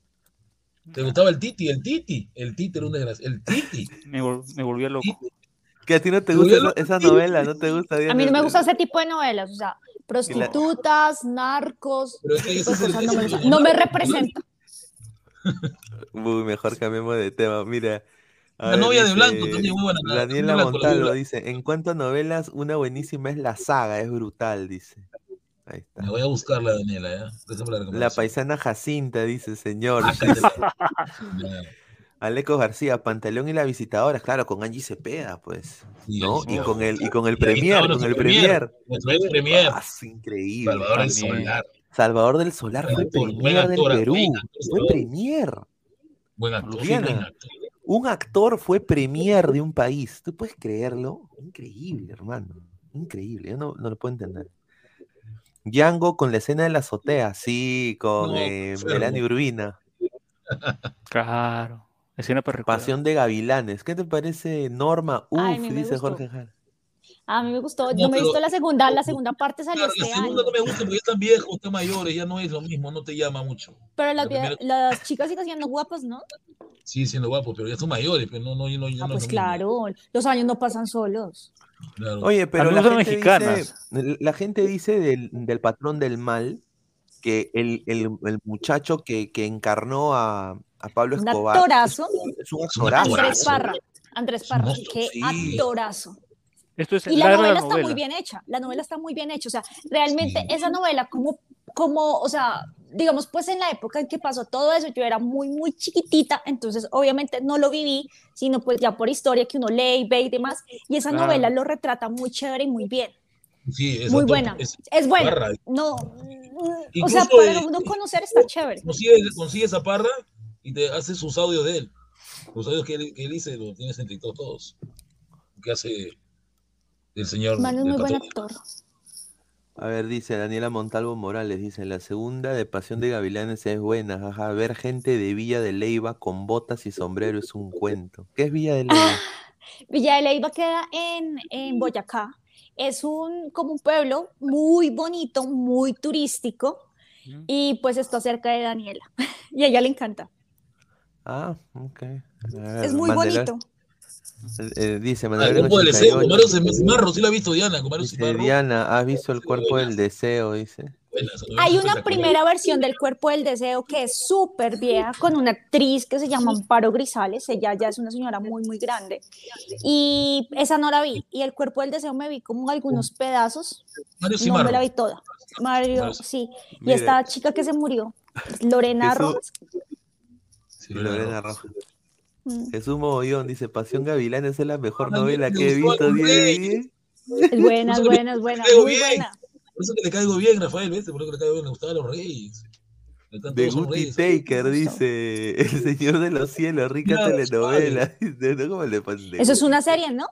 ¿Te gustaba el Titi? El Titi. El Titi era un desgraciado. El Titi. Me, vol- me volvía loco. Que a ti no te Yo gusta ya lo- esa novela, no te gusta. A mí no me gusta ese tipo de novelas, o sea, prostitutas, narcos, es que no me gustan. No representa. Uy, mejor cambiemos de tema. Mira. La ver, novia de Blanco también muy buena. la- Daniela Montalvo dice, en cuanto a novelas, una buenísima es La Saga, es brutal, dice. Ahí está. Me voy a buscarla, Daniela, por la paisana Jacinta dice, señor. Ya. Aleco García, Pantaleón y la visitadora, claro, con Angie Cepeda, pues. ¿no? Y con el, y con el Premier, con el Premier, nuestro. Ah, es increíble. Salvador del. Solar. Salvador del Solar fue Premier del Perú. buen actor, Fue. Premier. Buen actor. buen. Un actor fue Premier de un país. ¿Tú puedes creerlo? Increíble, hermano. Increíble. Yo no, no lo puedo entender. Django con la escena de la azotea, sí, con No, eh. Melanie Urbina. Claro. Escena para recordar. Pasión de Gavilanes. ¿Qué te parece, Norma? Uf, Ay, dice gustó. Jorge Jara. A mí me gustó, No, no me he visto la segunda, la segunda parte salió Claro, la este segunda año. no me gusta porque ya están viejos, están mayores, ya no es lo mismo, no te llama mucho. Pero las, La primera- las chicas siguen siendo guapas, ¿no? Sigue siendo guapo, pero ya son mayores, pero no, no, no, ya Ah, no pues es lo claro, los años no pasan solos. Claro. Oye, pero la gente, mexicanas. dice, la gente dice del, del patrón del mal que el, el- el muchacho que, que encarnó a, a Pablo Un Escobar actorazo. es un Es un actorazo. Andrés. Parra. Andrés Parra, qué sí. actorazo. Esto es Y la novela está muy bien hecha, la novela está muy bien hecha, o sea, realmente Sí. esa novela, como, como, o sea, digamos, pues en la época en que pasó todo eso, yo era muy, muy chiquitita, entonces obviamente no lo viví, sino pues ya por historia que uno lee y ve y demás, y esa Claro. novela lo retrata muy chévere y muy bien, Sí, es muy buena, es- es buena, Parra. no, mm, o sea, para uno conocer está chévere. Consigue, consigue esa parra y te hace sus audios de él. Los audios que él, que él dice los tienes en TikTok todos. Que hace el señor. Man es muy buen actor. A ver, dice Daniela Montalvo Morales, dice, la segunda de Pasión de Gavilanes es buena, jaja, ver gente de Villa de Leiva con botas y sombrero es un cuento. ¿Qué es Villa de Leiva? Villa de Leyva queda en, en Boyacá. Es un, como un pueblo muy bonito, muy turístico Ujú. y pues está cerca de Daniela y a ella le encanta. Ah, ok. Es ver, muy Mandela- bonito. Eh, eh, dice Ah, el Manuel cuerpo del deseo, con Mario 88, Cimarro, sí lo ha visto Diana, Cimarro. Diana, ¿has visto el cuerpo del deseo? Dice. Hay una primera versión del Cuerpo del Deseo que es súper vieja con una actriz que se llama Amparo Grisales. Ella ya es una señora muy, muy grande. Y esa no la vi. Y el Cuerpo del Deseo me vi como algunos pedazos. Mario No me la vi toda. Mario, sí. Y esta chica que se murió, Lorena Rojas. Sí, Lorena Rojas. Rojas. Mm. Jesús Mogollón dice, Pasión Gavilanes es la mejor Ah, novela que he visto. el diez de rey. diez. Es buena, es Por eso buena, es buena, caigo muy bien. buena. Por eso que le caigo bien, Rafael, ¿ves? Por eso que le caigo bien, le gustaban los reyes. De Guti. Taker dice, El Señor de los Cielos, rica Claro, telenovela. Dice, ¿no? ¿Cómo le ponen de Eso es una serie, ¿no?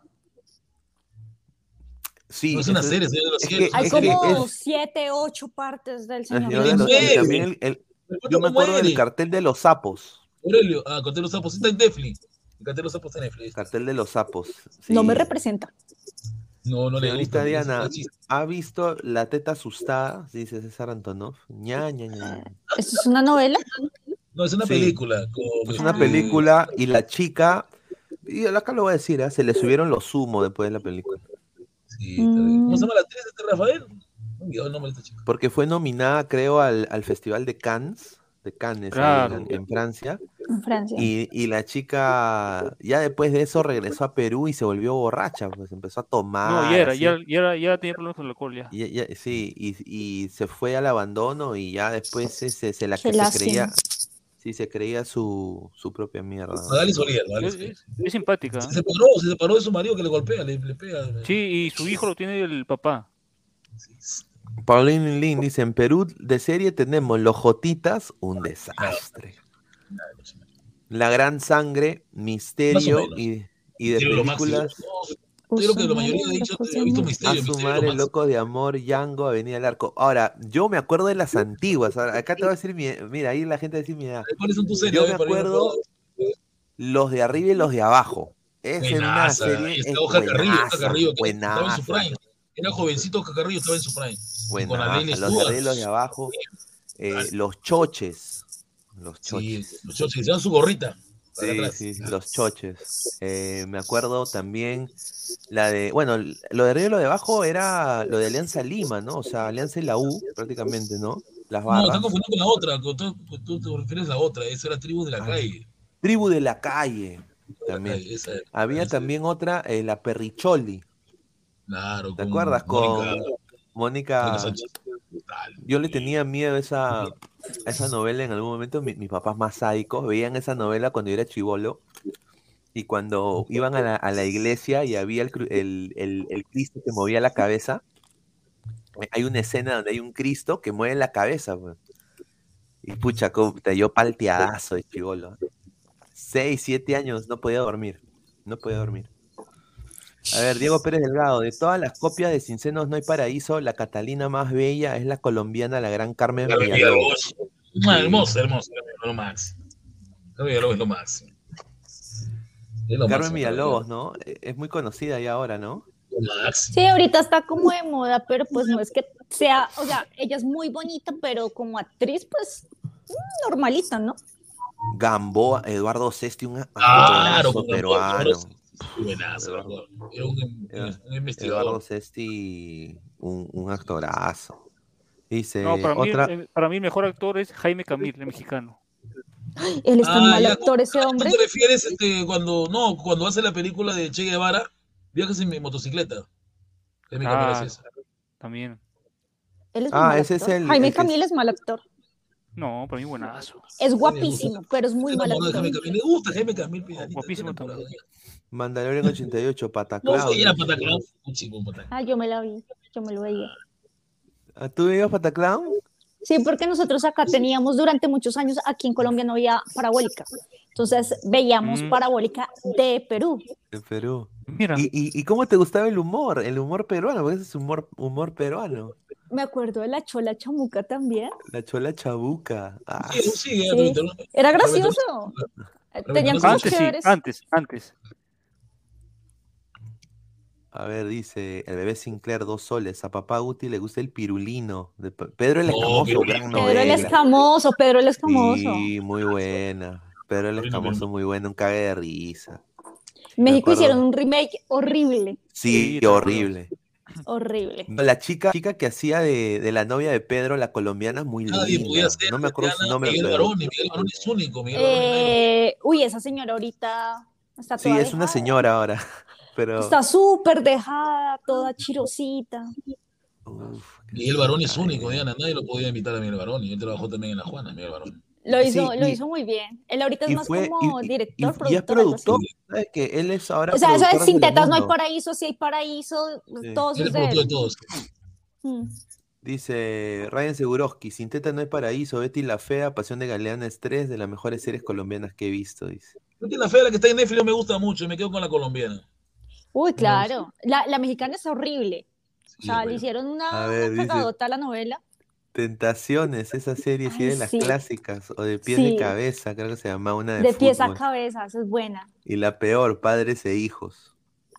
Sí, No es una serie, Señor de los Cielos. que- Hay como es- siete, ocho partes del El Señor Señor de los los- y muere. también el- el- El yo me acuerdo del cartel de los sapos. Aurelio, ah, Cartel de los Sapos, está en Netflix. El Cartel de los Sapos está en Netflix. Cartel de los sapos. No me representa. No, no le Señorita gusta. Diana. ¿ha visto La teta asustada? Dice César Antonov. Ña, ña, ña. ¿Esto es una novela? No, es una Sí. película. con, Es una este, película y la chica, y acá lo voy a decir, ¿ah? se le subieron los humos después de la película. Sí, está bien. ¿Cómo se llama la actriz este Rafael? No. Porque fue nominada, creo, al, al Festival de Cannes, de Cannes Claro. en, en Francia. En Francia. Y, y la chica, ya después de eso, regresó a Perú y se volvió borracha, pues empezó a tomar. No, ya era, ya, ya, era- ya tenía problemas con el alcohol ya. Y- ya- sí, y, y se fue al abandono y ya después se, se, se la que se creía, sí, se creía su, su propia mierda. Magali Solier, Magali Es, Solier. es- es simpática. Se separó, se separó de su marido que le golpea, le, le pega. Sí, y su hijo lo tiene el papá. Pauline Lin dice, en Perú de serie tenemos Los Jotitas, un desastre. La Gran Sangre, Misterio y, y de películas Yo creo que la mayoría ha dicho, he visto A Misterio, su Misterio. madre. Loco de Amor, Yango, Avenida del Arco. Ahora, yo me acuerdo de las antiguas. ahora, acá te voy a decir mi, mira, ahí la gente va a decir mi edad. ¿Cuáles son tus series? Yo A me acuerdo los de arriba y los de abajo. Es en una Buenaza, serie. y está es Oscar Carrillo, Oscar buenaza, estaba en su buenaza. Era jovencito Oscar Carrillo, estaba en su prime. Y con. Adele Los de Stewart. arriba y los de abajo. eh, los choches. Los choches. Los choches, hicieron su gorrita. Sí, sí, los choches. Eh, me acuerdo también la de, bueno, lo de arriba y lo de abajo era lo de Alianza Lima, ¿no? O sea, Alianza y la U, prácticamente, ¿no? Las No, barras. están confundiendo con la otra. con- Tú, tú te refieres a la otra. Esa era Tribu de la Calle. Tribu de la calle. También. esa era. Había también otra, eh, la Perricholi. Claro. ¿Te acuerdas? Con Mónica-. Yo le tenía miedo a esa, a esa novela en algún momento. Mi- mis papás más sádicos veían esa novela cuando yo era chivolo. Y cuando iban a la, a la iglesia y había el, el, el- el Cristo que movía la cabeza, hay una escena donde hay un Cristo que mueve la cabeza. pues. Y pucha, como puta, yo palteadazo de chivolo. Seis, siete años, no podía dormir. No podía dormir. A ver, Diego Pérez Delgado, de todas las copias de Sin Senos No hay Paraíso, la Catalina más bella es la colombiana, la gran Carmen Carmen Villalobos. Villalobos. Hermosa, hermosa. Carmen, Lo máximo. Carmen Villalobos es lo máximo. Es lo Carmen máximo, Villalobos, ¿no? Eh, Es muy conocida ya ahora, ¿no? Sí, ahorita está como de moda, pero pues no es que sea, o sea, ella es muy bonita, pero como actriz, pues mm, normalita, ¿no? Gamboa, Eduardo Sesti, un Claro, peruano. Eduardo Buenazo, Era un, un investigador. Eduardo Sesti, un, un actorazo. Dice, No, para mí, otra... eh, para mí el mejor actor es Jaime Camil, el mexicano. Él es tan Ah, mal ya, actor ese ¿A hombre. qué te refieres este, cuando, no, cuando hace la película de Che Guevara, viajas en mi motocicleta? Es mi Ah, cabeza esa. también. Él es Ah, ese es el- Jaime el Camil es mal actor. No, para mí buenazo. Es guapísimo, pero es muy Estoy mal enamorado de actor. Jaime Camil. Me gusta Jaime Camil. Pianita, Guapísimo enamorado. Mandalorian 88, No, Pataclown. sí, era Pataclown. Ah, yo me la vi, yo me lo veía. ¿Ah, ¿Tú veías Pataclown? Sí, porque nosotros acá teníamos durante muchos años, aquí en Colombia no había parabólica. Entonces veíamos Mm. parabólica de Perú. En Perú. Mira. ¿Y, y, y cómo te gustaba el humor? El humor peruano, porque ese es humor, humor peruano. Me acuerdo de la chola chamuca también. La chola chabuca. Ah, Sí, sí, Sí. ahorita, ¿no? Era gracioso. Tenían Antes sí, antes, antes. A ver, dice el bebé Sinclair, dos soles. A papá Guti le gusta el pirulino. de Pe- Pedro el Oh, Escamoso, gran Pedro el. Escamoso, Pedro el Escamoso. Sí, muy buena. Pedro el Escamoso, muy buena, un cague de risa. México hicieron un remake horrible, Sí, horrible. Horrible. La chica, chica que hacía de, de la novia de Pedro, la colombiana, muy Nadie podía ser. No me acuerdo su nombre, Miguel Baroni, Miguel Baroni es único. Miguel. Eh, uy, esa señora ahorita está sí, es una señora ahora. Pero Está súper dejada, toda chirosita. Miguel Baroni es único, Diana. Nadie lo podía invitar a Miguel Baroni. Él trabajó también en La Juana, Miguel Baroni. Lo hizo, Sí, lo y- hizo muy bien. Él ahorita es más fue- como y- director, y es productor, productor, ¿sabes? Que él es ahora O sea, eso productor es sin tetas no hay paraíso, si hay paraíso, Sí. es es de productor todos. Mm. Dice Ryan Seguroski, Sin Teta no hay paraíso, Betty la Fea, Pasión de Galeanes 3, de las mejores series colombianas que he visto, dice. Porque la fea la que está en Netflix me gusta mucho. Me quedo con la colombiana. Uy, claro. La, la mexicana es horrible. O sea, le hicieron una, A ver, una dice- cagadota a la novela. Tentaciones, esa serie sí Ay, de las sí. clásicas, o de pies de Sí. cabeza, creo que se llama una de, De pies a cabeza, esa es buena. Y la peor, Padres e Hijos.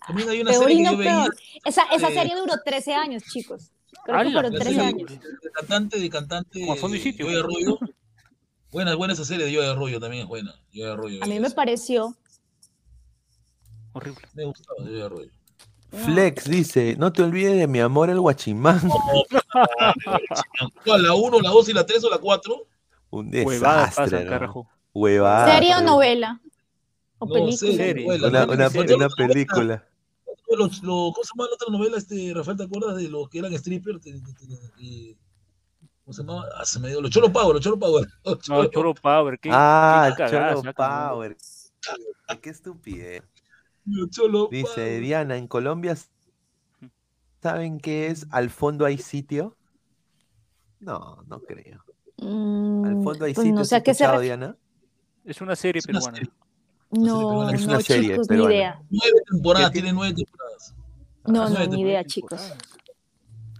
También hay una Peor serie y que no yo veía. peor. Esa, esa eh, serie duró 13 años, chicos. Creo que ¡Hala! fueron La 13 serie años. de cantante, de cantante. Como fondo y sitio. Joey Arroyo. Buena, buena esa serie de Joey Arroyo también es buena. Joey Arroyo. A mí me pareció. Horrible. me gustaba Joey Arroyo. Flex dice, no te olvides de mi amor el guachimán. ¿Cuál, ¿La 1, la 2 y la 3 o la 4? Un desastre, ¿no? ¿Serie o novela? ¿O No, película? serie, novela. Una, una, una película. los- los- ¿Cómo se llama la otra novela, este, Rafael? ¿Te acuerdas de los que eran strippers? Y- ¿Cómo se llamaba? Ah, se me dio. Los Cholo Power, los Cholo Power. Los No, Cholo- Power, qué, Ah, qué cagada Cholo. Power. Qué estupidez. Dice. Diana, en Colombia, ¿saben qué es Al fondo hay sitio? No, no creo. Mm, Al fondo hay pues sitio, no ¿has sé a qué se escuchado, refiere. Diana? Es una serie peruana. No, Es una no, serie chicos, peruana. ni idea. Nueve temporadas, ¿Qué tiene nueve temporadas. No, no, nueve ni idea, chicos.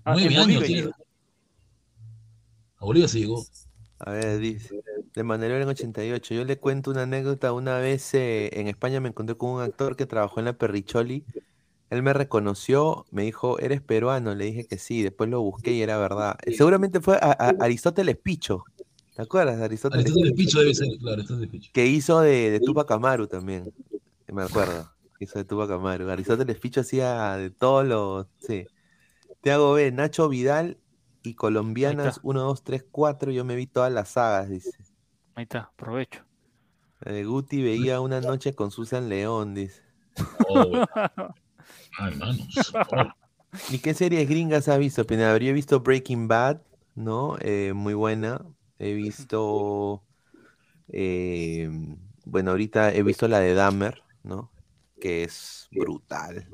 Ah, Nueve en años Bolivia tiene. llegó. A Bolivia se llegó. A ver, dice. De Manuel en 88. Yo le cuento una anécdota. Una vez eh, en España me encontré con un actor que trabajó en la Perricholi. Él me reconoció, me dijo, ¿eres peruano? Le dije que sí. Después lo busqué y era verdad. Eh, Seguramente fue a- a- Aristóteles Picho. ¿Te acuerdas de Aristóteles, Aristóteles Picho debe ser, claro, Aristóteles Picho. Que hizo de, de Tupac Amaru también. Me acuerdo. Hizo de Tupac Amaru. Aristóteles Picho hacía de todos los. Sí. Te hago ver Nacho Vidal y Colombianas 1, 2, 3, 4. Yo me vi todas las sagas, dice. Ahí está, aprovecho. Eh, Guti veía una noche con Susan León, dice. Ah, hermanos. ¿Y qué series gringas has visto, Pineda? Yo he visto Breaking Bad, ¿no? Eh, muy buena. He visto. eh, bueno, ahorita he visto la de Dahmer, ¿no? Que es brutal.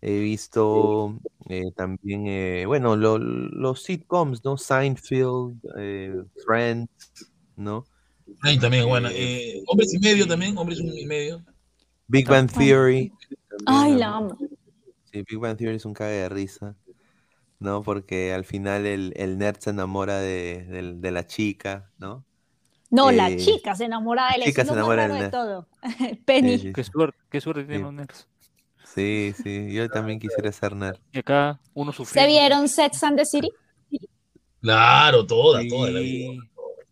He visto eh, también, eh, bueno, lo- los sitcoms, ¿no? Seinfeld, eh, Friends, ¿no? Ahí también es buena. Eh, Eh, hombres y medio también, hombres y medio. Big Bang Theory. Ay, la amo. Sí, Big Bang Theory es un cague de risa, ¿no? Porque al final el, el nerd se enamora de, del- de la chica, ¿no? No, la Eh, chica se enamora de él. chica se enamora de nerd. todo. Penny. Sí, Qué suerte, qué suerte tienen Sí. los nerds. Sí, sí, yo también quisiera ser nerd. Y acá uno ¿Se sufriendo. vieron Sex and the City? Claro, toda, toda la vida.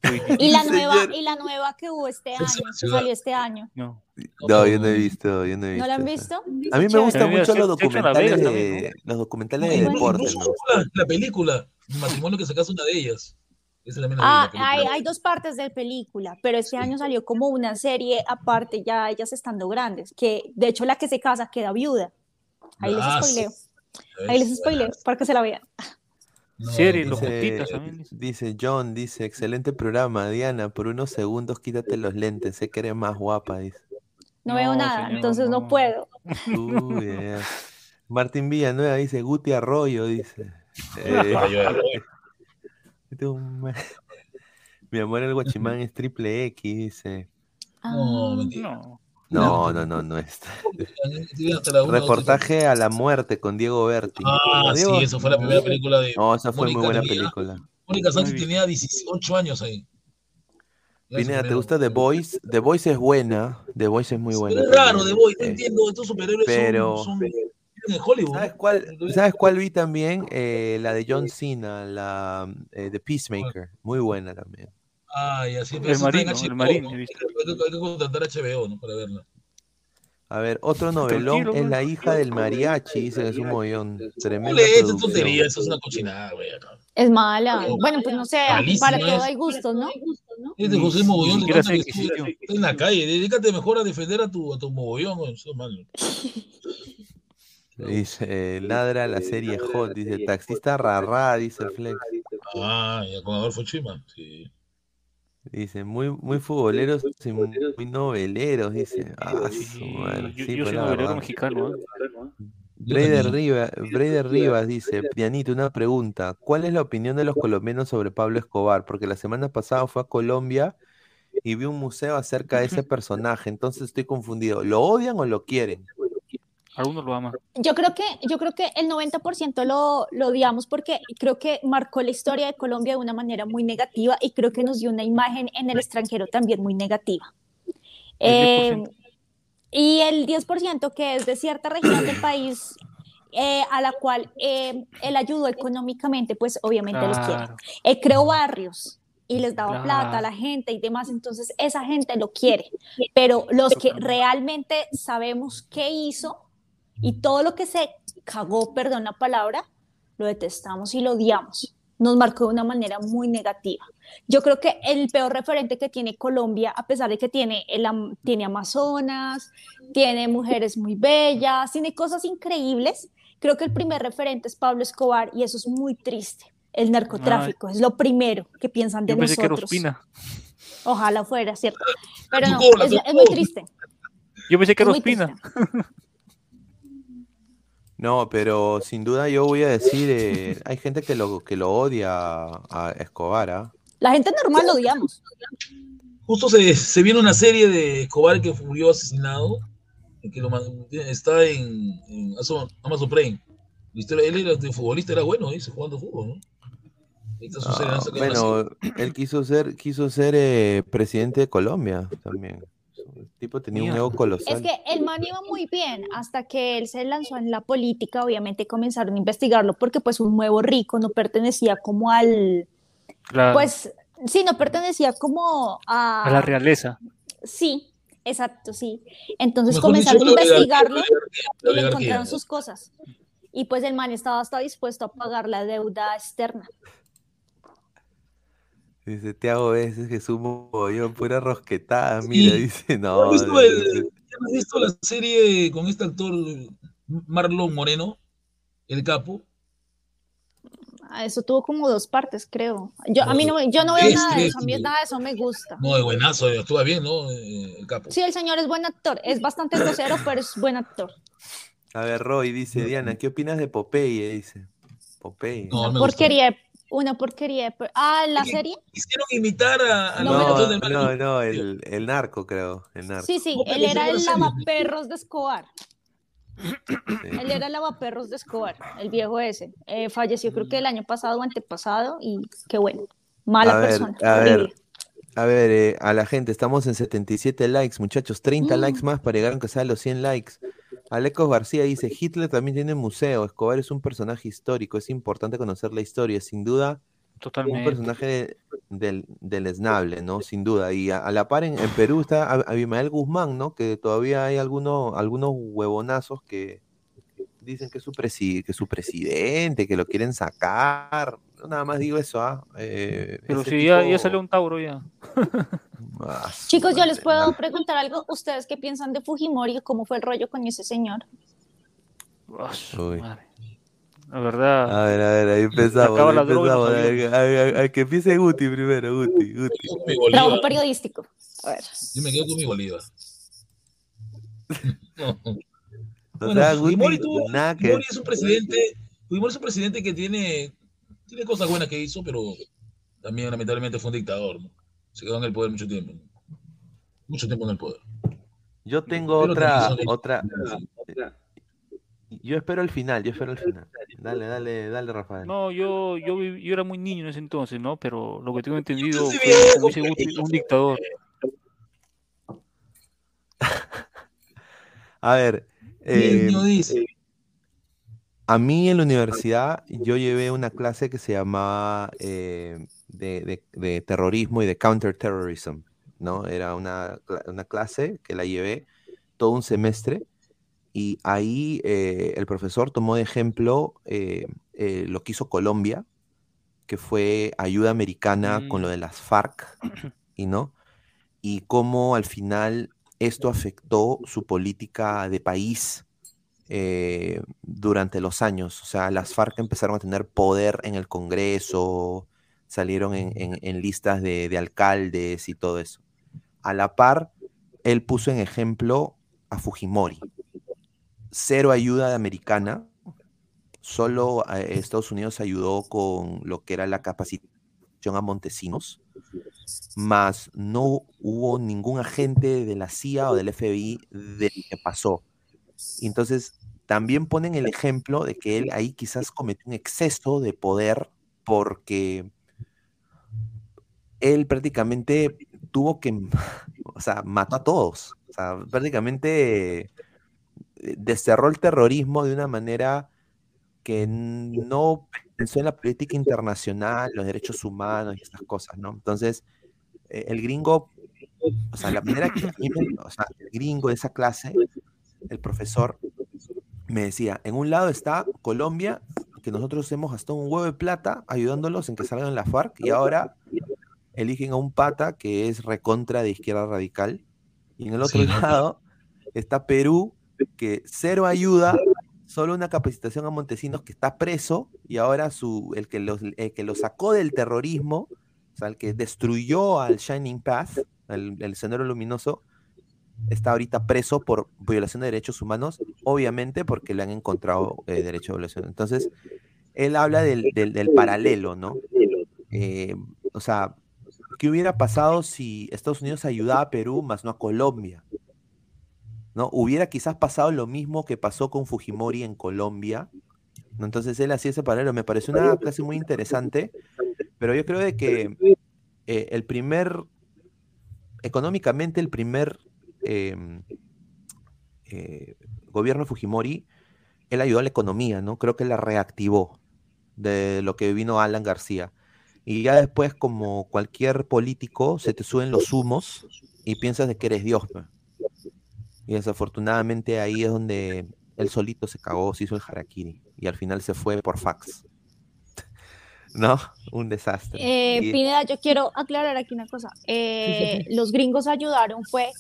Y la nueva, señor. y la nueva que hubo este año, Sex and the que salió este año. No. No, yo no he visto, yo no he ¿No la han visto. visto? A mí me gustan mucho los documentales de, los documentales de bueno. deporte, Incluso me hubo gustan. la, la película, el matrimonio que sacaste una de ellas. Esa también la Ah, la hay, hay dos partes de película, pero este año salió como una serie aparte, ya ellas estando grandes, que de hecho la que se casa queda viuda. Ahí les Ah, spoileo. Ahí les spoileo para que se la vean. No, no, los Dice, también. dice. John, dice, excelente programa, Diana, por unos segundos quítate los lentes, sé que eres más guapa, dice. No, veo nada, señor, entonces no no. puedo. Martín Villanueva dice, Guti Arroyo, dice. Eh, Mi amor, el guachimán es triple X, dice. No, Ah. No. No, no, no, no es. Tiene hasta la una, dos, tres. Reportaje a la muerte con Diego Berti. Ah, Diego- sí, esa fue la primera película de No, esa fue muy buena tenía- película. Mónica Sánchez tenía 18 años ahí. Pineda, ¿te gusta The Voice? The Voice es buena. The Voice es muy buena. Pero es raro, también. de Boy, no entiendo, estos superhéroes son- pero- son, en Hollywood. ¿Sabes cuál, ¿Sabes cuál vi también? Eh, la de John Cena, la eh, The Peacemaker. Muy buena también. Ah, ya, sí, pero El en marino, el HBO, marino, ¿no? he Hay que, contratar HBO, ¿no? Para verla. A ver, otro novelón es la hija del mariachi, dicen que es un mollón. No Tremenda lees, es producción. tontería, eso es una cochinada, güey. acá. Es mala. Bueno, pues no sé, Malísima para todo es. hay gustos, ¿no? Es de José Mogollón, de que en la calle. Dedícate mejor a defender a tu, a tu mogollón, güey. Eso es malo. Dice, eh, ladra la serie Hot, dice, taxista rarra, dice el Flex. Ah, ya con Adolfo Chima. Sí. Dice, muy, muy futboleros y muy, muy noveleros, dice. Ah, su madre, yo, sí, yo soy la novelero verdad. mexicano. ¿eh? Breider Rivas, Rivas dice, Pianito, una pregunta. ¿Cuál es la opinión de los colombianos sobre Pablo Escobar? Porque la semana pasada fue a Colombia y vi un museo acerca de ese personaje, entonces estoy confundido. ¿Lo odian o lo quieren? Algunos lo aman. Yo creo que, yo creo que el 90% lo, lo odiamos porque creo que marcó la historia de Colombia de una manera muy negativa y creo que nos dio una imagen en el extranjero también muy negativa. El 10%. Eh, y el 10% que es de cierta región del país eh, a la cual eh, él ayudó económicamente, pues obviamente los quiere. Claro. Él creó barrios y les daba Claro. plata a la gente y demás, entonces esa gente lo quiere, pero los que realmente sabemos qué hizo y todo lo que se cagó, perdón la palabra, lo detestamos y lo odiamos. Nos marcó de una manera muy negativa. Yo creo que el peor referente que tiene Colombia, a pesar de que tiene, el, tiene Amazonas, tiene mujeres muy bellas, tiene cosas increíbles, creo que el primer referente es Pablo Escobar y eso es muy triste. El narcotráfico es lo primero que piensan de Yo pensé que era nosotros. Ospina. Ojalá fuera, ¿cierto? Pero no, es, es muy triste. Yo pensé que era Ospina. No, pero sin duda yo voy a decir, eh, hay gente que lo, que lo odia a, Escobar, ¿ah? La gente normal lo odiamos. Justo se, se viene una serie de Escobar que murió asesinado, que lo está en, en Amazon, Prime. Él era de futbolista, era bueno, dice, jugando fútbol, ¿no? Ah, bueno, él quiso ser, quiso ser eh, presidente de Colombia también. Tipo tenía un ego colosal. Es que el man iba muy bien hasta que él se lanzó en la política, obviamente comenzaron a investigarlo porque pues un nuevo rico no pertenecía como al, Claro, pues sí, no pertenecía como a... a la realeza. Sí, exacto, sí. Entonces Mejor dicho, comenzaron a investigarlo y le encontraron sus cosas. Y pues el man estaba hasta dispuesto a pagar la deuda externa. Dice, te hago veces Jesús Mogollón, pura rosquetada, mira, Sí. dice, ¿No no. has visto, dice, el- ¿ya has visto la serie con este actor Marlon Moreno, el capo? Ah, Eso tuvo como dos partes, creo. Yo, a mí no, yo no veo Es nada de que- eso, a mí nada de eso me gusta. No, de buenazo, actúa bien, ¿no? Eh, El capo. Sí, el señor es buen actor, es bastante grosero, pero es buen actor. A ver, Roy dice, Diana, ¿qué opinas de Popeye? Dice, Popeye. No, porquería, una porquería. de Ah, la serie. Quisieron imitar a, a No, los del no, no, el, el narco, creo, el narco. Sí, sí, él era el lavaperros de Escobar. Sí. Él era el lavaperros de Escobar, el viejo ese. Eh, falleció creo que el año pasado o antepasado y qué bueno. Mala A ver, persona. a ver, a ver, eh, a la gente, estamos en 77 likes, muchachos, 30 Mm. likes más para llegar aunque sea a los 100 likes. Alecos García dice, Hitler también tiene museo, Escobar es un personaje histórico, es importante conocer la historia, sin duda, un Totalmente. personaje de- del, del esnable, ¿no? Sin duda. Y a, a la par en, en Perú está Ab- Abimael Guzmán, ¿no? Que todavía hay algunos, algunos huevonazos que dicen que es su, presi- que es su presidente, que lo quieren sacar. Nada más digo eso, ¿ah? Eh, Pero si ya, ya tipo- salió un Tauro ya. Ah, Chicos, yo les puedo no. preguntar algo. ¿Ustedes qué piensan de Fujimori? ¿Cómo fue el rollo con ese señor? Ah, su Uy. madre. La verdad, A ver, a ver, ahí empezamos. ahí empezamos. A ver, a- a- a que empiece Guti primero, Guti, Guti. Trabajo periodístico. A ver. Yo me quedo con mi Bolívar. No. Bueno, Fujimori, tuvo- nada que... Fujimori es un presidente, Fujimori es un presidente que tiene, tiene cosas buenas que hizo, pero también lamentablemente fue un dictador, ¿no? Se quedó en el poder mucho tiempo. Mucho tiempo en el poder. Yo tengo Pero otra, otra. Yo espero el final, yo espero el final. Dale, dale, dale, Rafael. no, yo, yo, yo era muy niño en ese entonces, ¿no? Pero lo que tengo entendido fue, dice Guti, un dictador. A ver, eh, Niño dice, a mí en la universidad yo llevé una clase que se llamaba eh, de, de- de terrorismo y de counterterrorism, ¿no? Era una, una clase que la llevé todo un semestre y ahí eh, el profesor tomó de ejemplo eh, eh, lo que hizo Colombia, que fue ayuda americana con lo de las FARC, y no, y cómo al final esto afectó su política de país eh, durante los años. O sea, las FARC empezaron a tener poder en el Congreso, salieron en, en- en listas de, de alcaldes y todo eso. A la par, él puso en ejemplo a Fujimori. Cero ayuda americana, solo eh, Estados Unidos ayudó con lo que era la capacitación a Montesinos, más no hubo ningún agente de la CIA o del FBI de lo que pasó. Entonces, también ponen el ejemplo de que él ahí quizás cometió un exceso de poder porque él prácticamente tuvo que, o sea, mató a todos. O sea, prácticamente eh, desterró el terrorismo de una manera que no pensó en la política internacional, los derechos humanos y estas cosas, ¿no? Entonces, eh, el gringo, o sea, la manera que o sea, el gringo de esa clase, el profesor me decía, en un lado está Colombia, que nosotros hemos gastado un huevo de plata ayudándolos en que salgan la FARC, y ahora eligen a un pata que es recontra de izquierda radical, y en el otro lado está Perú, que cero ayuda, solo una capacitación a Montesinos que está preso, y ahora su, el, que los, el que lo sacó del terrorismo, o sea, el que destruyó al Shining Path, el, el sendero luminoso, está ahorita preso por violación de derechos humanos, obviamente porque le han encontrado eh, derecho a violación. Entonces, él habla del, del- paralelo, ¿no? Eh, o sea, ¿qué hubiera pasado si Estados Unidos ayudaba a Perú más no a Colombia? ¿No? Hubiera quizás pasado lo mismo que pasó con Fujimori en Colombia. Entonces él hacía ese paralelo. Me pareció una clase muy interesante. Pero yo creo de que eh, el primer, económicamente el primer gobierno Fujimori, él ayudó a la economía, ¿no? Creo que la reactivó de lo que vino Alan García. Y ya después, como cualquier político, se te suben los humos y piensas de que eres Dios. Y desafortunadamente ahí es donde él solito se cagó, se hizo el harakiri. Y al final se fue por fax. ¿No? Un desastre. Eh, Y- Pineda, yo quiero aclarar aquí una cosa. Eh, Los gringos ayudaron fue,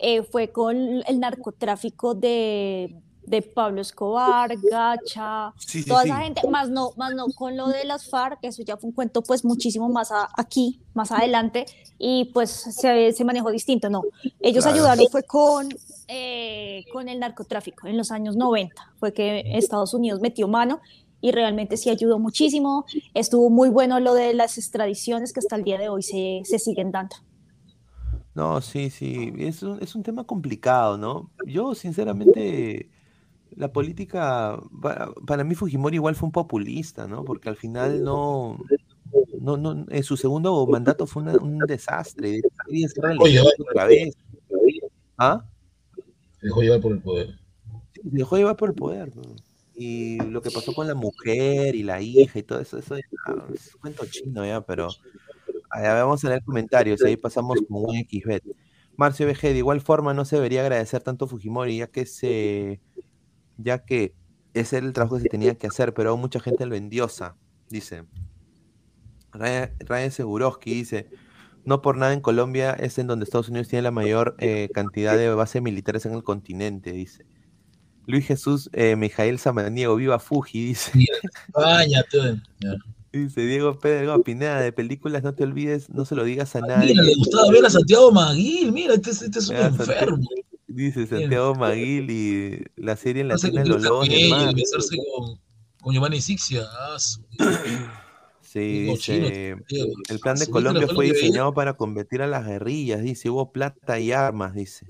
eh, fue con el narcotráfico de, de Pablo Escobar, Gacha, Sí, sí, toda sí. esa gente, más no, más no con lo de las FARC, eso ya fue un cuento pues muchísimo más a- aquí, más adelante, y pues se, se manejó distinto, no. Ellos Claro. ayudaron fue con, eh, con el narcotráfico en los años 90, fue que Estados Unidos metió mano y realmente sí ayudó muchísimo. Estuvo muy bueno lo de las extradiciones que hasta el día de hoy se, se siguen dando. No, sí, sí, es un, es un tema complicado, ¿no? Yo, sinceramente, la política, para, para mí Fujimori igual fue un populista, ¿no? Porque al final no, no, no, en su segundo mandato fue una- un desastre, Oye, otra vez. ¿Ah? Se dejó llevar por el poder. Se dejó llevar por el poder, ¿no? Y lo que pasó con la mujer y la hija y todo eso, eso ya es cuento chino ya, pero a ver, vamos a leer comentarios, ahí pasamos con un XBet. Marcio BG, de igual forma no se debería agradecer tanto a Fujimori, ya que se ya que ese era el trabajo que se tenía que hacer, pero mucha gente lo endiosa, dice. Ryan, Ryan Seguroski dice, no por nada en Colombia es en donde Estados Unidos tiene la mayor eh, cantidad de bases militares en el continente, dice. Luis Jesús eh, Mijael Samaniego, viva Fuji, dice. Cállate. Dice Diego Pedro Pineda, de películas no te olvides, no se lo digas a nadie. Mira, le gustaba ver a Santiago Maguil. Mira, este, es- este es un Ah, enfermo. Dice Santiago Maguil y la serie en Hace latina Los Lobos Mar. besarse con, con Giovanni Sixia. Ah, su- Sí, dice, el plan de ¿Se viste la Colombia fue diseñado para combatir a las guerrillas, dice, hubo plata y armas, dice.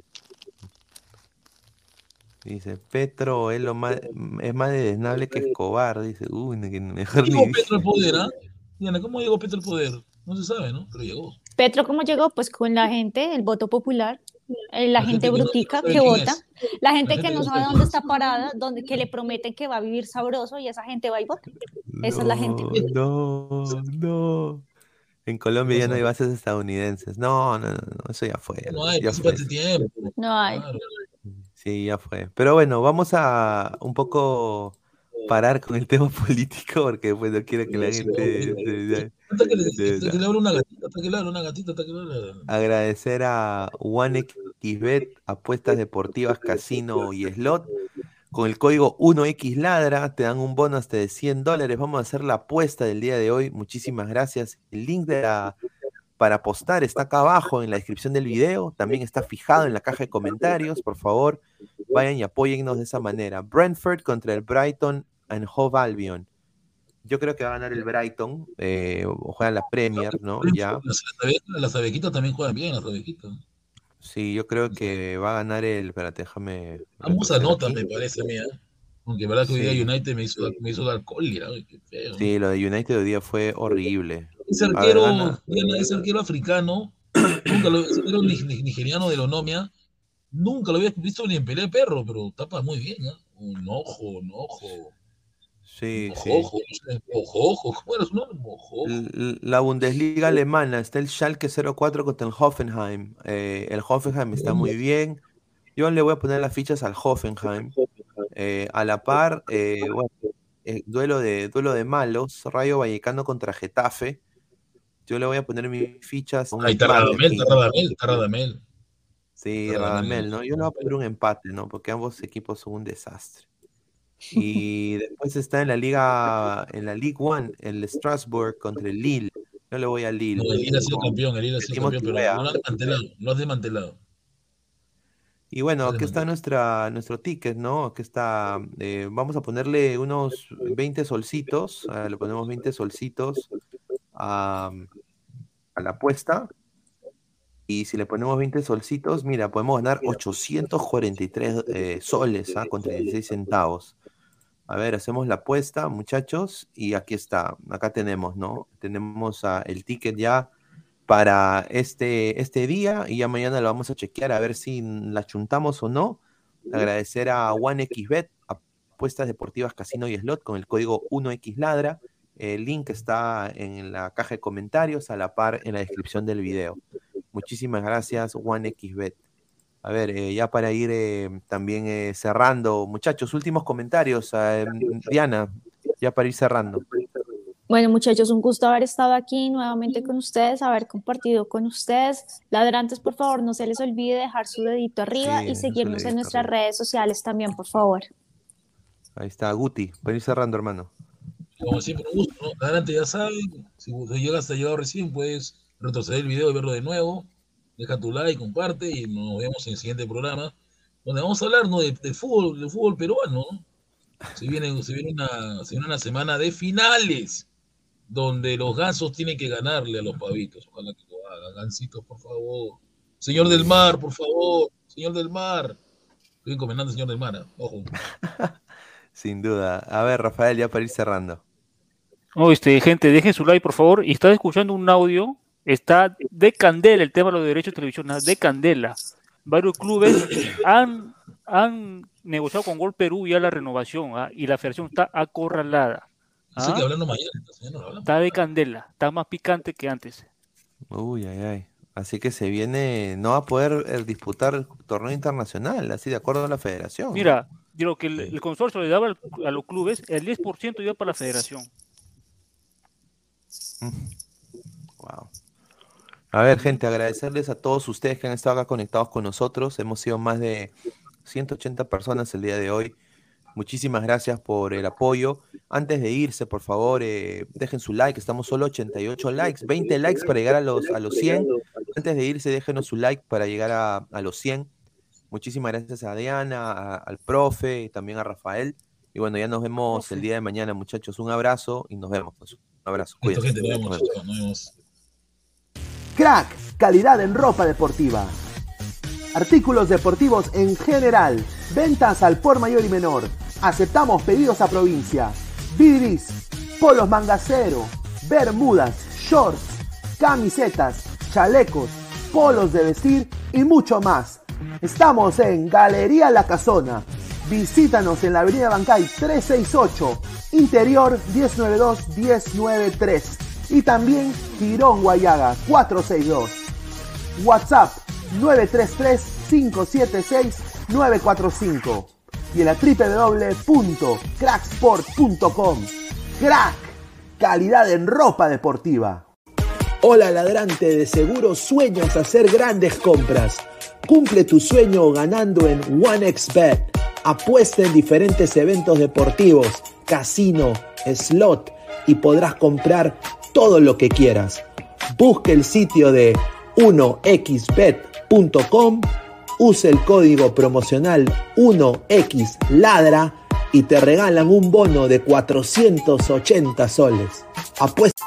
Dice, Petro es, lo más, es más desnable que Escobar, dice, uy, que mejor ¿Cómo ni... Petro al poder, ah? Diana, ¿cómo llegó Petro al poder? No se sabe, ¿no? Pero llegó. Petro, ¿cómo llegó? Pues con la gente, el voto popular, eh, la, La gente gente que no- brutica que vota, la gente La que gente no que no sabe dónde está parada, donde, que le prometen que va a vivir sabroso y esa gente va y vota. Esa es la gente. No, no. En Colombia ya no hay bases estadounidenses. No, no, no, no, eso ya fue. No hay, ya pues, fue. tiempo. No hay. Sí, ya fue. Pero bueno, vamos a un poco parar con el tema político porque pues no quiero que la gente agradecer a OneXBet, apuestas deportivas, casino y slot. Con el código 1XLadra te dan un bono hasta de 100 dólares. Vamos a hacer la apuesta del día de hoy. Muchísimas gracias. El link de la- para apostar está acá abajo en la descripción del video. También está fijado en la caja de comentarios. Por favor, vayan y apóyennos de esa manera. Brentford contra el Brighton and Hove Albion. Yo creo que va a ganar el Brighton. Eh, juega la Premier, ¿no? Ya. Las, las abejitas- también juegan bien, las abejitas. Sí, yo creo que va a ganar el. Espérate, déjame. Vamos a nota, me parece a mí. ¿eh? Aunque verdad que hoy Sí. día United me hizo, me hizo dar cólera. qué feo. Sí, lo de United hoy día fue horrible. Ese ver, arquero, ese arquero africano, nunca lo ese arquero ni- ni- nigeriano de la Onomia, nunca lo había visto ni en pelea de perro, pero tapa muy bien, ¿ah? Un ojo, un ojo, Sí, ojo, sí. ojo, no sé, ojo, ojo, ¿cómo era su nombre? Ojo. L- La Bundesliga alemana está el Schalke 04 contra el Hoffenheim. Eh, el Hoffenheim está muy bien. Yo le voy a poner las fichas al Hoffenheim. Eh, a la par, eh, bueno, eh, duelo, de, duelo de malos, Rayo Vallecano contra Getafe. Yo le voy a poner mis fichas. a un Ahí está Radamel, está Radamel, está Radamel. Sí, Radamel. ¿no? Yo le voy a poner un empate, ¿no? Porque ambos equipos son un desastre. Y después está en la liga, en la League One, el Strasbourg contra el Lille. Yo le voy a Lille. No, el Lille ha sido campeón, el Lille ha sido campeón, pero no lo has desmantelado, no has desmantelado. Y bueno, aquí está nuestra, nuestro ticket, ¿no? Aquí está, eh, vamos a ponerle unos 20 solcitos, eh, le ponemos 20 solcitos a, a la apuesta. Y si le ponemos 20 solcitos, mira, podemos ganar 843 eh, soles, ¿ah? Con 36 centavos. A ver, hacemos la apuesta, muchachos, y aquí está. Acá tenemos, ¿no? Tenemos el ticket ya para este, este día y ya mañana lo vamos a chequear a ver si la chuntamos o no. Agradecer a OneXBet, apuestas deportivas casino y slot con el código 1XLadra. El link está en la caja de comentarios, a la par en la descripción del video. Muchísimas gracias, OneXBet. A ver, eh, ya para ir eh, también eh, cerrando, muchachos, últimos comentarios. Diana, ya para ir cerrando. Bueno, muchachos, un gusto haber estado aquí nuevamente con ustedes, haber compartido con ustedes. Ladrantes, por favor, no se les olvide dejar su dedito arriba Sí, y seguirnos en nuestras redes sociales también, por favor. Ahí está, Guti, para ir cerrando, hermano. Como siempre, un gusto, ¿no? Adelante, ya saben, si llegas a llegado recién, puedes retroceder el video y verlo de nuevo. Deja tu like, comparte y nos vemos en el siguiente programa, donde vamos a hablar ¿no? de, fútbol, del fútbol peruano. ¿no? Se viene, se, viene una, se viene una semana de finales, donde los gansos tienen que ganarle a los pavitos. Ojalá que lo hagan. Gancitos, por favor. Señor del mar, por favor. Señor del mar. Estoy encomendando señor del mar. ¿ah? Ojo. Sin duda. A ver, Rafael, ya para ir cerrando. Oh, este, gente, dejen su like, por favor. Y estás escuchando un audio. Está de candela el tema de los derechos de televisión, ¿ah? de candela. Varios clubes han, han negociado con Gol Perú ya la renovación ¿ah? y la federación está acorralada. ¿ah? que hablando mañana. entonces no. Está de candela, está más picante que antes. Uy, ay, ay. Así que se viene, no va a poder eh, disputar el torneo internacional, así de acuerdo a la federación. Mira, yo lo que el, el consorcio le daba al- a los clubes, el 10% iba para la federación. Wow. A ver, gente, agradecerles a todos ustedes que han estado acá conectados con nosotros. Hemos sido más de 180 personas el día de hoy. Muchísimas gracias por el apoyo. Antes de irse, por favor, eh, dejen su like. Estamos solo 88 likes, 20 likes para llegar a los, a los 100. Antes de irse, déjenos su like para llegar a, los 100. Muchísimas gracias a Diana, al profe, y también a Rafael. Y bueno, ya nos vemos el día de mañana, muchachos. Un abrazo y nos vemos. Un abrazo. Cuídense. gente, nos Nos vemos. vemos. chao, nos vemos. Crack, calidad en ropa deportiva. Artículos deportivos en general. Ventas al por mayor y menor. Aceptamos pedidos a provincia. Bidris, polos mangacero, bermudas, shorts, camisetas, chalecos, polos de vestir y mucho más. Estamos en Galería La Casona. Visítanos en la Avenida Bancay 368, Interior 1092-1093 y también Girón Guayaga 462. WhatsApp 933-576-945 y en la www.cracksport.com. Crack, calidad en ropa deportiva. Hola ladrante, de seguro sueñas hacer grandes compras. Cumple tu sueño ganando en OneXBet. Apuesta en diferentes eventos deportivos, casino, slot y podrás comprar todo lo que quieras. Busca el sitio de 1xbet.com, use el código promocional 1xladra y te regalan un bono de 480 soles. Apuesta